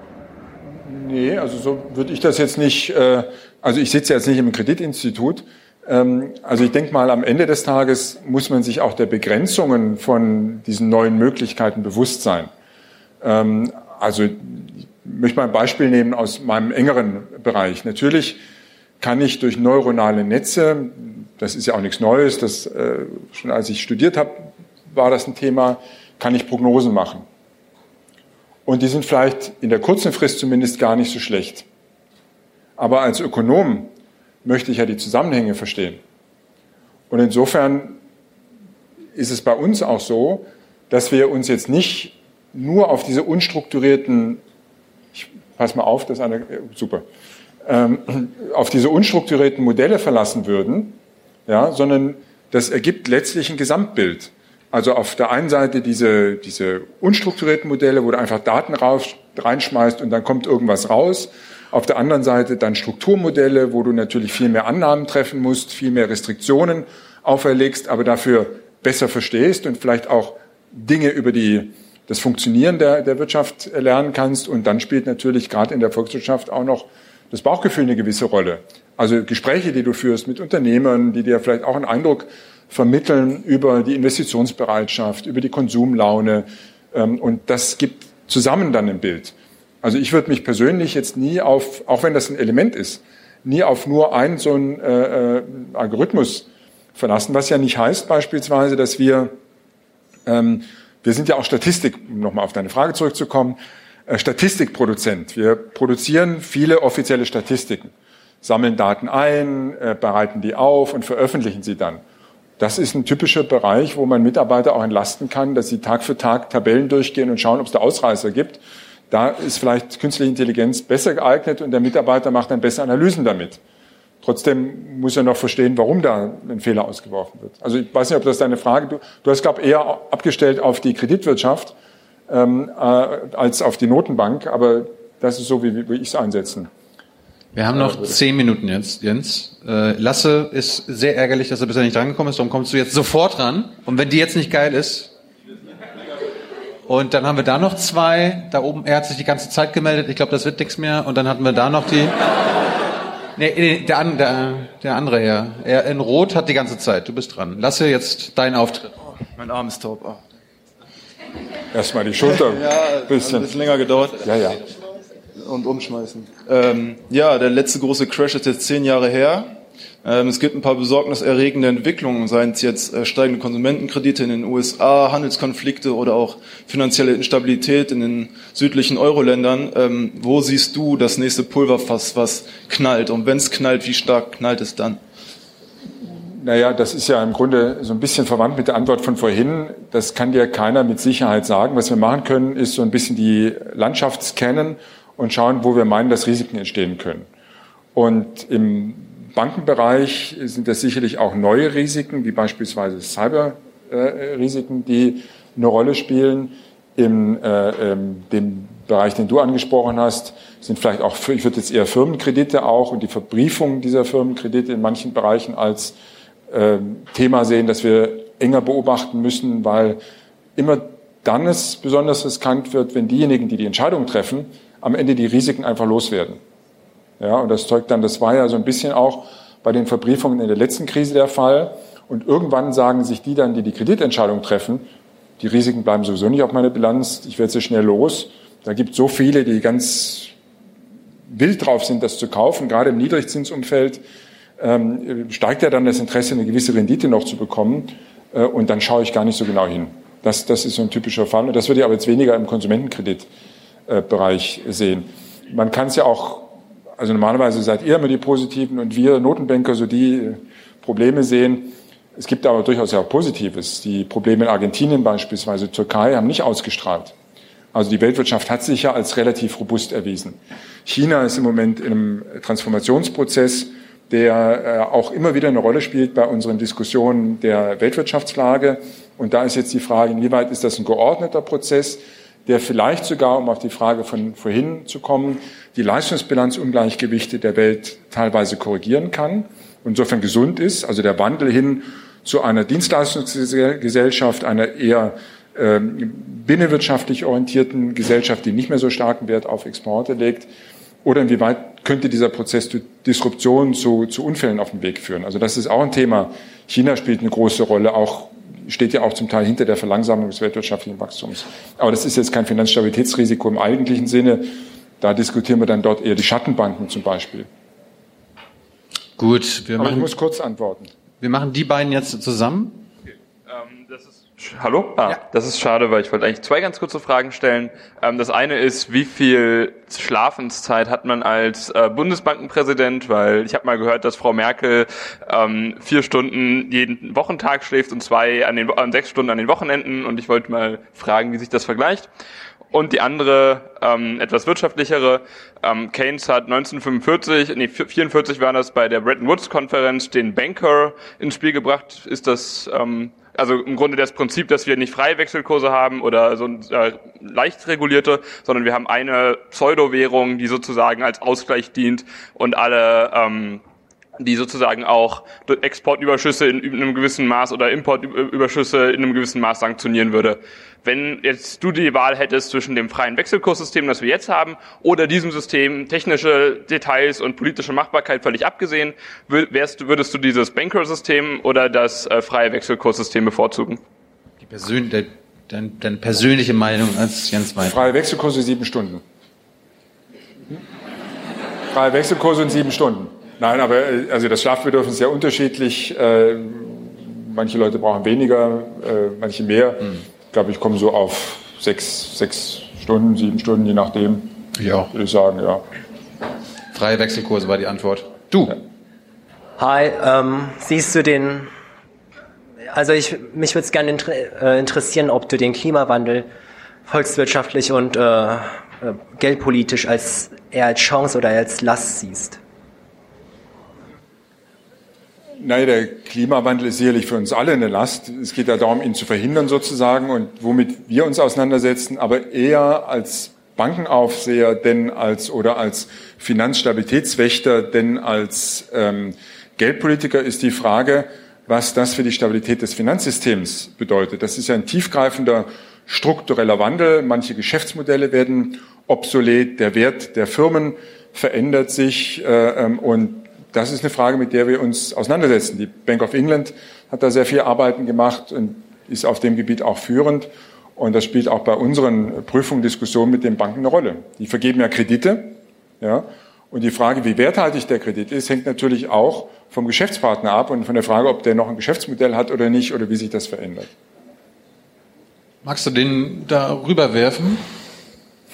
Nee, also so würde ich das jetzt nicht, äh, also ich sitze jetzt nicht im Kreditinstitut. Ähm, also ich denke mal, am Ende des Tages muss man sich auch der Begrenzungen von diesen neuen Möglichkeiten bewusst sein. Ähm, also ich möchte mal ein Beispiel nehmen aus meinem engeren Bereich. Natürlich kann ich durch neuronale Netze, das ist ja auch nichts Neues, das, äh, schon als ich studiert habe, war das ein Thema, kann ich Prognosen machen. Und die sind vielleicht in der kurzen Frist zumindest gar nicht so schlecht. Aber als Ökonom möchte ich ja die Zusammenhänge verstehen. Und insofern ist es bei uns auch so, dass wir uns jetzt nicht nur auf diese unstrukturierten, ich pass mal auf, das ist eine, super, ähm, auf diese unstrukturierten Modelle verlassen würden, ja, sondern das ergibt letztlich ein Gesamtbild. Also auf der einen Seite diese, diese unstrukturierten Modelle, wo du einfach Daten raus, reinschmeißt und dann kommt irgendwas raus. Auf der anderen Seite dann Strukturmodelle, wo du natürlich viel mehr Annahmen treffen musst, viel mehr Restriktionen auferlegst, aber dafür besser verstehst und vielleicht auch Dinge über die, das Funktionieren der, der Wirtschaft lernen kannst. Und dann spielt natürlich gerade in der Volkswirtschaft auch noch das Bauchgefühl eine gewisse Rolle. Also Gespräche, die du führst mit Unternehmern, die dir vielleicht auch einen Eindruck vermitteln über die Investitionsbereitschaft, über die Konsumlaune. Ähm, und das gibt zusammen dann ein Bild. Also ich würde mich persönlich jetzt nie auf, auch wenn das ein Element ist, nie auf nur einen so einen äh, äh Algorithmus verlassen, was ja nicht heißt beispielsweise, dass wir, ähm, wir sind ja auch Statistik, um nochmal auf deine Frage zurückzukommen, äh, Statistikproduzent. Wir produzieren viele offizielle Statistiken, sammeln Daten ein, äh, bereiten die auf und veröffentlichen sie dann. Das ist ein typischer Bereich, wo man Mitarbeiter auch entlasten kann, dass sie Tag für Tag Tabellen durchgehen und schauen, ob es da Ausreißer gibt. Da ist vielleicht künstliche Intelligenz besser geeignet und der Mitarbeiter macht dann bessere Analysen damit. Trotzdem muss er noch verstehen, warum da ein Fehler ausgeworfen wird. Also ich weiß nicht, ob das deine Frage, du, du hast, glaube eher abgestellt auf die Kreditwirtschaft ähm, äh, als auf die Notenbank, aber das ist so, wie, wie ich es einsetzen. Wir haben noch zehn Minuten jetzt, Jens. Äh, Lasse ist sehr ärgerlich, dass er bisher nicht drangekommen ist, darum kommst du jetzt sofort ran. Und wenn die jetzt nicht geil ist, und dann haben wir da noch zwei, da oben, er hat sich die ganze Zeit gemeldet, ich glaube, das wird nichts mehr. Und dann hatten wir da noch die, nee, der, der, der andere Herr, er in Rot hat die ganze Zeit, du bist dran. Lasse jetzt deinen Auftritt. Oh, mein Arm ist taub. Oh. Erstmal die Schulter. ja, bisschen. ein bisschen länger gedauert. Ja, ja. Und umschmeißen. Ähm, ja, der letzte große Crash ist jetzt zehn Jahre her. Ähm, es gibt ein paar besorgniserregende Entwicklungen, seien es jetzt äh, steigende Konsumentenkredite in den USA, Handelskonflikte oder auch finanzielle Instabilität in den südlichen Euro-Ländern. Ähm, wo siehst du das nächste Pulverfass, was knallt? Und wenn es knallt, wie stark knallt es dann? Naja, das ist ja im Grunde so ein bisschen verwandt mit der Antwort von vorhin. Das kann dir keiner mit Sicherheit sagen. Was wir machen können, ist so ein bisschen die Landschaft scannen und schauen, wo wir meinen, dass Risiken entstehen können. Und im Bankenbereich sind das sicherlich auch neue Risiken, wie beispielsweise Cyber-Risiken, die eine Rolle spielen. Im äh, ähm, dem Bereich, den du angesprochen hast, sind vielleicht auch, ich würde jetzt eher Firmenkredite auch und die Verbriefung dieser Firmenkredite in manchen Bereichen als ähm, Thema sehen, das wir enger beobachten müssen, weil immer dann es besonders riskant wird, wenn diejenigen, die die Entscheidung treffen, am Ende die Risiken einfach loswerden. Ja, und das zeugt dann, das war ja so ein bisschen auch bei den Verbriefungen in der letzten Krise der Fall. Und irgendwann sagen sich die dann, die die Kreditentscheidung treffen, die Risiken bleiben sowieso nicht auf meiner Bilanz, ich werde sie schnell los. Da gibt es so viele, die ganz wild drauf sind, das zu kaufen. Gerade im Niedrigzinsumfeld ähm, steigt ja dann das Interesse, eine gewisse Rendite noch zu bekommen. Äh, und dann schaue ich gar nicht so genau hin. Das, das ist so ein typischer Fall. Und das würde ich aber jetzt weniger im Konsumentenkreditbereich sehen. Man kann es ja auch, also normalerweise seid ihr immer die Positiven und wir Notenbanker so die Probleme sehen. Es gibt aber durchaus ja auch Positives. Die Probleme in Argentinien beispielsweise, Türkei, haben nicht ausgestrahlt. Also die Weltwirtschaft hat sich ja als relativ robust erwiesen. China ist im Moment in einem Transformationsprozess, der äh, auch immer wieder eine Rolle spielt bei unseren Diskussionen der Weltwirtschaftslage. Und da ist jetzt die Frage, inwieweit ist das ein geordneter Prozess, der vielleicht sogar, um auf die Frage von vorhin zu kommen, die Leistungsbilanzungleichgewichte der Welt teilweise korrigieren kann, insofern gesund ist, also der Wandel hin zu einer Dienstleistungsgesellschaft, einer eher ähm, binnenwirtschaftlich orientierten Gesellschaft, die nicht mehr so starken Wert auf Exporte legt, oder inwieweit könnte dieser Prozess Disruption zu, zu Unfällen auf den Weg führen? Also das ist auch ein Thema. China spielt eine große Rolle, auch steht ja auch zum Teil hinter der Verlangsamung des weltwirtschaftlichen Wachstums. Aber das ist jetzt kein Finanzstabilitätsrisiko im eigentlichen Sinne. Da diskutieren wir dann dort eher die Schattenbanken zum Beispiel. Gut, wir Aber machen, ich muss kurz antworten. wir machen die beiden jetzt zusammen. Hallo? Ah, das ist schade, weil ich wollte eigentlich zwei ganz kurze Fragen stellen. Ähm, das eine ist, wie viel Schlafenszeit hat man als äh, Bundesbankenpräsident? Weil ich habe mal gehört, dass Frau Merkel ähm, vier Stunden jeden Wochentag schläft und zwei an den an sechs Stunden an den Wochenenden. Und ich wollte mal fragen, wie sich das vergleicht. Und die andere, ähm, etwas wirtschaftlichere, ähm, Keynes hat 1945, nee, 44 war das bei der Bretton Woods Konferenz, den Banker ins Spiel gebracht. Ist das ähm, also im Grunde das Prinzip, dass wir nicht freie Wechselkurse haben oder so äh, leicht regulierte, sondern wir haben eine Pseudo-Währung, die sozusagen als Ausgleich dient und alle ähm, die sozusagen auch Exportüberschüsse in einem gewissen Maß oder Importüberschüsse in einem gewissen Maß sanktionieren würde. Wenn jetzt du die Wahl hättest zwischen dem freien Wechselkurssystem, das wir jetzt haben, oder diesem System, technische Details und politische Machbarkeit völlig abgesehen, wärst, würdest du dieses Banker-System oder das äh, freie Wechselkurssystem bevorzugen? Die Persön de, deine, deine persönliche Meinung als Jens Weid. Freie Wechselkurse sieben Stunden. Freie Wechselkurse in sieben Stunden. Nein, aber äh, also das Schlafbedürfnis ist ja unterschiedlich. Äh, manche Leute brauchen weniger, äh, manche mehr. Hm. Ich glaube, ich komme so auf sechs, sechs Stunden, sieben Stunden, je nachdem. Auch. Würde ich sagen, ja. Freie Wechselkurse war die Antwort. Du. Hi, ähm, siehst du den, also ich, mich würde es gerne inter, äh, interessieren, ob du den Klimawandel volkswirtschaftlich und äh, äh, geldpolitisch als eher als Chance oder als Last siehst. Nein, der Klimawandel ist sicherlich für uns alle eine Last. Es geht ja darum, ihn zu verhindern sozusagen und womit wir uns auseinandersetzen, aber eher als Bankenaufseher denn als oder als Finanzstabilitätswächter denn als ähm, Geldpolitiker ist die Frage, was das für die Stabilität des Finanzsystems bedeutet. Das ist ja ein tiefgreifender struktureller Wandel. Manche Geschäftsmodelle werden obsolet, der Wert der Firmen verändert sich äh, ähm, und das ist eine Frage, mit der wir uns auseinandersetzen. Die Bank of England hat da sehr viel Arbeiten gemacht und ist auf dem Gebiet auch führend. Und das spielt auch bei unseren Prüfungen, Diskussionen mit den Banken eine Rolle. Die vergeben ja Kredite. Ja, und die Frage, wie werthaltig der Kredit ist, hängt natürlich auch vom Geschäftspartner ab und von der Frage, ob der noch ein Geschäftsmodell hat oder nicht oder wie sich das verändert. Magst du den da rüberwerfen?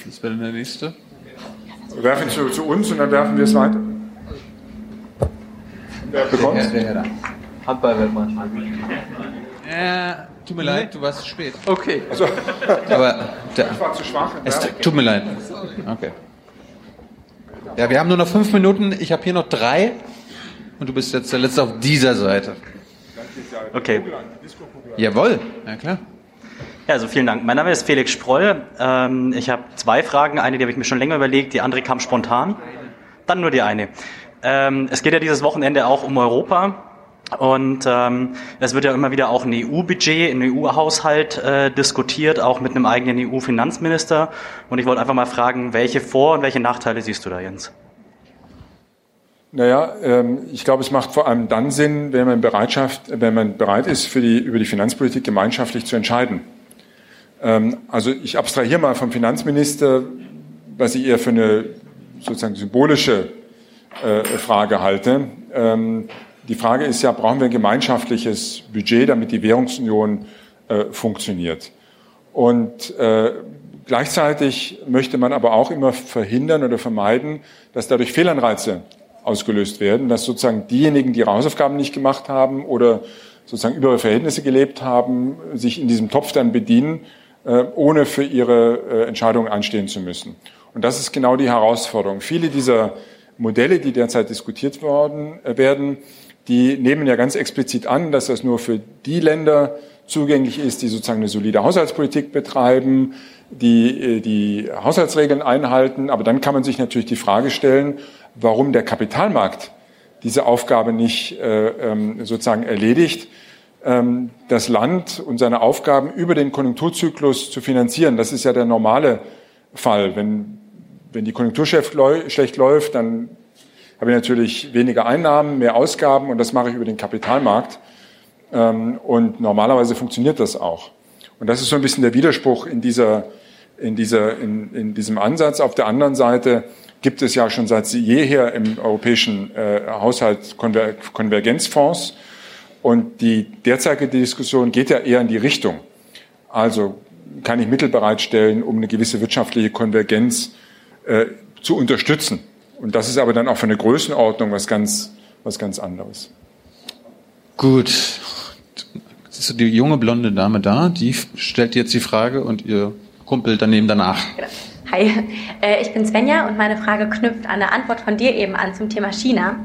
Das wäre dann der nächste. Werfen zu, zu uns und dann werfen wir es weiter. Der, Handball-Weltmeister. Äh, tut mir leid, du warst zu spät. Okay. Also, Aber der, ich war zu schwach. es tut mir leid. Okay. Ja, wir haben nur noch fünf Minuten. Ich habe hier noch drei. Und du bist jetzt der Letzte auf dieser Seite. Okay. Jawohl, ja klar. Ja, also vielen Dank. Mein Name ist Felix Sproll. Ähm, ich habe zwei Fragen. Eine, die habe ich mir schon länger überlegt, die andere kam spontan. Dann nur die eine. Ähm, es geht ja dieses Wochenende auch um Europa. Und ähm, es wird ja immer wieder auch ein EU-Budget, ein EU-Haushalt äh, diskutiert, auch mit einem eigenen EU-Finanzminister. Und ich wollte einfach mal fragen, welche Vor- und welche Nachteile siehst du da, Jens? Naja, ähm, ich glaube, es macht vor allem dann Sinn, wenn man, Bereitschaft, wenn man bereit ist, für die, über die Finanzpolitik gemeinschaftlich zu entscheiden. Ähm, also ich abstrahiere mal vom Finanzminister, was ich eher für eine sozusagen symbolische Frage halte. Ähm, die Frage ist ja, brauchen wir ein gemeinschaftliches Budget, damit die Währungsunion äh, funktioniert? Und äh, gleichzeitig möchte man aber auch immer verhindern oder vermeiden, dass dadurch Fehlanreize ausgelöst werden, dass sozusagen diejenigen, die ihre Hausaufgaben nicht gemacht haben oder sozusagen über ihre Verhältnisse gelebt haben, sich in diesem Topf dann bedienen, äh, ohne für ihre äh, Entscheidungen anstehen zu müssen. Und das ist genau die Herausforderung. Viele dieser Modelle, die derzeit diskutiert worden, äh, werden, die nehmen ja ganz explizit an, dass das nur für die Länder zugänglich ist, die sozusagen eine solide Haushaltspolitik betreiben, die die Haushaltsregeln einhalten. Aber dann kann man sich natürlich die Frage stellen, warum der Kapitalmarkt diese Aufgabe nicht äh, ähm, sozusagen erledigt, ähm, das Land und seine Aufgaben über den Konjunkturzyklus zu finanzieren. Das ist ja der normale Fall. Wenn, wenn die Konjunktur schlecht läuft, dann habe ich natürlich weniger Einnahmen, mehr Ausgaben und das mache ich über den Kapitalmarkt. Ähm, und normalerweise funktioniert das auch. Und das ist so ein bisschen der Widerspruch in, dieser, in, dieser, in, in diesem Ansatz. Auf der anderen Seite gibt es ja schon seit jeher im europäischen äh, Haushalt Konver Konvergenzfonds. Und die derzeitige Diskussion geht ja eher in die Richtung. Also kann ich Mittel bereitstellen, um eine gewisse wirtschaftliche Konvergenz äh, zu unterstützen. Und das ist aber dann auch für eine Größenordnung was ganz, was ganz anderes. Gut. Ist die junge blonde Dame da? Die stellt jetzt die Frage und ihr Kumpel daneben danach. Genau. Hi, äh, ich bin Svenja und meine Frage knüpft an eine Antwort von dir eben an zum Thema China.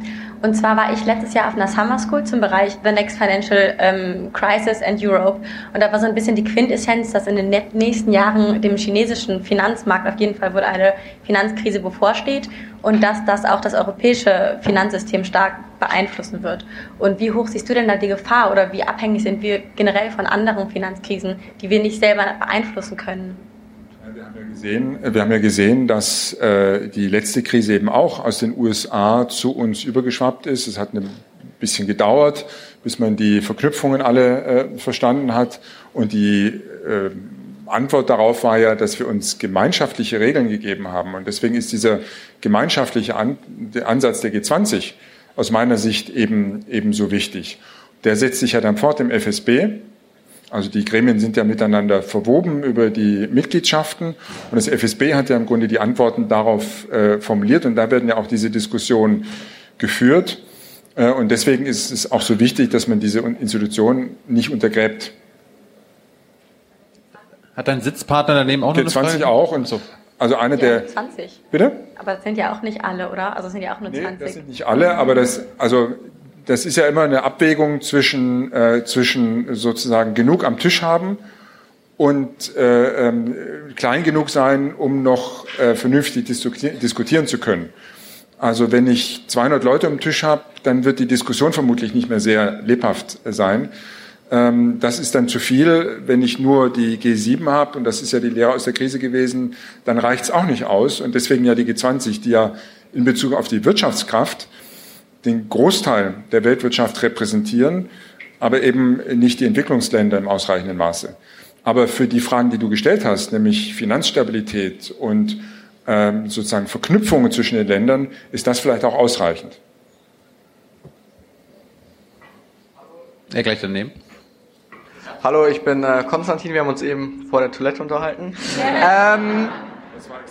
Und zwar war ich letztes Jahr auf einer Summer School zum Bereich The Next Financial ähm, Crisis and Europe. Und da war so ein bisschen die Quintessenz, dass in den nächsten Jahren dem chinesischen Finanzmarkt auf jeden Fall wohl eine Finanzkrise bevorsteht und dass das auch das europäische Finanzsystem stark beeinflussen wird. Und wie hoch siehst du denn da die Gefahr oder wie abhängig sind wir generell von anderen Finanzkrisen, die wir nicht selber beeinflussen können? Gesehen, wir haben ja gesehen, dass äh, die letzte Krise eben auch aus den USA zu uns übergeschwappt ist. Es hat ein bisschen gedauert, bis man die Verknüpfungen alle äh, verstanden hat. Und die äh, Antwort darauf war ja, dass wir uns gemeinschaftliche Regeln gegeben haben. Und deswegen ist dieser gemeinschaftliche An der Ansatz der G20 aus meiner Sicht eben so wichtig. Der setzt sich ja dann fort im FSB. Also die Gremien sind ja miteinander verwoben über die Mitgliedschaften und das FSB hat ja im Grunde die Antworten darauf äh, formuliert und da werden ja auch diese Diskussionen geführt. Äh, und deswegen ist es auch so wichtig, dass man diese Institutionen nicht untergräbt. Hat dein Sitzpartner daneben auch noch eine 20 auch und so. Also eine ja, der 20. Bitte? Aber das sind ja auch nicht alle, oder? Also es sind ja auch nur nee, 20. Das sind nicht alle, aber das also das ist ja immer eine Abwägung zwischen, äh, zwischen sozusagen genug am Tisch haben und äh, ähm, klein genug sein, um noch äh, vernünftig diskutieren zu können. Also wenn ich 200 Leute am Tisch habe, dann wird die Diskussion vermutlich nicht mehr sehr lebhaft sein. Ähm, das ist dann zu viel. Wenn ich nur die G7 habe, und das ist ja die Lehre aus der Krise gewesen, dann reicht es auch nicht aus. Und deswegen ja die G20, die ja in Bezug auf die Wirtschaftskraft den Großteil der Weltwirtschaft repräsentieren, aber eben nicht die Entwicklungsländer im ausreichenden Maße. Aber für die Fragen, die du gestellt hast, nämlich Finanzstabilität und ähm, sozusagen Verknüpfungen zwischen den Ländern, ist das vielleicht auch ausreichend. Er gleich daneben. Hallo, ich bin äh, Konstantin. Wir haben uns eben vor der Toilette unterhalten. Ähm,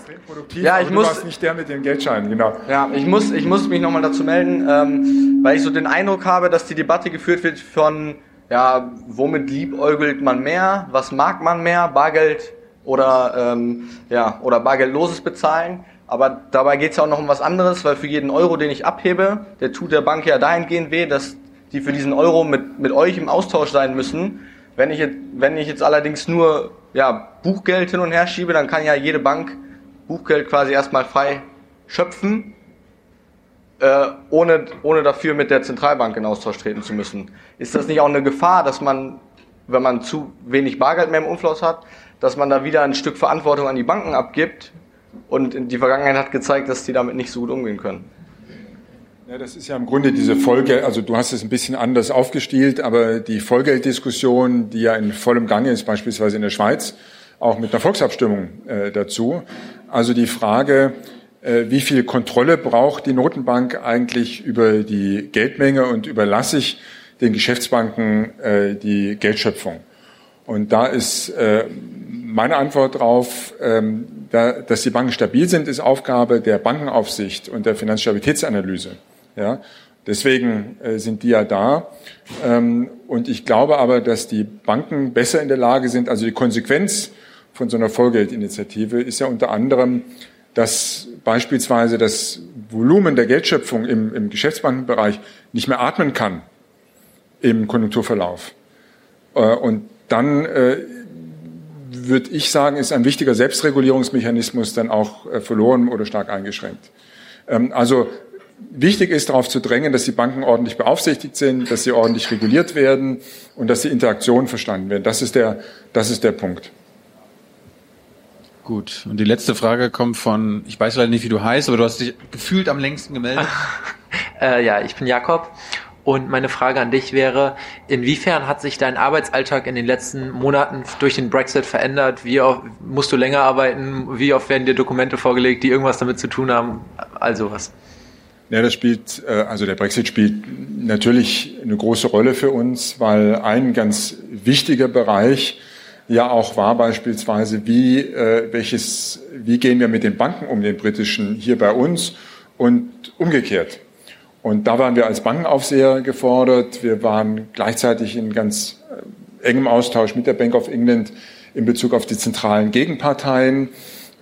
extrem produktiv, ja, ich muss, du warst nicht der mit den Geldscheinen, genau. Ja, ich muss, ich muss mich nochmal dazu melden, ähm, weil ich so den Eindruck habe, dass die Debatte geführt wird von, ja, womit liebäugelt man mehr, was mag man mehr, Bargeld oder, ähm, ja, oder bargeldloses Bezahlen. Aber dabei geht es ja auch noch um was anderes, weil für jeden Euro, den ich abhebe, der tut der Bank ja dahingehend weh, dass die für diesen Euro mit, mit euch im Austausch sein müssen. Wenn ich, jetzt, wenn ich jetzt allerdings nur ja, Buchgeld hin und her schiebe, dann kann ja jede Bank Buchgeld quasi erstmal frei schöpfen. äh, ohne, ohne dafür mit der Zentralbank in Austausch treten zu müssen. Ist das nicht auch eine Gefahr, dass man, wenn man zu wenig Bargeld mehr im Umfluss hat, dass man da wieder ein Stück Verantwortung an die Banken abgibt? Und die Vergangenheit hat gezeigt, dass die damit nicht so gut umgehen können. Ja, das ist ja im Grunde diese Folge, also du hast es ein bisschen anders aufgestielt, aber die Vollgelddiskussion, die ja in vollem Gange ist, beispielsweise in der Schweiz, auch mit einer Volksabstimmung äh, dazu. Also die Frage, äh, wie viel Kontrolle braucht die Notenbank eigentlich über die Geldmenge und überlasse ich den Geschäftsbanken äh, die Geldschöpfung? Und da ist äh, meine Antwort darauf, ähm, da, dass die Banken stabil sind, ist Aufgabe der Bankenaufsicht und der Finanzstabilitätsanalyse. Ja, deswegen sind die ja da. Ähm, und ich glaube aber, dass die Banken besser in der Lage sind, also die Konsequenz von so einer Vollgeldinitiative ist ja unter anderem, dass beispielsweise das Volumen der Geldschöpfung im, im Geschäftsbankenbereich nicht mehr atmen kann im Konjunkturverlauf. Äh, und dann äh, würde ich sagen, ist ein wichtiger Selbstregulierungsmechanismus dann auch äh, verloren oder stark eingeschränkt. Ähm, also wichtig ist darauf zu drängen, dass die Banken ordentlich beaufsichtigt sind, dass sie ordentlich reguliert werden und dass die Interaktionen verstanden werden. Das ist der, das ist der Punkt. Gut. Und die letzte Frage kommt von, ich weiß leider nicht, wie du heißt, aber du hast dich gefühlt am längsten gemeldet. äh, ja, ich bin Jakob. Und meine Frage an dich wäre, inwiefern hat sich dein Arbeitsalltag in den letzten Monaten durch den Brexit verändert? Wie oft musst du länger arbeiten? Wie oft werden dir Dokumente vorgelegt, die irgendwas damit zu tun haben? Also was? Ja, das spielt, äh, also der Brexit spielt natürlich eine große Rolle für uns, weil ein ganz wichtiger Bereich ja auch war beispielsweise, wie, äh, welches, wie gehen wir mit den Banken um, den britischen, hier bei uns und umgekehrt. Und da waren wir als Bankenaufseher gefordert. Wir waren gleichzeitig in ganz äh, engem Austausch mit der Bank of England in Bezug auf die zentralen Gegenparteien.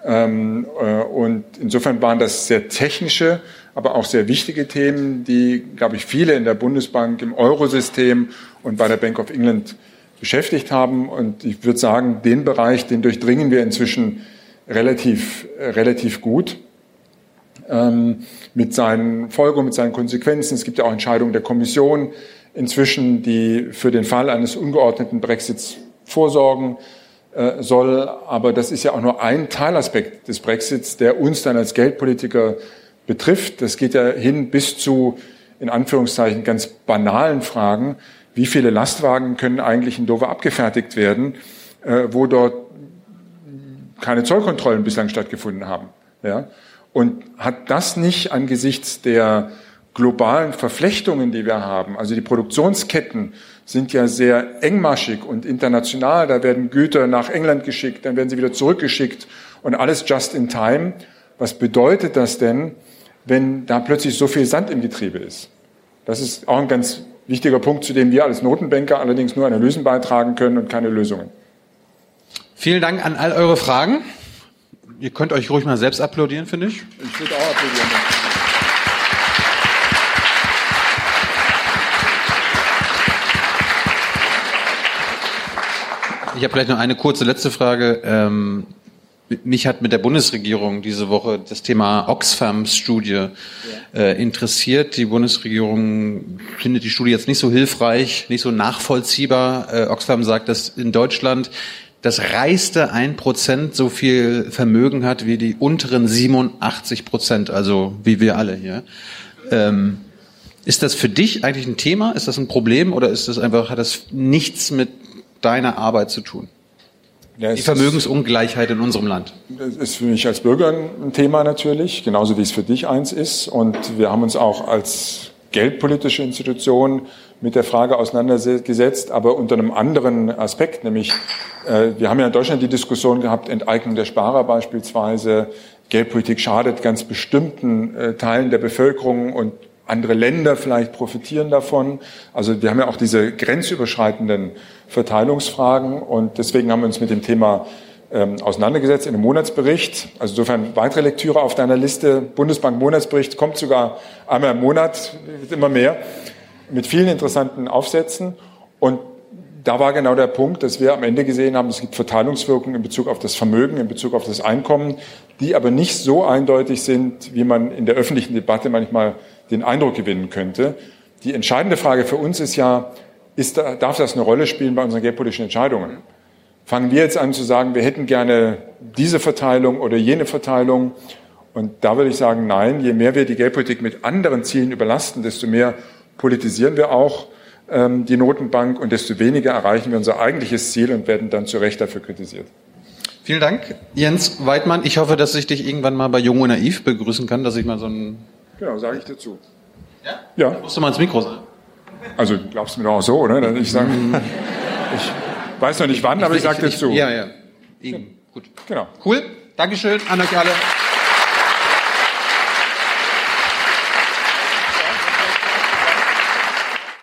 Ähm, äh, und insofern waren das sehr technische, aber auch sehr wichtige Themen, die, glaube ich, viele in der Bundesbank, im Eurosystem und bei der Bank of England beschäftigt haben. Und ich würde sagen, den Bereich, den durchdringen wir inzwischen relativ, relativ gut ähm, mit seinen Folgen, mit seinen Konsequenzen. Es gibt ja auch Entscheidungen der Kommission inzwischen, die für den Fall eines ungeordneten Brexits vorsorgen äh, soll. Aber das ist ja auch nur ein Teilaspekt des Brexits, der uns dann als Geldpolitiker betrifft. Das geht ja hin bis zu, in Anführungszeichen, ganz banalen Fragen wie viele Lastwagen können eigentlich in Dover abgefertigt werden, äh, wo dort keine Zollkontrollen bislang stattgefunden haben. Ja? Und hat das nicht angesichts der globalen Verflechtungen, die wir haben, also die Produktionsketten sind ja sehr engmaschig und international, da werden Güter nach England geschickt, dann werden sie wieder zurückgeschickt und alles just in time. Was bedeutet das denn, wenn da plötzlich so viel Sand im Getriebe ist? Das ist auch ein ganz Wichtiger Punkt, zu dem wir als Notenbanker allerdings nur Analysen beitragen können und keine Lösungen. Vielen Dank an all eure Fragen. Ihr könnt euch ruhig mal selbst applaudieren, finde ich. Ich würde auch applaudieren. Ich habe vielleicht noch eine kurze letzte Frage. Ähm, mich hat mit der Bundesregierung diese Woche das Thema Oxfams-Studie äh, interessiert. Die Bundesregierung findet die Studie jetzt nicht so hilfreich, nicht so nachvollziehbar. Äh, Oxfam sagt, dass in Deutschland das reichste ein Prozent so viel Vermögen hat wie die unteren 87 Prozent, also wie wir alle hier. Ähm, ist das für dich eigentlich ein Thema? Ist das ein Problem oder ist das einfach, hat das nichts mit deiner Arbeit zu tun? Ja, die Vermögensungleichheit in unserem Land. Das ist für mich als Bürger ein Thema natürlich, genauso wie es für dich eins ist. Und wir haben uns auch als geldpolitische Institution mit der Frage auseinandergesetzt, aber unter einem anderen Aspekt, nämlich äh, wir haben ja in Deutschland die Diskussion gehabt, Enteignung der Sparer beispielsweise, Geldpolitik schadet ganz bestimmten äh, Teilen der Bevölkerung und andere Länder vielleicht profitieren davon. Also wir haben ja auch diese grenzüberschreitenden Verteilungsfragen und deswegen haben wir uns mit dem Thema ähm, auseinandergesetzt in einem Monatsbericht. Also insofern weitere Lektüre auf deiner Liste. Bundesbank Monatsbericht kommt sogar einmal im Monat, immer mehr, mit vielen interessanten Aufsätzen. Und da war genau der Punkt, dass wir am Ende gesehen haben, es gibt Verteilungswirkungen in Bezug auf das Vermögen, in Bezug auf das Einkommen, die aber nicht so eindeutig sind, wie man in der öffentlichen Debatte manchmal den Eindruck gewinnen könnte. Die entscheidende Frage für uns ist ja, ist, darf das eine Rolle spielen bei unseren geldpolitischen Entscheidungen? Fangen wir jetzt an zu sagen, wir hätten gerne diese Verteilung oder jene Verteilung? Und da würde ich sagen, nein, je mehr wir die Geldpolitik mit anderen Zielen überlasten, desto mehr politisieren wir auch ähm, die Notenbank und desto weniger erreichen wir unser eigentliches Ziel und werden dann zu Recht dafür kritisiert. Vielen Dank, Jens Weidmann. Ich hoffe, dass ich dich irgendwann mal bei Jung und Naiv begrüßen kann, dass ich mal so ein... Genau, sage ich dazu. Ja? Ja. Musst du mal ins Mikro sagen. Also glaubst du mir doch auch so, oder? Ich sage, ich weiß noch nicht wann, aber ich, sage dir zu. Ja, ja. Gut. Genau. Cool. Dankeschön an euch alle.